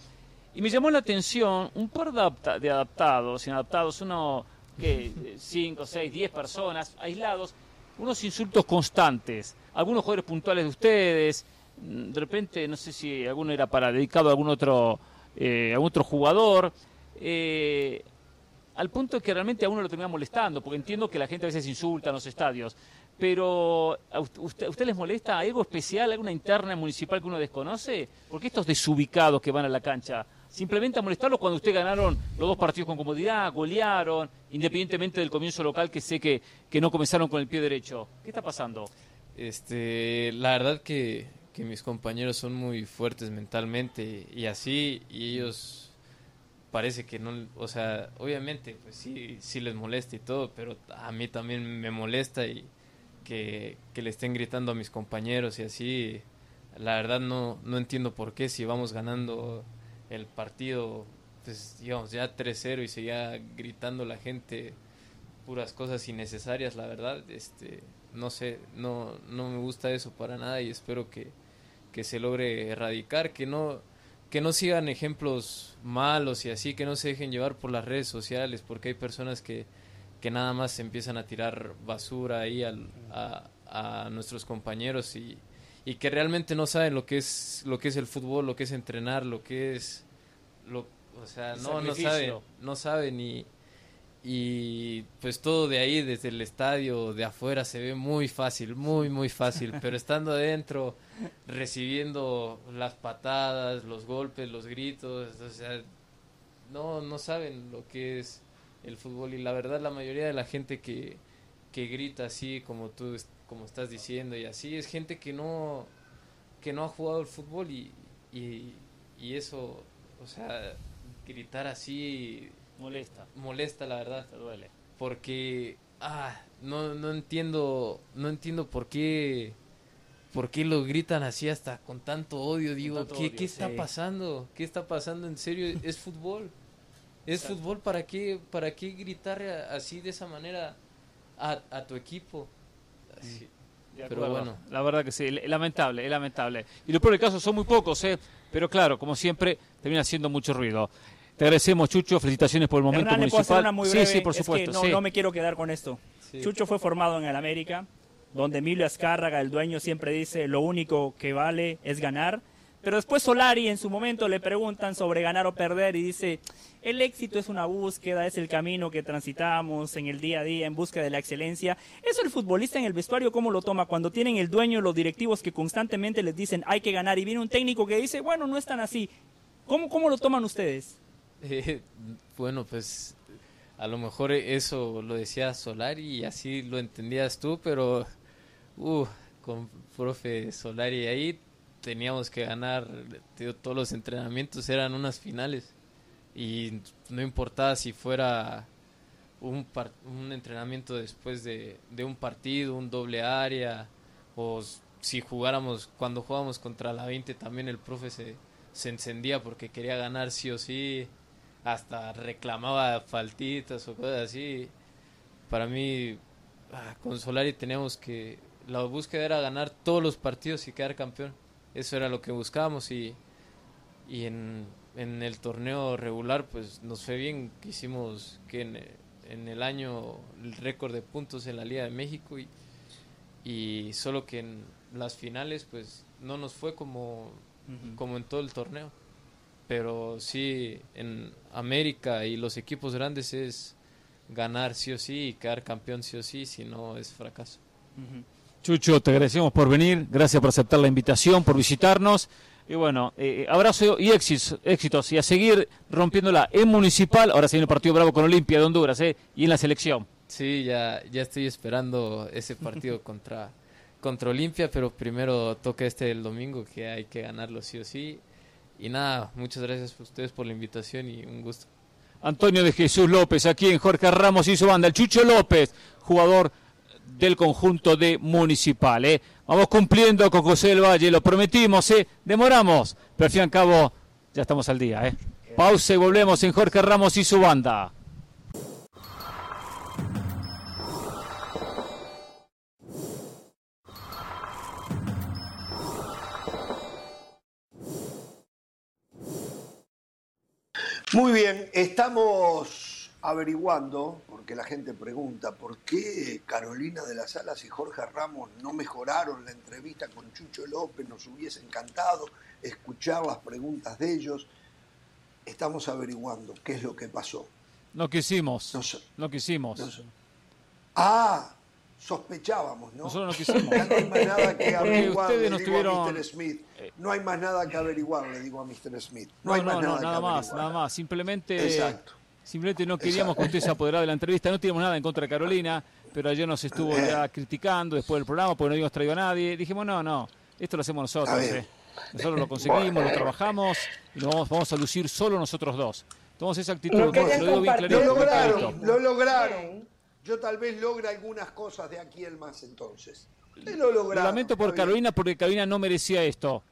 Y me llamó la atención un par de, adapta- de adaptados, inadaptados, uno que 5, 6, 10 personas aislados, unos insultos constantes, algunos jugadores puntuales de ustedes, mm, de repente no sé si alguno era para dedicado a algún otro, eh, a algún otro jugador. Eh, al punto que realmente a uno lo termina molestando, porque entiendo que la gente a veces insulta en los estadios, pero ¿a usted, usted- les molesta algo especial, alguna interna municipal que uno desconoce? Porque estos desubicados que van a la cancha, simplemente a molestarlos cuando usted ganaron los dos partidos con comodidad, golearon, independientemente del comienzo local que sé que, que no comenzaron con el pie derecho. ¿Qué está pasando? Este, la verdad que, que mis compañeros son muy fuertes mentalmente y así, y ellos parece que no, o sea, obviamente, pues sí, sí les molesta y todo, pero a mí también me molesta y que, que le estén gritando a mis compañeros y así, la verdad no, no entiendo por qué si vamos ganando el partido, pues digamos ya 3-0 y seguía gritando la gente puras cosas innecesarias, la verdad, este, no sé, no, no me gusta eso para nada y espero que, que se logre erradicar, que no, que no sigan ejemplos malos y así, que no se dejen llevar por las redes sociales, porque hay personas que, que nada más empiezan a tirar basura ahí al- a, a nuestros compañeros y, y que realmente no saben lo que es lo que es el fútbol, lo que es entrenar, lo que es lo, o sea, El no no saben, no saben y y pues todo de ahí, desde el estadio, de afuera, se ve muy fácil, muy, muy fácil. Pero estando adentro, recibiendo las patadas, los golpes, los gritos, o sea, no, no saben lo que es el fútbol. Y la verdad, la mayoría de la gente que, que grita así, como tú como estás diciendo, y así, es gente que no, que no ha jugado el fútbol y, y, y eso, o sea, gritar así Molesta. molesta la verdad Te duele. porque ah no no entiendo no entiendo por qué por qué lo gritan así hasta con tanto odio digo tanto qué, odio, qué está pasando qué está pasando en serio es fútbol es fútbol para qué para qué gritar así de esa manera a, a tu equipo Así. Pero bueno. La verdad que sí, es lamentable, es lamentable. Y lo peor del caso son muy pocos, ¿eh? Pero claro, como siempre, termina haciendo mucho ruido. Te agradecemos, Chucho, felicitaciones por el momento Hernán, ¿le puedo hacer municipal. una muy sí, breve? sí, por Es que supuesto. no, sí. no me quiero quedar con esto. Sí. Chucho fue formado en el América, donde Emilio Azcárraga, el dueño, siempre dice lo único que vale es ganar. Pero después Solari en su momento le preguntan sobre ganar o perder y dice, el éxito es una búsqueda, es el camino que transitamos en el día a día en busca de la excelencia. Eso el futbolista en el vestuario, ¿cómo lo toma? Cuando tienen el dueño, los directivos que constantemente les dicen hay que ganar y viene un técnico que dice, bueno, no es tan así. ¿Cómo, cómo lo toman ustedes? Eh, bueno, pues a lo mejor eso lo decía Solari y así lo entendías tú, pero uh, con profe Solari ahí teníamos que ganar, todos los entrenamientos eran unas finales y no importaba si fuera un, un entrenamiento después de, de un partido, un doble área o si jugáramos, cuando jugábamos contra la 20 también el profe se, se encendía porque quería ganar sí o sí hasta reclamaba faltitas o cosas así. Para mí, ah, con Solari teníamos que. La búsqueda era ganar todos los partidos y quedar campeón. Eso era lo que buscábamos y, y en, en el torneo regular, pues nos fue bien. que Hicimos que en, en el año el récord de puntos en la Liga de México y, y solo que en las finales, pues no nos fue como, como en todo el torneo pero sí en América y los equipos grandes es ganar sí o sí y quedar campeón sí o sí, si no es fracaso. Chucho, te agradecemos por venir, gracias por aceptar la invitación, por visitarnos. Y bueno, eh, abrazo y éxitos, éxitos. Y a seguir rompiéndola en Municipal. Ahora se viene el partido bravo con Olimpia de Honduras, ¿eh? Y en la selección. Sí, ya, ya estoy esperando ese partido contra, contra Olimpia, pero primero toca este el domingo que hay que ganarlo sí o sí. Y nada, muchas gracias a ustedes por la invitación y un gusto. Antonio de Jesús López, aquí en Jorge Ramos y su banda. El Chucho López, jugador del conjunto de Municipal. ¿eh? Vamos cumpliendo con José del Valle, lo prometimos, ¿eh? demoramos, pero al fin y al cabo ya estamos al día. ¿eh? Pausa y volvemos en Jorge Ramos y su banda. Muy bien, estamos averiguando, porque la gente pregunta, ¿por qué Carolina de las Alas y Jorge Ramos no mejoraron la entrevista con Chucho López? Nos hubiese encantado escuchar las preguntas de ellos. Estamos averiguando qué es lo que pasó. No quisimos, No sé. no quisimos. No sé. Ah, sospechábamos, ¿no? Nosotros no quisimos. Ya no hay más nada que averiguar, le no digo a Mr. Smith. No hay más nada que averiguar, le digo a Mr. Smith. No, No, hay no, más no, nada, nada que más, averiguar. nada más. Simplemente, Exacto. simplemente no queríamos que usted se apoderara de la entrevista. No teníamos nada en contra de Carolina, pero ayer nos estuvo Eh. ya criticando después del programa porque no habíamos traído a nadie. Dijimos, no, no, esto lo hacemos nosotros. Eh. Nosotros lo conseguimos, Bueno. lo trabajamos y lo vamos, vamos a lucir solo nosotros dos. Tomamos esa actitud, lo digo bien lograron, lo lograron. Yo tal vez logre algunas cosas de aquí en más entonces. Sí, lo Lo lograron. lamento por Carolina porque Carolina no merecía esto.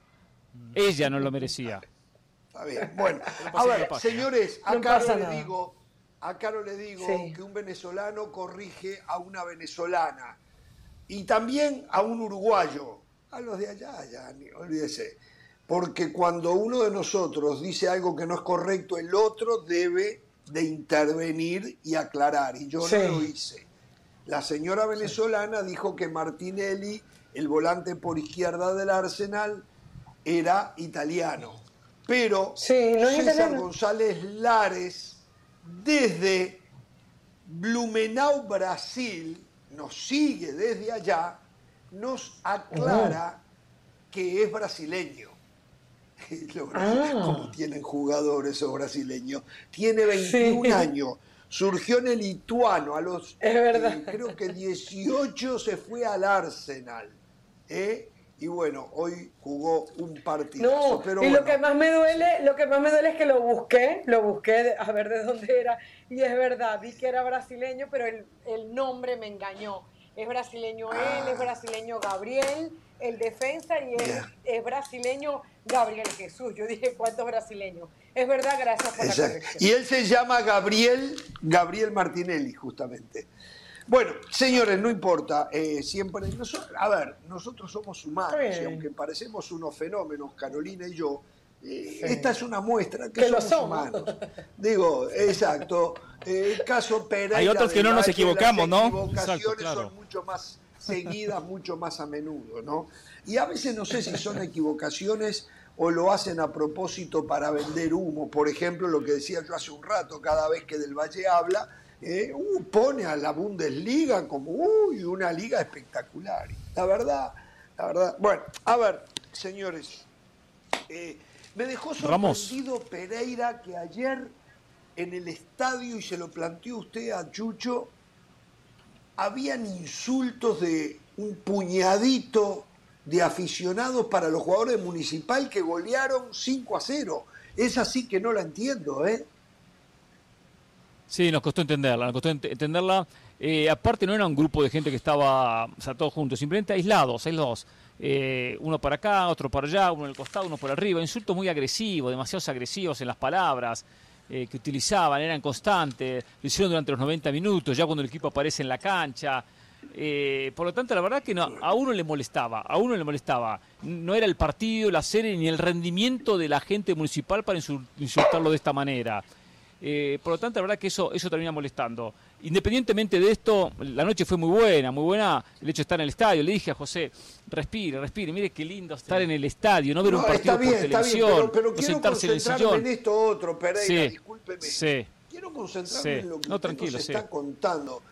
Ella no lo merecía. Está bien. Bueno, a ver, señores, a No Caro le digo, a Caro le digo Sí. que un venezolano corrige a una venezolana y también a un uruguayo. A los de allá, ya, ni olvídese. Porque cuando uno de nosotros dice algo que no es correcto, el otro debe de intervenir y aclarar. Y yo Sí. no lo hice. La señora venezolana dijo que Martinelli, el volante por izquierda del Arsenal, era italiano. Pero Sí, no es César italiano. González Lares, desde Blumenau, Brasil, nos sigue desde allá, nos aclara que es brasileño. Ah. Como tienen jugadores esos brasileños. Tiene 21 Sí. años. Surgió en el lituano. A los Es verdad. eh, creo que 18 se fue al Arsenal. ¿eh? Y bueno, hoy jugó un partido. No, pero y bueno, lo que más me duele, lo que más me duele es que lo busqué, lo busqué a ver de dónde era, y es verdad, vi que era brasileño, pero el, el nombre me engañó. Es brasileño él, es brasileño Gabriel, el defensa, y Ya. es brasileño Gabriel Jesús. Yo dije, ¿cuántos brasileños? Es verdad, gracias por la Exacto. corrección. Y él se llama Gabriel, Gabriel Martinelli, justamente. Bueno, señores, no importa, eh, siempre, nosotros, a ver, nosotros somos humanos Sí. y aunque parecemos unos fenómenos, Carolina y yo, eh, Sí. esta es una muestra que, Que lo somos, somos. humanos. Digo, exacto, eh, el caso Pereira Hay otros que no nos equivocamos, las ¿no? equivocaciones Exacto, claro. son mucho más seguidas, mucho más a menudo, ¿no? Y a veces no sé si son equivocaciones o lo hacen a propósito para vender humo. Por ejemplo, lo que decía yo hace un rato, cada vez que Del Valle habla, eh, uh, pone a la Bundesliga como uy, una liga espectacular. La verdad, la verdad. Bueno, a ver, señores, eh, me dejó Ramos. sorprendido Pereira que ayer en el estadio, y se lo planteó usted a Chucho, habían insultos de un puñadito de aficionados para los jugadores Municipal que golearon 5 a 0. Es así que no la entiendo, ¿eh? Sí, nos costó entenderla, nos costó ent- entenderla. Eh, aparte no era un grupo de gente que estaba, o todos juntos, simplemente aislados, aislados. Eh, uno para acá, otro para allá, uno en el costado, uno por arriba. Insultos muy agresivos, demasiados agresivos en las palabras eh, que utilizaban, eran constantes. Lo hicieron durante los 90 minutos, ya cuando el equipo aparece en la cancha. Eh, por lo tanto, la verdad que a uno le molestaba, a uno le molestaba. No era el partido, la serie ni el rendimiento de la gente municipal para insul- insultarlo de esta manera. Eh, por lo tanto, la verdad que eso, eso termina molestando. Independientemente de esto, la noche fue muy buena, muy buena el hecho de estar en el estadio. Le dije a José, respire, respire, mire qué lindo estar en el estadio, no ver un partido está bien, por está bien, pero, pero no quiero sentarse en el concentrarme sillón. en esto otro, Pereira, Sí, discúlpeme. sí. Quiero concentrarme Sí. en lo que No, usted tranquilo, nos está contando.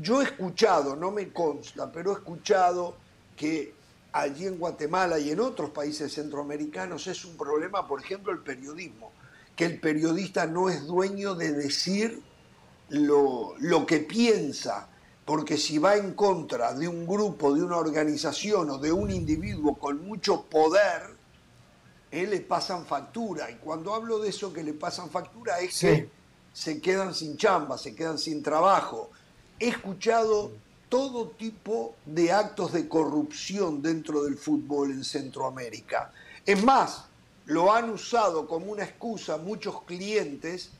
Yo he escuchado, no me consta, pero he escuchado que allí en Guatemala y en otros países centroamericanos es un problema, por ejemplo, el periodismo, que el periodista no es dueño de decir lo, lo que piensa, porque si va en contra de un grupo, de una organización o de un individuo con mucho poder, le pasan factura. Y cuando hablo de eso que le pasan factura es Sí. que se quedan sin chamba, se quedan sin trabajo. He escuchado todo tipo de actos de corrupción dentro del fútbol en Centroamérica. Es más, lo han usado como una excusa muchos clientes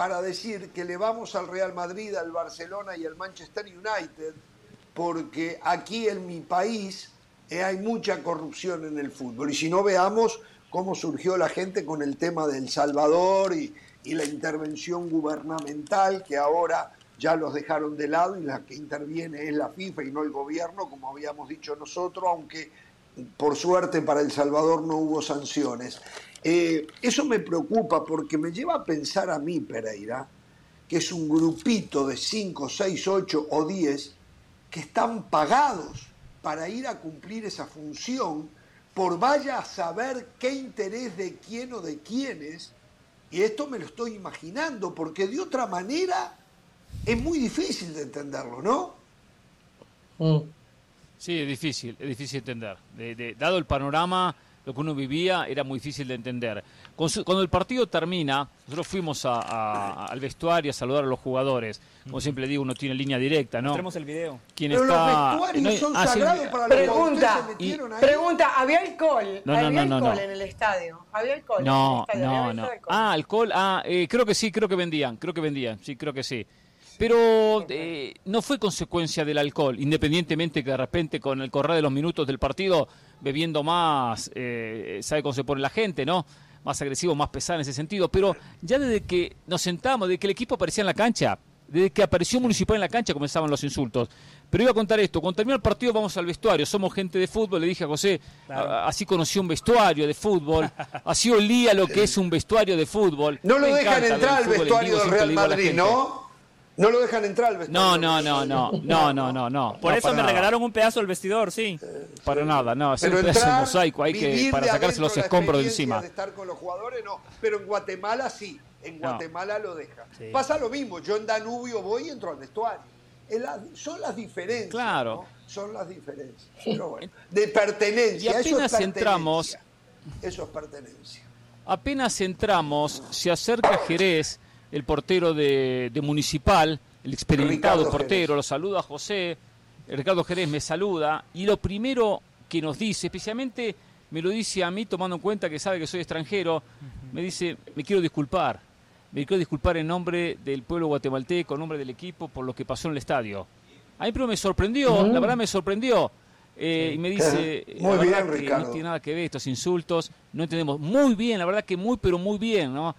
para decir que le vamos al Real Madrid, al Barcelona y al Manchester United, porque aquí en mi país eh, hay mucha corrupción en el fútbol. Y si no veamos cómo surgió la gente con el tema del Salvador y, y la intervención gubernamental, que ahora ya los dejaron de lado y la que interviene es la FIFA y no el gobierno, como habíamos dicho nosotros, aunque por suerte para El Salvador no hubo sanciones. Eh, eso me preocupa porque me lleva a pensar a mí, Pereira, que es un grupito de 5, 6, 8 o 10 que están pagados para ir a cumplir esa función por vaya a saber qué interés de quién o de quiénes. Y esto me lo estoy imaginando, porque de otra manera es muy difícil de entenderlo, ¿no? Sí, es difícil, es difícil entender. De- de- dado el panorama, lo que uno vivía era muy difícil de entender. Con su- Cuando el partido termina, nosotros fuimos a- a- al vestuario a saludar a los jugadores. Como siempre digo, uno tiene línea directa, ¿no? Mostremos el video. Quien Pero está... los vestuarios no son ah, sí, sagrados para los Pregunta. que ustedes se metieron ahí. Pregunta, ¿había alcohol? No, no, ¿Había no, no, alcohol no. en el estadio? ¿Había alcohol No, en el estadio? ¿Había no, no. alcohol? Ah, alcohol, ah, eh, creo que sí, creo que vendían, creo que vendían, sí, creo que sí. Pero eh, no fue consecuencia del alcohol, independientemente que de repente con el correr de los minutos del partido, bebiendo más, eh, sabe cómo se pone la gente, ¿no? Más agresivo, más pesado en ese sentido. Pero ya desde que nos sentamos, desde que el equipo aparecía en la cancha, desde que apareció Municipal en la cancha comenzaban los insultos. Pero iba a contar esto, cuando terminó el partido vamos al vestuario, somos gente de fútbol, le dije a José, Claro. a- así conocí un vestuario de fútbol, así olía lo que es un vestuario de fútbol. No lo Me dejan entrar al vestuario del Real Madrid. ¿no? No lo dejan entrar al vestuario. No, no, no, no, no, no, no, no. Por no, eso me nada. regalaron un pedazo del vestidor, sí. Para nada, no, es Pero un pedazo de entrar, mosaico, hay que, para de sacarse los escombros de encima. De estar con los jugadores, no. Pero en Guatemala sí. En No. Guatemala lo deja. Sí. Pasa lo mismo. Yo en Danubio voy y entro al vestuario. La- son las diferencias. Claro. ¿no? Son las diferencias. Pero bueno, de pertenencia. Y eso es apenas pertenencia. entramos- Eso es pertenencia. Apenas entramos, se acerca Jerez, el portero de, de Municipal, el experimentado Ricardo portero, Jerez. lo saluda José, Ricardo Jerez me saluda, y lo primero que nos dice, especialmente me lo dice a mí tomando en cuenta que sabe que soy extranjero, me dice, me quiero disculpar, me quiero disculpar en nombre del pueblo guatemalteco, en nombre del equipo, por lo que pasó en el estadio. A mí pero me sorprendió, la verdad me sorprendió. eh, Y me dice, Mm. Muy la bien, Ricardo. no tiene nada que ver estos insultos, no entendemos muy bien, la verdad que muy, pero muy bien, ¿no?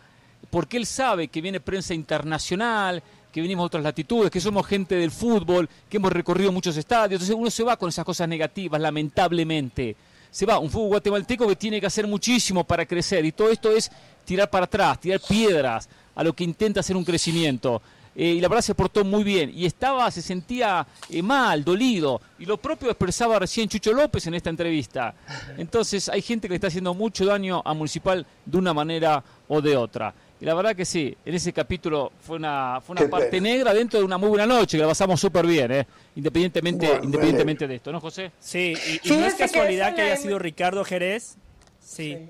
Porque él sabe que viene prensa internacional, que venimos de otras latitudes, que somos gente del fútbol, que hemos recorrido muchos estadios, entonces uno se va con esas cosas negativas, lamentablemente. Se va, un fútbol guatemalteco que tiene que hacer muchísimo para crecer, y todo esto es tirar para atrás, tirar piedras a lo que intenta hacer un crecimiento. Eh, y la verdad se portó muy bien. Y estaba, se sentía eh, mal, dolido. Y lo propio expresaba recién Chucho López en esta entrevista. Entonces hay gente que le está haciendo mucho daño a Municipal de una manera o de otra. Y la verdad que sí, en ese capítulo fue una, fue una Qué parte pena. negra dentro de una muy buena noche, que la pasamos súper bien, ¿eh? independientemente, Bueno, independientemente de esto, ¿no, José? Sí, y, y no es casualidad que haya M- sido Ricardo Jerez. Sí. Sí.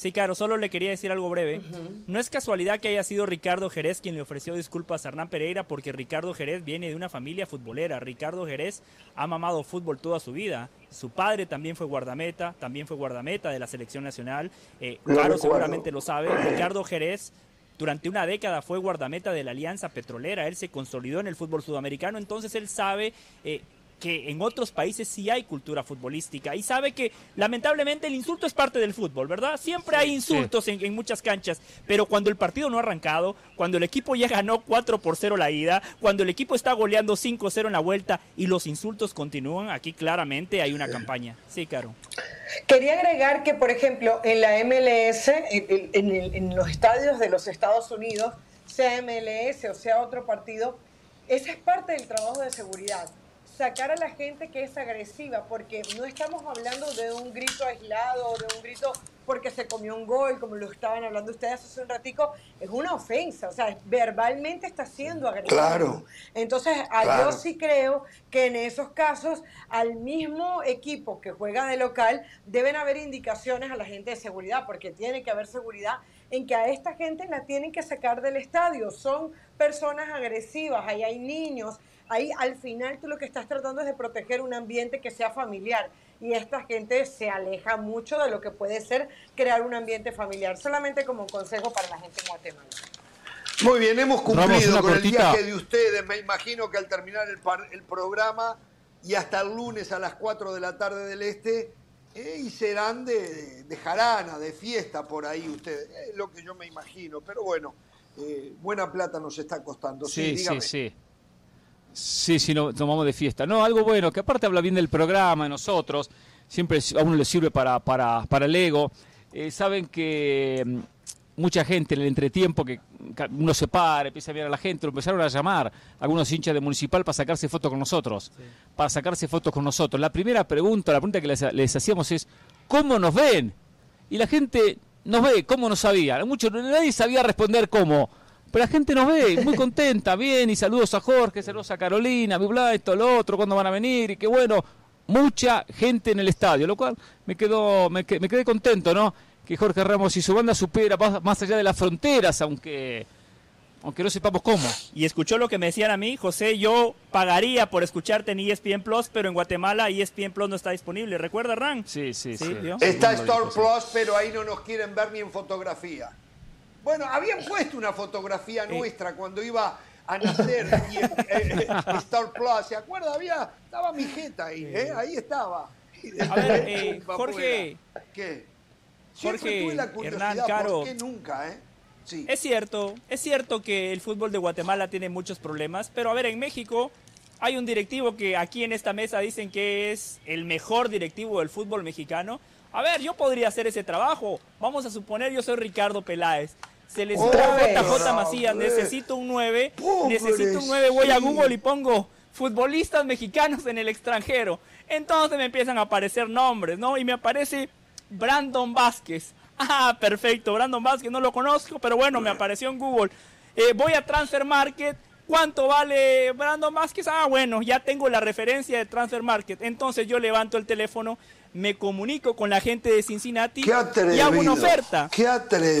Sí, claro, solo le quería decir algo breve. No es casualidad que haya sido Ricardo Jerez quien le ofreció disculpas a Hernán Pereira porque Ricardo Jerez viene de una familia futbolera. Ricardo Jerez ha mamado fútbol toda su vida. Su padre también fue guardameta, también fue guardameta de la selección nacional. Eh, claro, seguramente lo sabe. Ricardo Jerez durante una década fue guardameta de la Alianza Petrolera. Él se consolidó en el fútbol sudamericano, entonces él sabe eh, que en otros países sí hay cultura futbolística y sabe que lamentablemente el insulto es parte del fútbol, ¿verdad? Siempre hay insultos en, en muchas canchas, pero cuando el partido no ha arrancado, cuando el equipo ya ganó 4 por 0 la ida, cuando el equipo está goleando 5-0 en la vuelta y los insultos continúan, aquí claramente hay una campaña. Sí, claro. Quería agregar que, por ejemplo, en la MLS, en, en el- en los estadios de los Estados Unidos, sea MLS o sea otro partido, esa es parte del trabajo de seguridad. Sacar a la gente que es agresiva, porque no estamos hablando de un grito aislado, de un grito porque se comió un gol, como lo estaban hablando ustedes hace un ratico, es una ofensa, o sea, verbalmente está siendo agresivo. Claro. Entonces, Claro. yo sí creo que en esos casos, al mismo equipo que juega de local, deben haber indicaciones a la gente de seguridad, porque tiene que haber seguridad en que a esta gente la tienen que sacar del estadio. Son personas agresivas, ahí hay niños, ahí al final tú lo que estás tratando es de proteger un ambiente que sea familiar. Y esta gente se aleja mucho de lo que puede ser crear un ambiente familiar. Solamente como un consejo para la gente en Guatemala. Muy bien, hemos cumplido con el viaje de ustedes. Me imagino que al terminar el, par- el programa y hasta el lunes a las 4 de la tarde del Este, eh, y serán de, de jarana, de fiesta por ahí ustedes. Es lo que yo me imagino. Pero bueno, eh, buena plata nos está costando. Sí, dígame. sí. Sí, sí, no, tomamos de fiesta. No, algo bueno, que aparte habla bien del programa, de nosotros, siempre a uno le sirve para, para, para el ego. Eh, saben que mm, mucha gente en el entretiempo, que uno se para, empieza a ver a la gente, lo empezaron a llamar algunos hinchas de Municipal para sacarse fotos con nosotros. Para sacarse fotos con nosotros. La primera pregunta, la pregunta que les, les hacíamos es, ¿cómo nos ven? Y la gente nos ve, ¿cómo nos sabía? Mucho, nadie sabía responder cómo. Pero la gente nos ve, muy contenta, bien, y saludos a Jorge, saludos a Carolina, bla, bla, esto, lo otro, cuándo van a venir, y qué bueno, mucha gente en el estadio, lo cual me quedó, me, me quedé contento, ¿no? Que Jorge Ramos y su banda supera más, más allá de las fronteras, aunque, aunque no sepamos cómo. Y escuchó lo que me decían a mí, José, yo pagaría por escucharte en ESPN Plus, pero en Guatemala ESPN Plus no está disponible. ¿Recuerda, Ran? Sí, sí, Sí, sí. Está sí. Plus, pero ahí no nos quieren ver ni en fotografía. Bueno, habían puesto una fotografía nuestra cuando iba a nacer y, eh, eh, Star Plus, ¿se acuerda? Había, estaba mi jeta ahí, ¿eh? ahí estaba. A ver, eh, Jorge. ¿Qué? Jorge, tuve la Hernán, Caro. ¿por qué nunca, eh? Sí. Es cierto, es cierto que el fútbol de Guatemala tiene muchos problemas, pero a ver, en México hay un directivo que aquí en esta mesa dicen que es el mejor directivo del fútbol mexicano. A ver, yo podría hacer ese trabajo. Vamos a suponer, yo soy Ricardo Peláez. Se Otra vez. JJ Macías, necesito un 9, necesito un 9, Pobrecito. voy a Google y pongo futbolistas mexicanos en el extranjero. Entonces me empiezan a aparecer nombres, ¿no? Y me aparece Brandon Vázquez. Ah, perfecto, Brandon Vázquez no lo conozco, pero bueno, me apareció en Google. Eh, voy a Transfer Market. ¿Cuánto vale Brandon Vázquez? Ah, bueno, ya tengo la referencia de Transfer Market. Entonces yo levanto el teléfono, me comunico con la gente de Cincinnati y hago una oferta. Qué.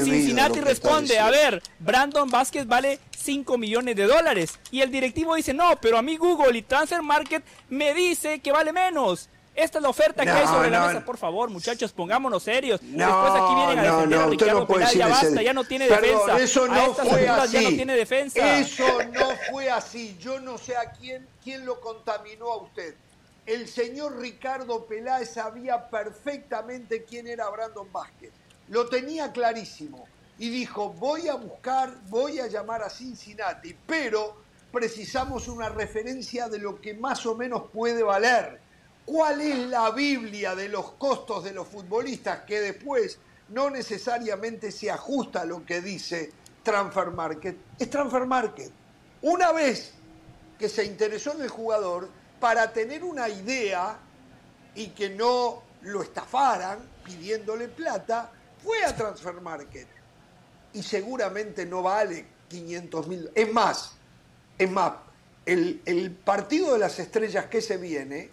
Cincinnati responde, a ver, Brandon Vázquez vale 5 millones de dólares. Y el directivo dice, no, pero a mí Google y Transfer Market me dice que vale menos. Esta es la oferta que hay sobre la mesa. Por favor, muchachos, pongámonos serios. No, Después aquí vienen a defender no, a Ricardo Peláez. Ya basta, ya no tiene Perdón, defensa. Eso a no estas fue así. ya no tiene defensa. Eso no fue así. Yo no sé a quién, quién lo contaminó a usted. El señor Ricardo Peláez sabía perfectamente quién era Brandon Vázquez. Lo tenía clarísimo. Y dijo, voy a buscar, voy a llamar a Cincinnati, pero precisamos una referencia de lo que más o menos puede valer. ¿Cuál es la Biblia de los costos de los futbolistas que después no necesariamente se ajusta a lo que dice Transfer Market? Es Transfer Market. Una vez que se interesó en el jugador para tener una idea y que no lo estafaran pidiéndole plata, fue a Transfer Market. Y seguramente no vale 500 mil. Es más, es más, el, el partido de las estrellas que se viene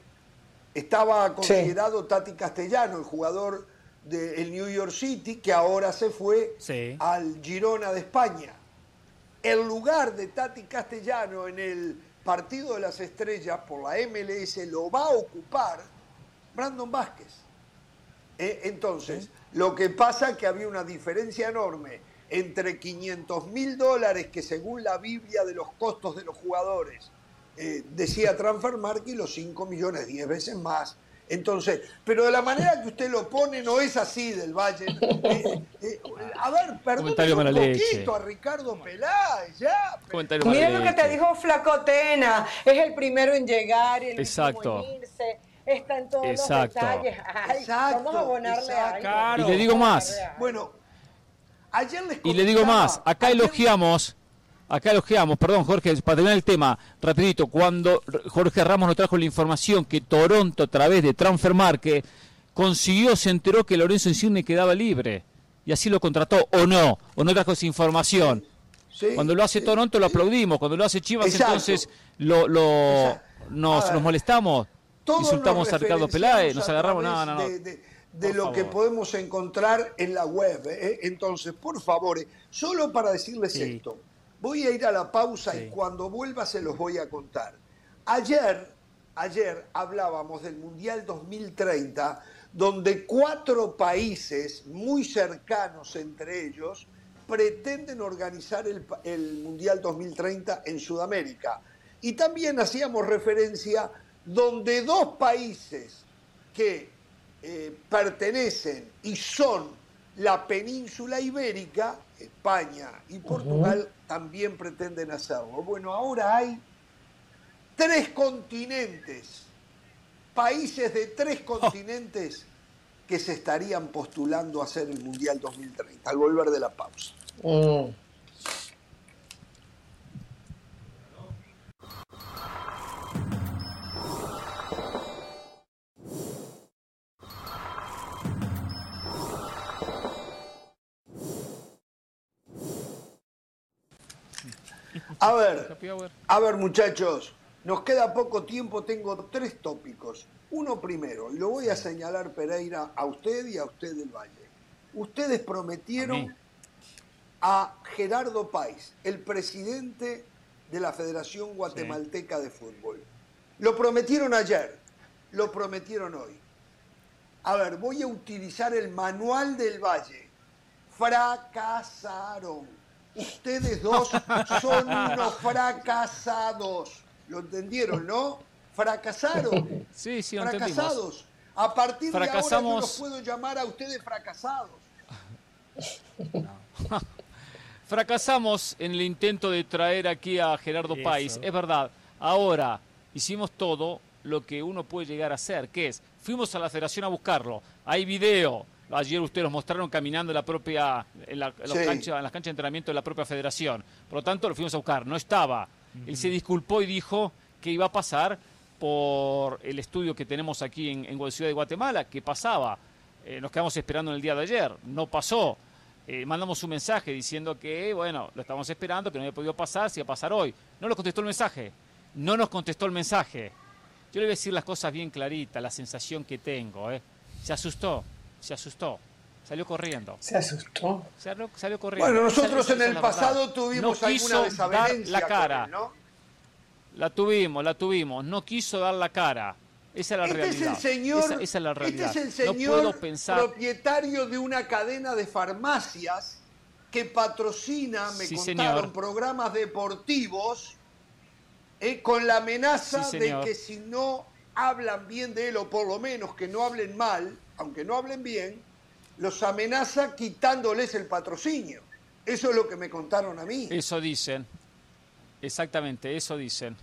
estaba considerado Tati Castellano, el jugador del New York City, que ahora se fue Sí. al Girona de España. El lugar de Tati Castellano en el partido de las estrellas por la MLS lo va a ocupar Brandon Vázquez. Eh, Entonces, lo que pasa es que había una diferencia enorme entre 500 mil dólares que según la Biblia de los costos de los jugadores eh, decía Transfer Market y los 5 millones, 10 veces más. Entonces, pero de la manera que usted lo pone no es así del Valle. Eh, eh, a ver, perdón un poquito leche. a Ricardo Peláez, ya. Comentario Miren mala lo que te dijo Flacotena. Es el primero en llegar y el Exacto. último en irse. Está en todos Exacto. los detalles. Ay, Exacto, vamos a abonarle exacto. algo. Claro. Y le digo a más. Bueno, ayer les Y le digo más, acá ayer- elogiamos, acá elogiamos, perdón Jorge, para terminar el tema, rapidito, cuando Jorge Ramos nos trajo la información que Toronto a través de Transfer Market consiguió, se enteró que Lorenzo Insigne quedaba libre y así lo contrató, o no, o no trajo esa información. Sí, Cuando lo hace Toronto lo aplaudimos, cuando lo hace Chivas Exacto. entonces lo, lo- Exacto. nos, A ver, nos molestamos, insultamos a Ricardo Peláez, nos agarramos, no, no, no. De, de- de Por lo que podemos encontrar en la web. ¿eh? Entonces, por favor, eh, solo para decirles Sí. esto, voy a ir a la pausa y cuando vuelva se los voy a contar. Ayer, ayer hablábamos del Mundial 2030, donde cuatro países muy cercanos entre ellos pretenden organizar el Mundial 2030 en Sudamérica. Y también hacíamos referencia donde dos países que eh, pertenecen y son la península ibérica, España y Portugal, también pretenden hacerlo. Bueno, ahora hay tres continentes, países de tres continentes que se estarían postulando a hacer el Mundial 2030, al volver de la pausa. Mm. A ver, a ver muchachos, nos queda poco tiempo, tengo tres tópicos. Uno primero, y lo voy a señalar Pereira a usted y a usted del Valle. Ustedes prometieron a, Gerardo País, el presidente de la Federación Guatemalteca de Fútbol. Lo prometieron ayer, lo prometieron hoy. A ver, voy a utilizar el manual del Valle. Fracasaron. Ustedes dos son unos fracasados. ¿Lo entendieron, no? Fracasaron. Sí, sí, fracasados. A partir de ahora yo los puedo llamar a ustedes fracasados. Fracasamos en el intento de traer aquí a Gerardo Eso. País, es verdad. Ahora hicimos todo lo que uno puede llegar a hacer, que es, fuimos a la federación a buscarlo, hay video, Ayer ustedes los mostraron caminando en la propia en, la, en los Sí. cancha- en las canchas de entrenamiento de la propia federación. Por lo tanto, lo fuimos a buscar. No estaba. Él se disculpó y dijo que iba a pasar por el estudio que tenemos aquí en, en Ciudad de Guatemala, que pasaba. Eh, nos quedamos esperando en el día de ayer. No pasó. Eh, mandamos un mensaje diciendo que, bueno, lo estábamos esperando, que no había podido pasar, si iba a pasar hoy. No nos contestó el mensaje. No nos contestó el mensaje. Yo le voy a decir las cosas bien claritas, la sensación que tengo. ¿eh? Se asustó, se asustó. Salió corriendo. Se asustó. Salió, salió corriendo. Bueno, nosotros en es el pasado tuvimos No alguna quiso dar desavenencia la cara. él, ¿no? La tuvimos, la tuvimos. No quiso dar la cara. Esa es la Este es realidad. el señor, esa, esa es la realidad. este es el no señor puedo pensar. propietario de una cadena de farmacias que patrocina, me Sí, contaron, señor. programas deportivos eh, con la amenaza Sí, de que si no hablan bien de él, o por lo menos que no hablen mal, aunque no hablen bien, los amenaza quitándoles el patrocinio. Eso es lo que me contaron a mí. Eso dicen. Exactamente, eso dicen.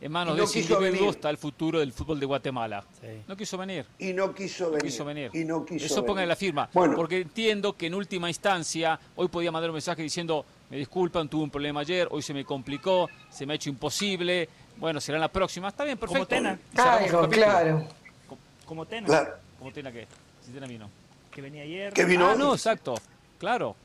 En manos de no ese quiso individuo venir. está el futuro del fútbol de Guatemala. No quiso venir. Y no quiso No venir. quiso venir. Y no quiso Eso ponga venir. en la firma. Bueno. Porque entiendo que en última instancia, hoy podía mandar un mensaje diciendo, me disculpan, tuve un problema ayer, hoy se me complicó, se me ha hecho imposible. Bueno, será en la próxima. Está bien, perfecto. Tena. El Algo, capítulo. claro. Como Tena, Claro. Tena vino. que venía ayer. Que vino Ah, no, exacto. Claro.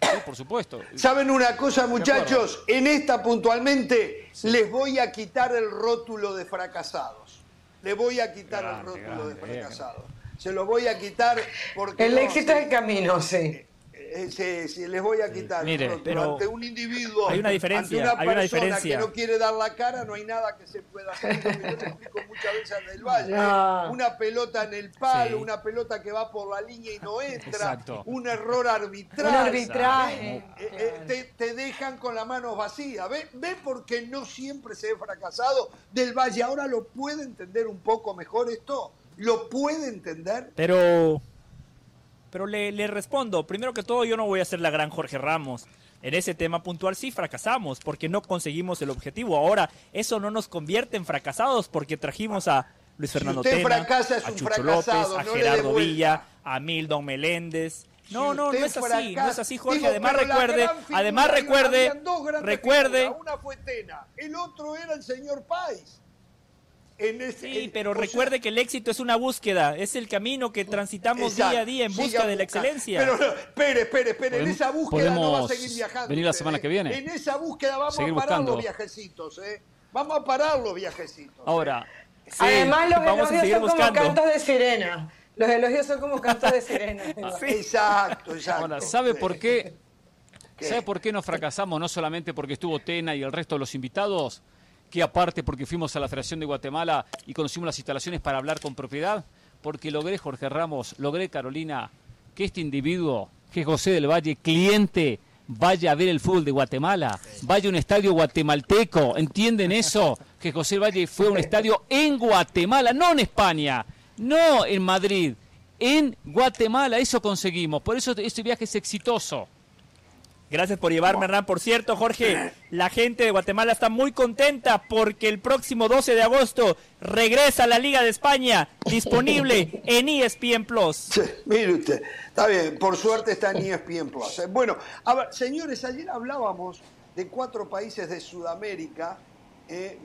Sí, por supuesto. ¿Saben una cosa, muchachos? En esta puntualmente les voy a quitar el rótulo de fracasados. Les voy a quitar el Grande, rótulo de grande, fracasados. Se lo voy a quitar porque... El no, éxito sí, es el camino, sí. Eh, sí, sí, les voy a quitar Mire, rótulo. pero ante un individuo, hay una diferencia, ante una hay una persona diferencia. que no quiere dar la cara, no hay nada que se pueda hacer. Yo lo explico muchas veces en el Valle. No. Una pelota en el palo, Sí. una pelota que va por la línea y no entra, Exacto. un error arbitral. Un arbitraje. Eh, eh, te, te dejan con las manos vacías. ¿Ve, ¿Ve por qué no siempre se ve fracasado del Valle? Ahora lo puede entender un poco mejor esto. ¿Lo puede entender? Pero, pero le, le respondo. Primero que todo, yo no voy a ser la gran Jorge Ramos. En ese tema puntual sí fracasamos porque no conseguimos el objetivo. Ahora, eso no nos convierte en fracasados porque trajimos a Luis Fernando usted Tena, fracasa, es a Chucho López, a no Gerardo. Villa, a Milton Meléndez. No, Si no, no es así, no es así, Jorge. Digo, además recuerde, además recuerde, recuerde. figuras, Una fue Tena, el otro era el señor Páez. En ese- Sí, en- pero sea, recuerde que el éxito es una búsqueda, es el camino que transitamos exacto, día a día en busca de la excelencia. Pero, espere, espere, espere, en esa búsqueda no va a seguir viajando. venir la usted, semana ¿eh? que viene. En esa búsqueda vamos Seguir a parar buscando. los viajecitos, ¿eh? Vamos a parar los viajecitos. ¿eh? Ahora, Sí, Además, los vamos a elogios seguir son como cantos de sirena. Los elogios son como cantos de sirena. Exacto, exacto. ahora, ¿sabe por qué? ¿Qué? ¿Sabe por qué nos fracasamos? No solamente porque estuvo Tena y el resto de los invitados, que aparte porque fuimos a la Federación de Guatemala y conocimos las instalaciones para hablar con propiedad, porque logré, Jorge Ramos, logré, Carolina, que este individuo, que José del Valle, cliente, vaya a ver el fútbol de Guatemala, vaya a un estadio guatemalteco, ¿entienden eso? Que José del Valle fue a un estadio en Guatemala, no en España, no en Madrid, en Guatemala, eso conseguimos, por eso este viaje es exitoso. Gracias por llevarme, Hernán. Por cierto, Jorge, la gente de Guatemala está muy contenta porque el próximo 12 de agosto regresa a la Liga de España, disponible en ESPN Plus. Sí, mire usted, está bien, por suerte está en ESPN Plus. Eh, Bueno, a ver, señores, ayer hablábamos de cuatro países de Sudamérica eh,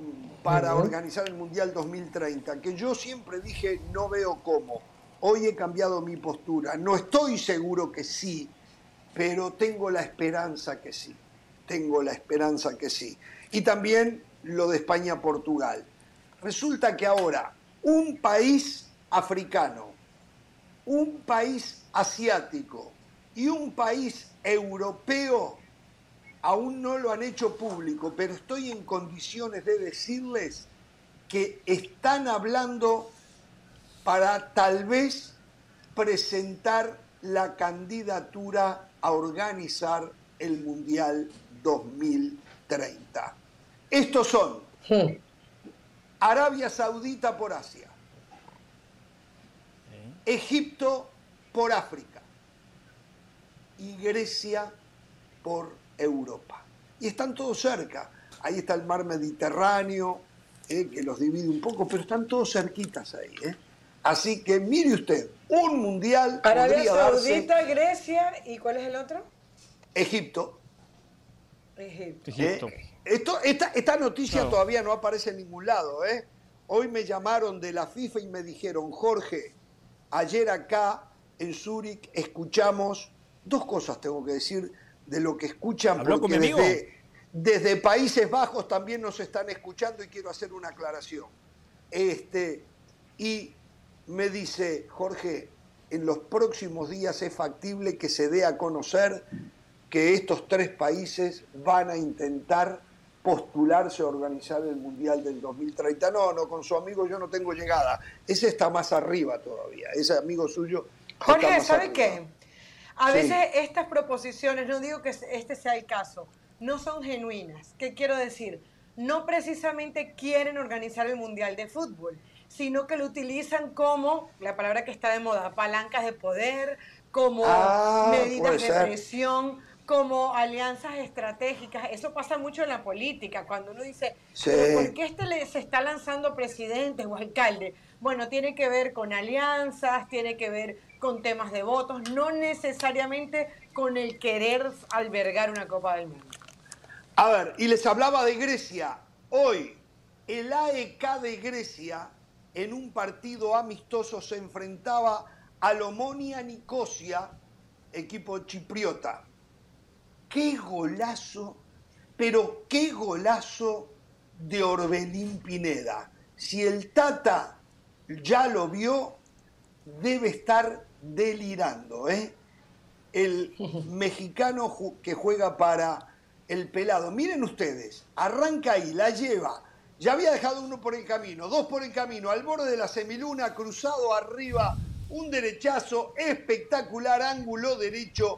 para organizar el Mundial 2030, que yo siempre dije no veo cómo. Hoy he cambiado mi postura. No estoy seguro que sí, pero tengo la esperanza que sí. Tengo la esperanza que sí. Y también lo de España-Portugal. Resulta que ahora un país africano, un país asiático y un país europeo aún no lo han hecho público, pero estoy en condiciones de decirles que están hablando para tal vez presentar la candidatura a organizar el Mundial 2030. Estos son Arabia Saudita por Asia, Egipto por África y Grecia por Europa. Y están todos cerca. Ahí está el mar Mediterráneo, eh, que los divide un poco, pero están todos cerquitas ahí. eh. Así que mire usted, un mundial Arabia darse Saudita, Grecia y ¿cuál es el otro? Egipto. Egipto. Egipto. Eh, esto, esta, esta noticia todavía no aparece en ningún lado. ¿eh? Hoy me llamaron de la FIFA y me dijeron, Jorge, ayer acá en Zúrich escuchamos dos cosas, tengo que decir, de lo que escuchan, ¿Habló con porque mi amigo? desde, desde Países Bajos también nos están escuchando y quiero hacer una aclaración. Este, y me dice, Jorge, en los próximos días es factible que se dé a conocer que estos tres países van a intentar postularse a organizar el Mundial del 2030. No, no, con su amigo yo no tengo llegada. Ese está más arriba todavía. Ese amigo suyo. Jorge, ¿sabe qué? A Sí. veces estas proposiciones, no digo que este sea el caso, no son genuinas. ¿Qué quiero decir? No precisamente quieren organizar el Mundial de Fútbol, sino que lo utilizan como, la palabra que está de moda, palancas de poder, como Ah, medidas de presión, como alianzas estratégicas. Eso pasa mucho en la política, cuando uno dice, Sí. "¿Pero ¿por qué este le, se está lanzando presidente o alcalde? Bueno, tiene que ver con alianzas, tiene que ver con temas de votos, no necesariamente con el querer albergar una Copa del Mundo. A ver, y les hablaba de Grecia. Hoy, el AEK de Grecia, en un partido amistoso, se enfrentaba al Omonia Nicosia, equipo chipriota. Qué golazo, pero qué golazo de Orbelín Pineda. Si el Tata ya lo vio, debe estar delirando, ¿eh? El mexicano que juega para el pelado. Miren ustedes, arranca ahí, la lleva. Ya había dejado uno por el camino, dos por el camino, al borde de la semiluna, cruzado arriba, un derechazo espectacular, ángulo derecho.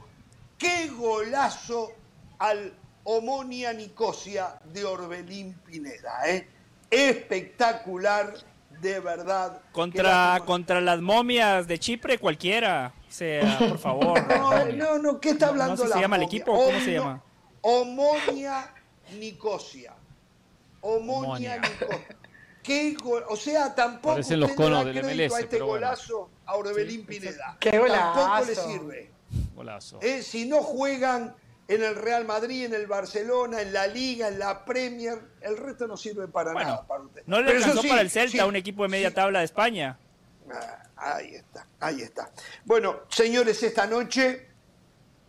¡Qué golazo al Omonia Nicosia de Orbelín Pineda! ¿eh? Espectacular, de verdad. Contra, contra las momias de Chipre, cualquiera. O sea, por favor. No, no, no, ¿qué está No, no hablando sé si la se llama el equipo cómo se llama. Omonia Nicosia. Nicosia. ¿Qué gol- O sea, tampoco Parecen los usted le da conos del MLS, a este pero bueno. golazo a Orbelín Pineda. ¡Qué Tampoco golazo! le sirve. Golazo. Eh, si no juegan en el Real Madrid, en el Barcelona, en la Liga, en la Premier, el resto no sirve para Bueno, nada para usted. No le Pero alcanzó sí, para el Celta, sí, un equipo de media sí. tabla de España. Ah, Ahí está, ahí está. Bueno, señores, esta noche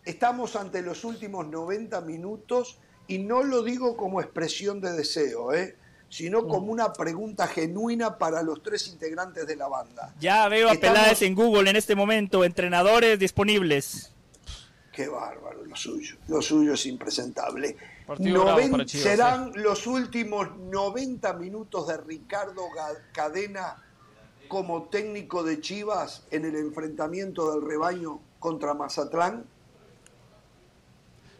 estamos ante los últimos 90 minutos y no lo digo como expresión de deseo, ¿eh? sino como una pregunta genuina para los tres integrantes de la banda. Ya veo a Estamos- Peláez en Google en este momento. Entrenadores disponibles. Qué bárbaro, lo suyo. Lo suyo es impresentable. Noven- Chivas, serán los últimos 90 minutos de Ricardo Cadena como técnico de Chivas en el enfrentamiento del rebaño contra Mazatlán.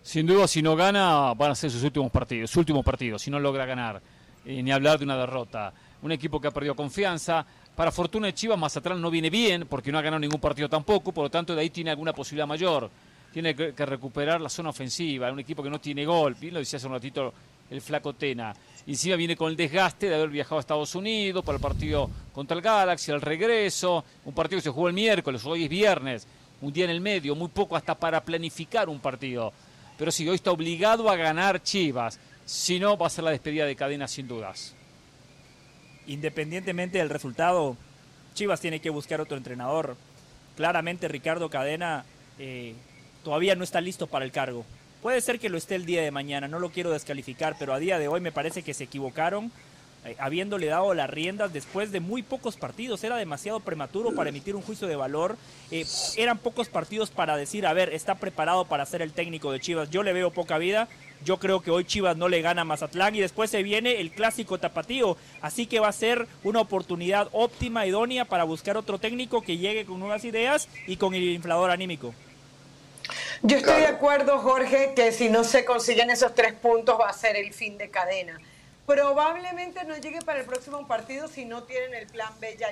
Sin duda, si no gana, van a ser sus últimos partidos, su último partido, si no logra ganar. Ni hablar de una derrota. Un equipo que ha perdido confianza. Para fortuna de Chivas, Mazatlán no viene bien, porque no ha ganado ningún partido tampoco, por lo tanto de ahí tiene alguna posibilidad mayor. Tiene que, recuperar la zona ofensiva, un equipo que no tiene gol, bien lo decía hace un ratito el flaco Tena. Encima viene con el desgaste de haber viajado a Estados Unidos para el partido contra el Galaxy, el regreso, un partido que se jugó el miércoles, hoy es viernes, un día en el medio, muy poco hasta para planificar un partido. Pero sí, hoy está obligado a ganar Chivas. Si no, va a ser la despedida de cadena sin dudas. Independientemente del resultado, Chivas tiene que buscar otro entrenador. Claramente Ricardo Cadena eh, todavía no está listo para el cargo. Puede ser que lo esté el día de mañana, no lo quiero descalificar, pero a día de hoy me parece que se equivocaron eh, habiéndole dado las riendas después de muy pocos partidos. Era demasiado prematuro para emitir un juicio de valor. Eh, eran pocos partidos para decir, a ver, está preparado para ser el técnico de Chivas. Yo le veo poca vida. Yo creo que hoy Chivas no le gana a Mazatlán y después se viene el clásico tapatío. Así que va a ser una oportunidad óptima, idónea para buscar otro técnico que llegue con nuevas ideas y con el inflador anímico. Yo estoy de acuerdo, Jorge, que si no se consiguen esos tres puntos va a ser el fin de cadena. Probablemente no llegue para el próximo partido si no tienen el plan B ya.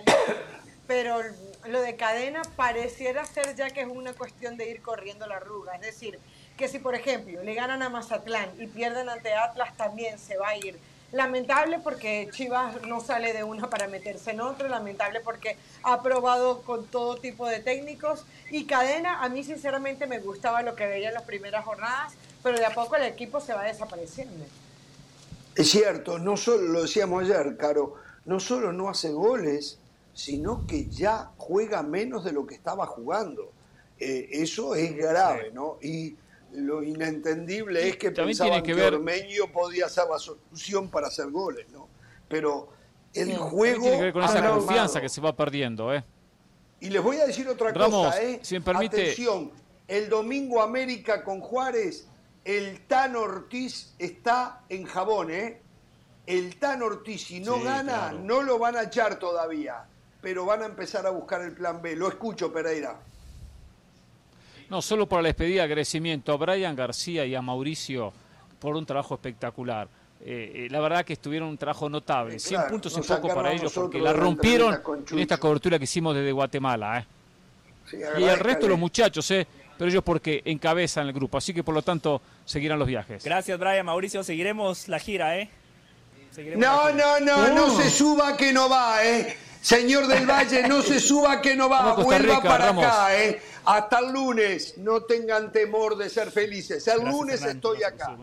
Pero lo de cadena pareciera ser ya que es una cuestión de ir corriendo la arruga. Es decir, que si por ejemplo le ganan a Mazatlán y pierden ante Atlas, también se va a ir. Lamentable porque Chivas no sale de una para meterse en otro, lamentable porque ha probado con todo tipo de técnicos y Cadena, a mí sinceramente me gustaba lo que veía en las primeras jornadas, pero de a poco el equipo se va desapareciendo. Es cierto, no solo, lo decíamos ayer, Caro, no solo no hace goles, sino que ya juega menos de lo que estaba jugando. Eh, eso es grave, ¿no? Y lo inentendible es que También pensaban que, que ver- Ormeño podía ser la solución para hacer goles, ¿no? Pero el juego tiene que ver con esa confianza que se va perdiendo, ¿eh? Y les voy a decir otra Ramos, cosa, ¿eh? si me permite- Atención, el domingo América con Juárez, el Tan Ortiz está en jabón, ¿eh? El Tan Ortiz, si no Sí, gana, claro. no lo van a echar todavía, pero van a empezar a buscar el plan B. Lo escucho, Pereira. No, solo para la despedida, agradecimiento a Brian García y a Mauricio por un trabajo espectacular. Eh, eh, la verdad que estuvieron un trabajo notable. Sí, 100 claro, puntos en poco para ellos porque la rompieron en esta cobertura que hicimos desde Guatemala. ¿eh? Sí, Y el resto de los muchachos, ¿eh? pero ellos porque encabezan el grupo. Así que por lo tanto seguirán los viajes. Gracias, Brian. Mauricio, seguiremos la gira, ¿eh? Seguiremos No, gira. no, no, no se suba que no va, ¿eh? Señor del Valle, no se suba que no va, vuelva Rica, para Ramos. acá, ¿eh? Hasta el lunes, no tengan temor de ser felices. El Gracias, lunes estoy acá.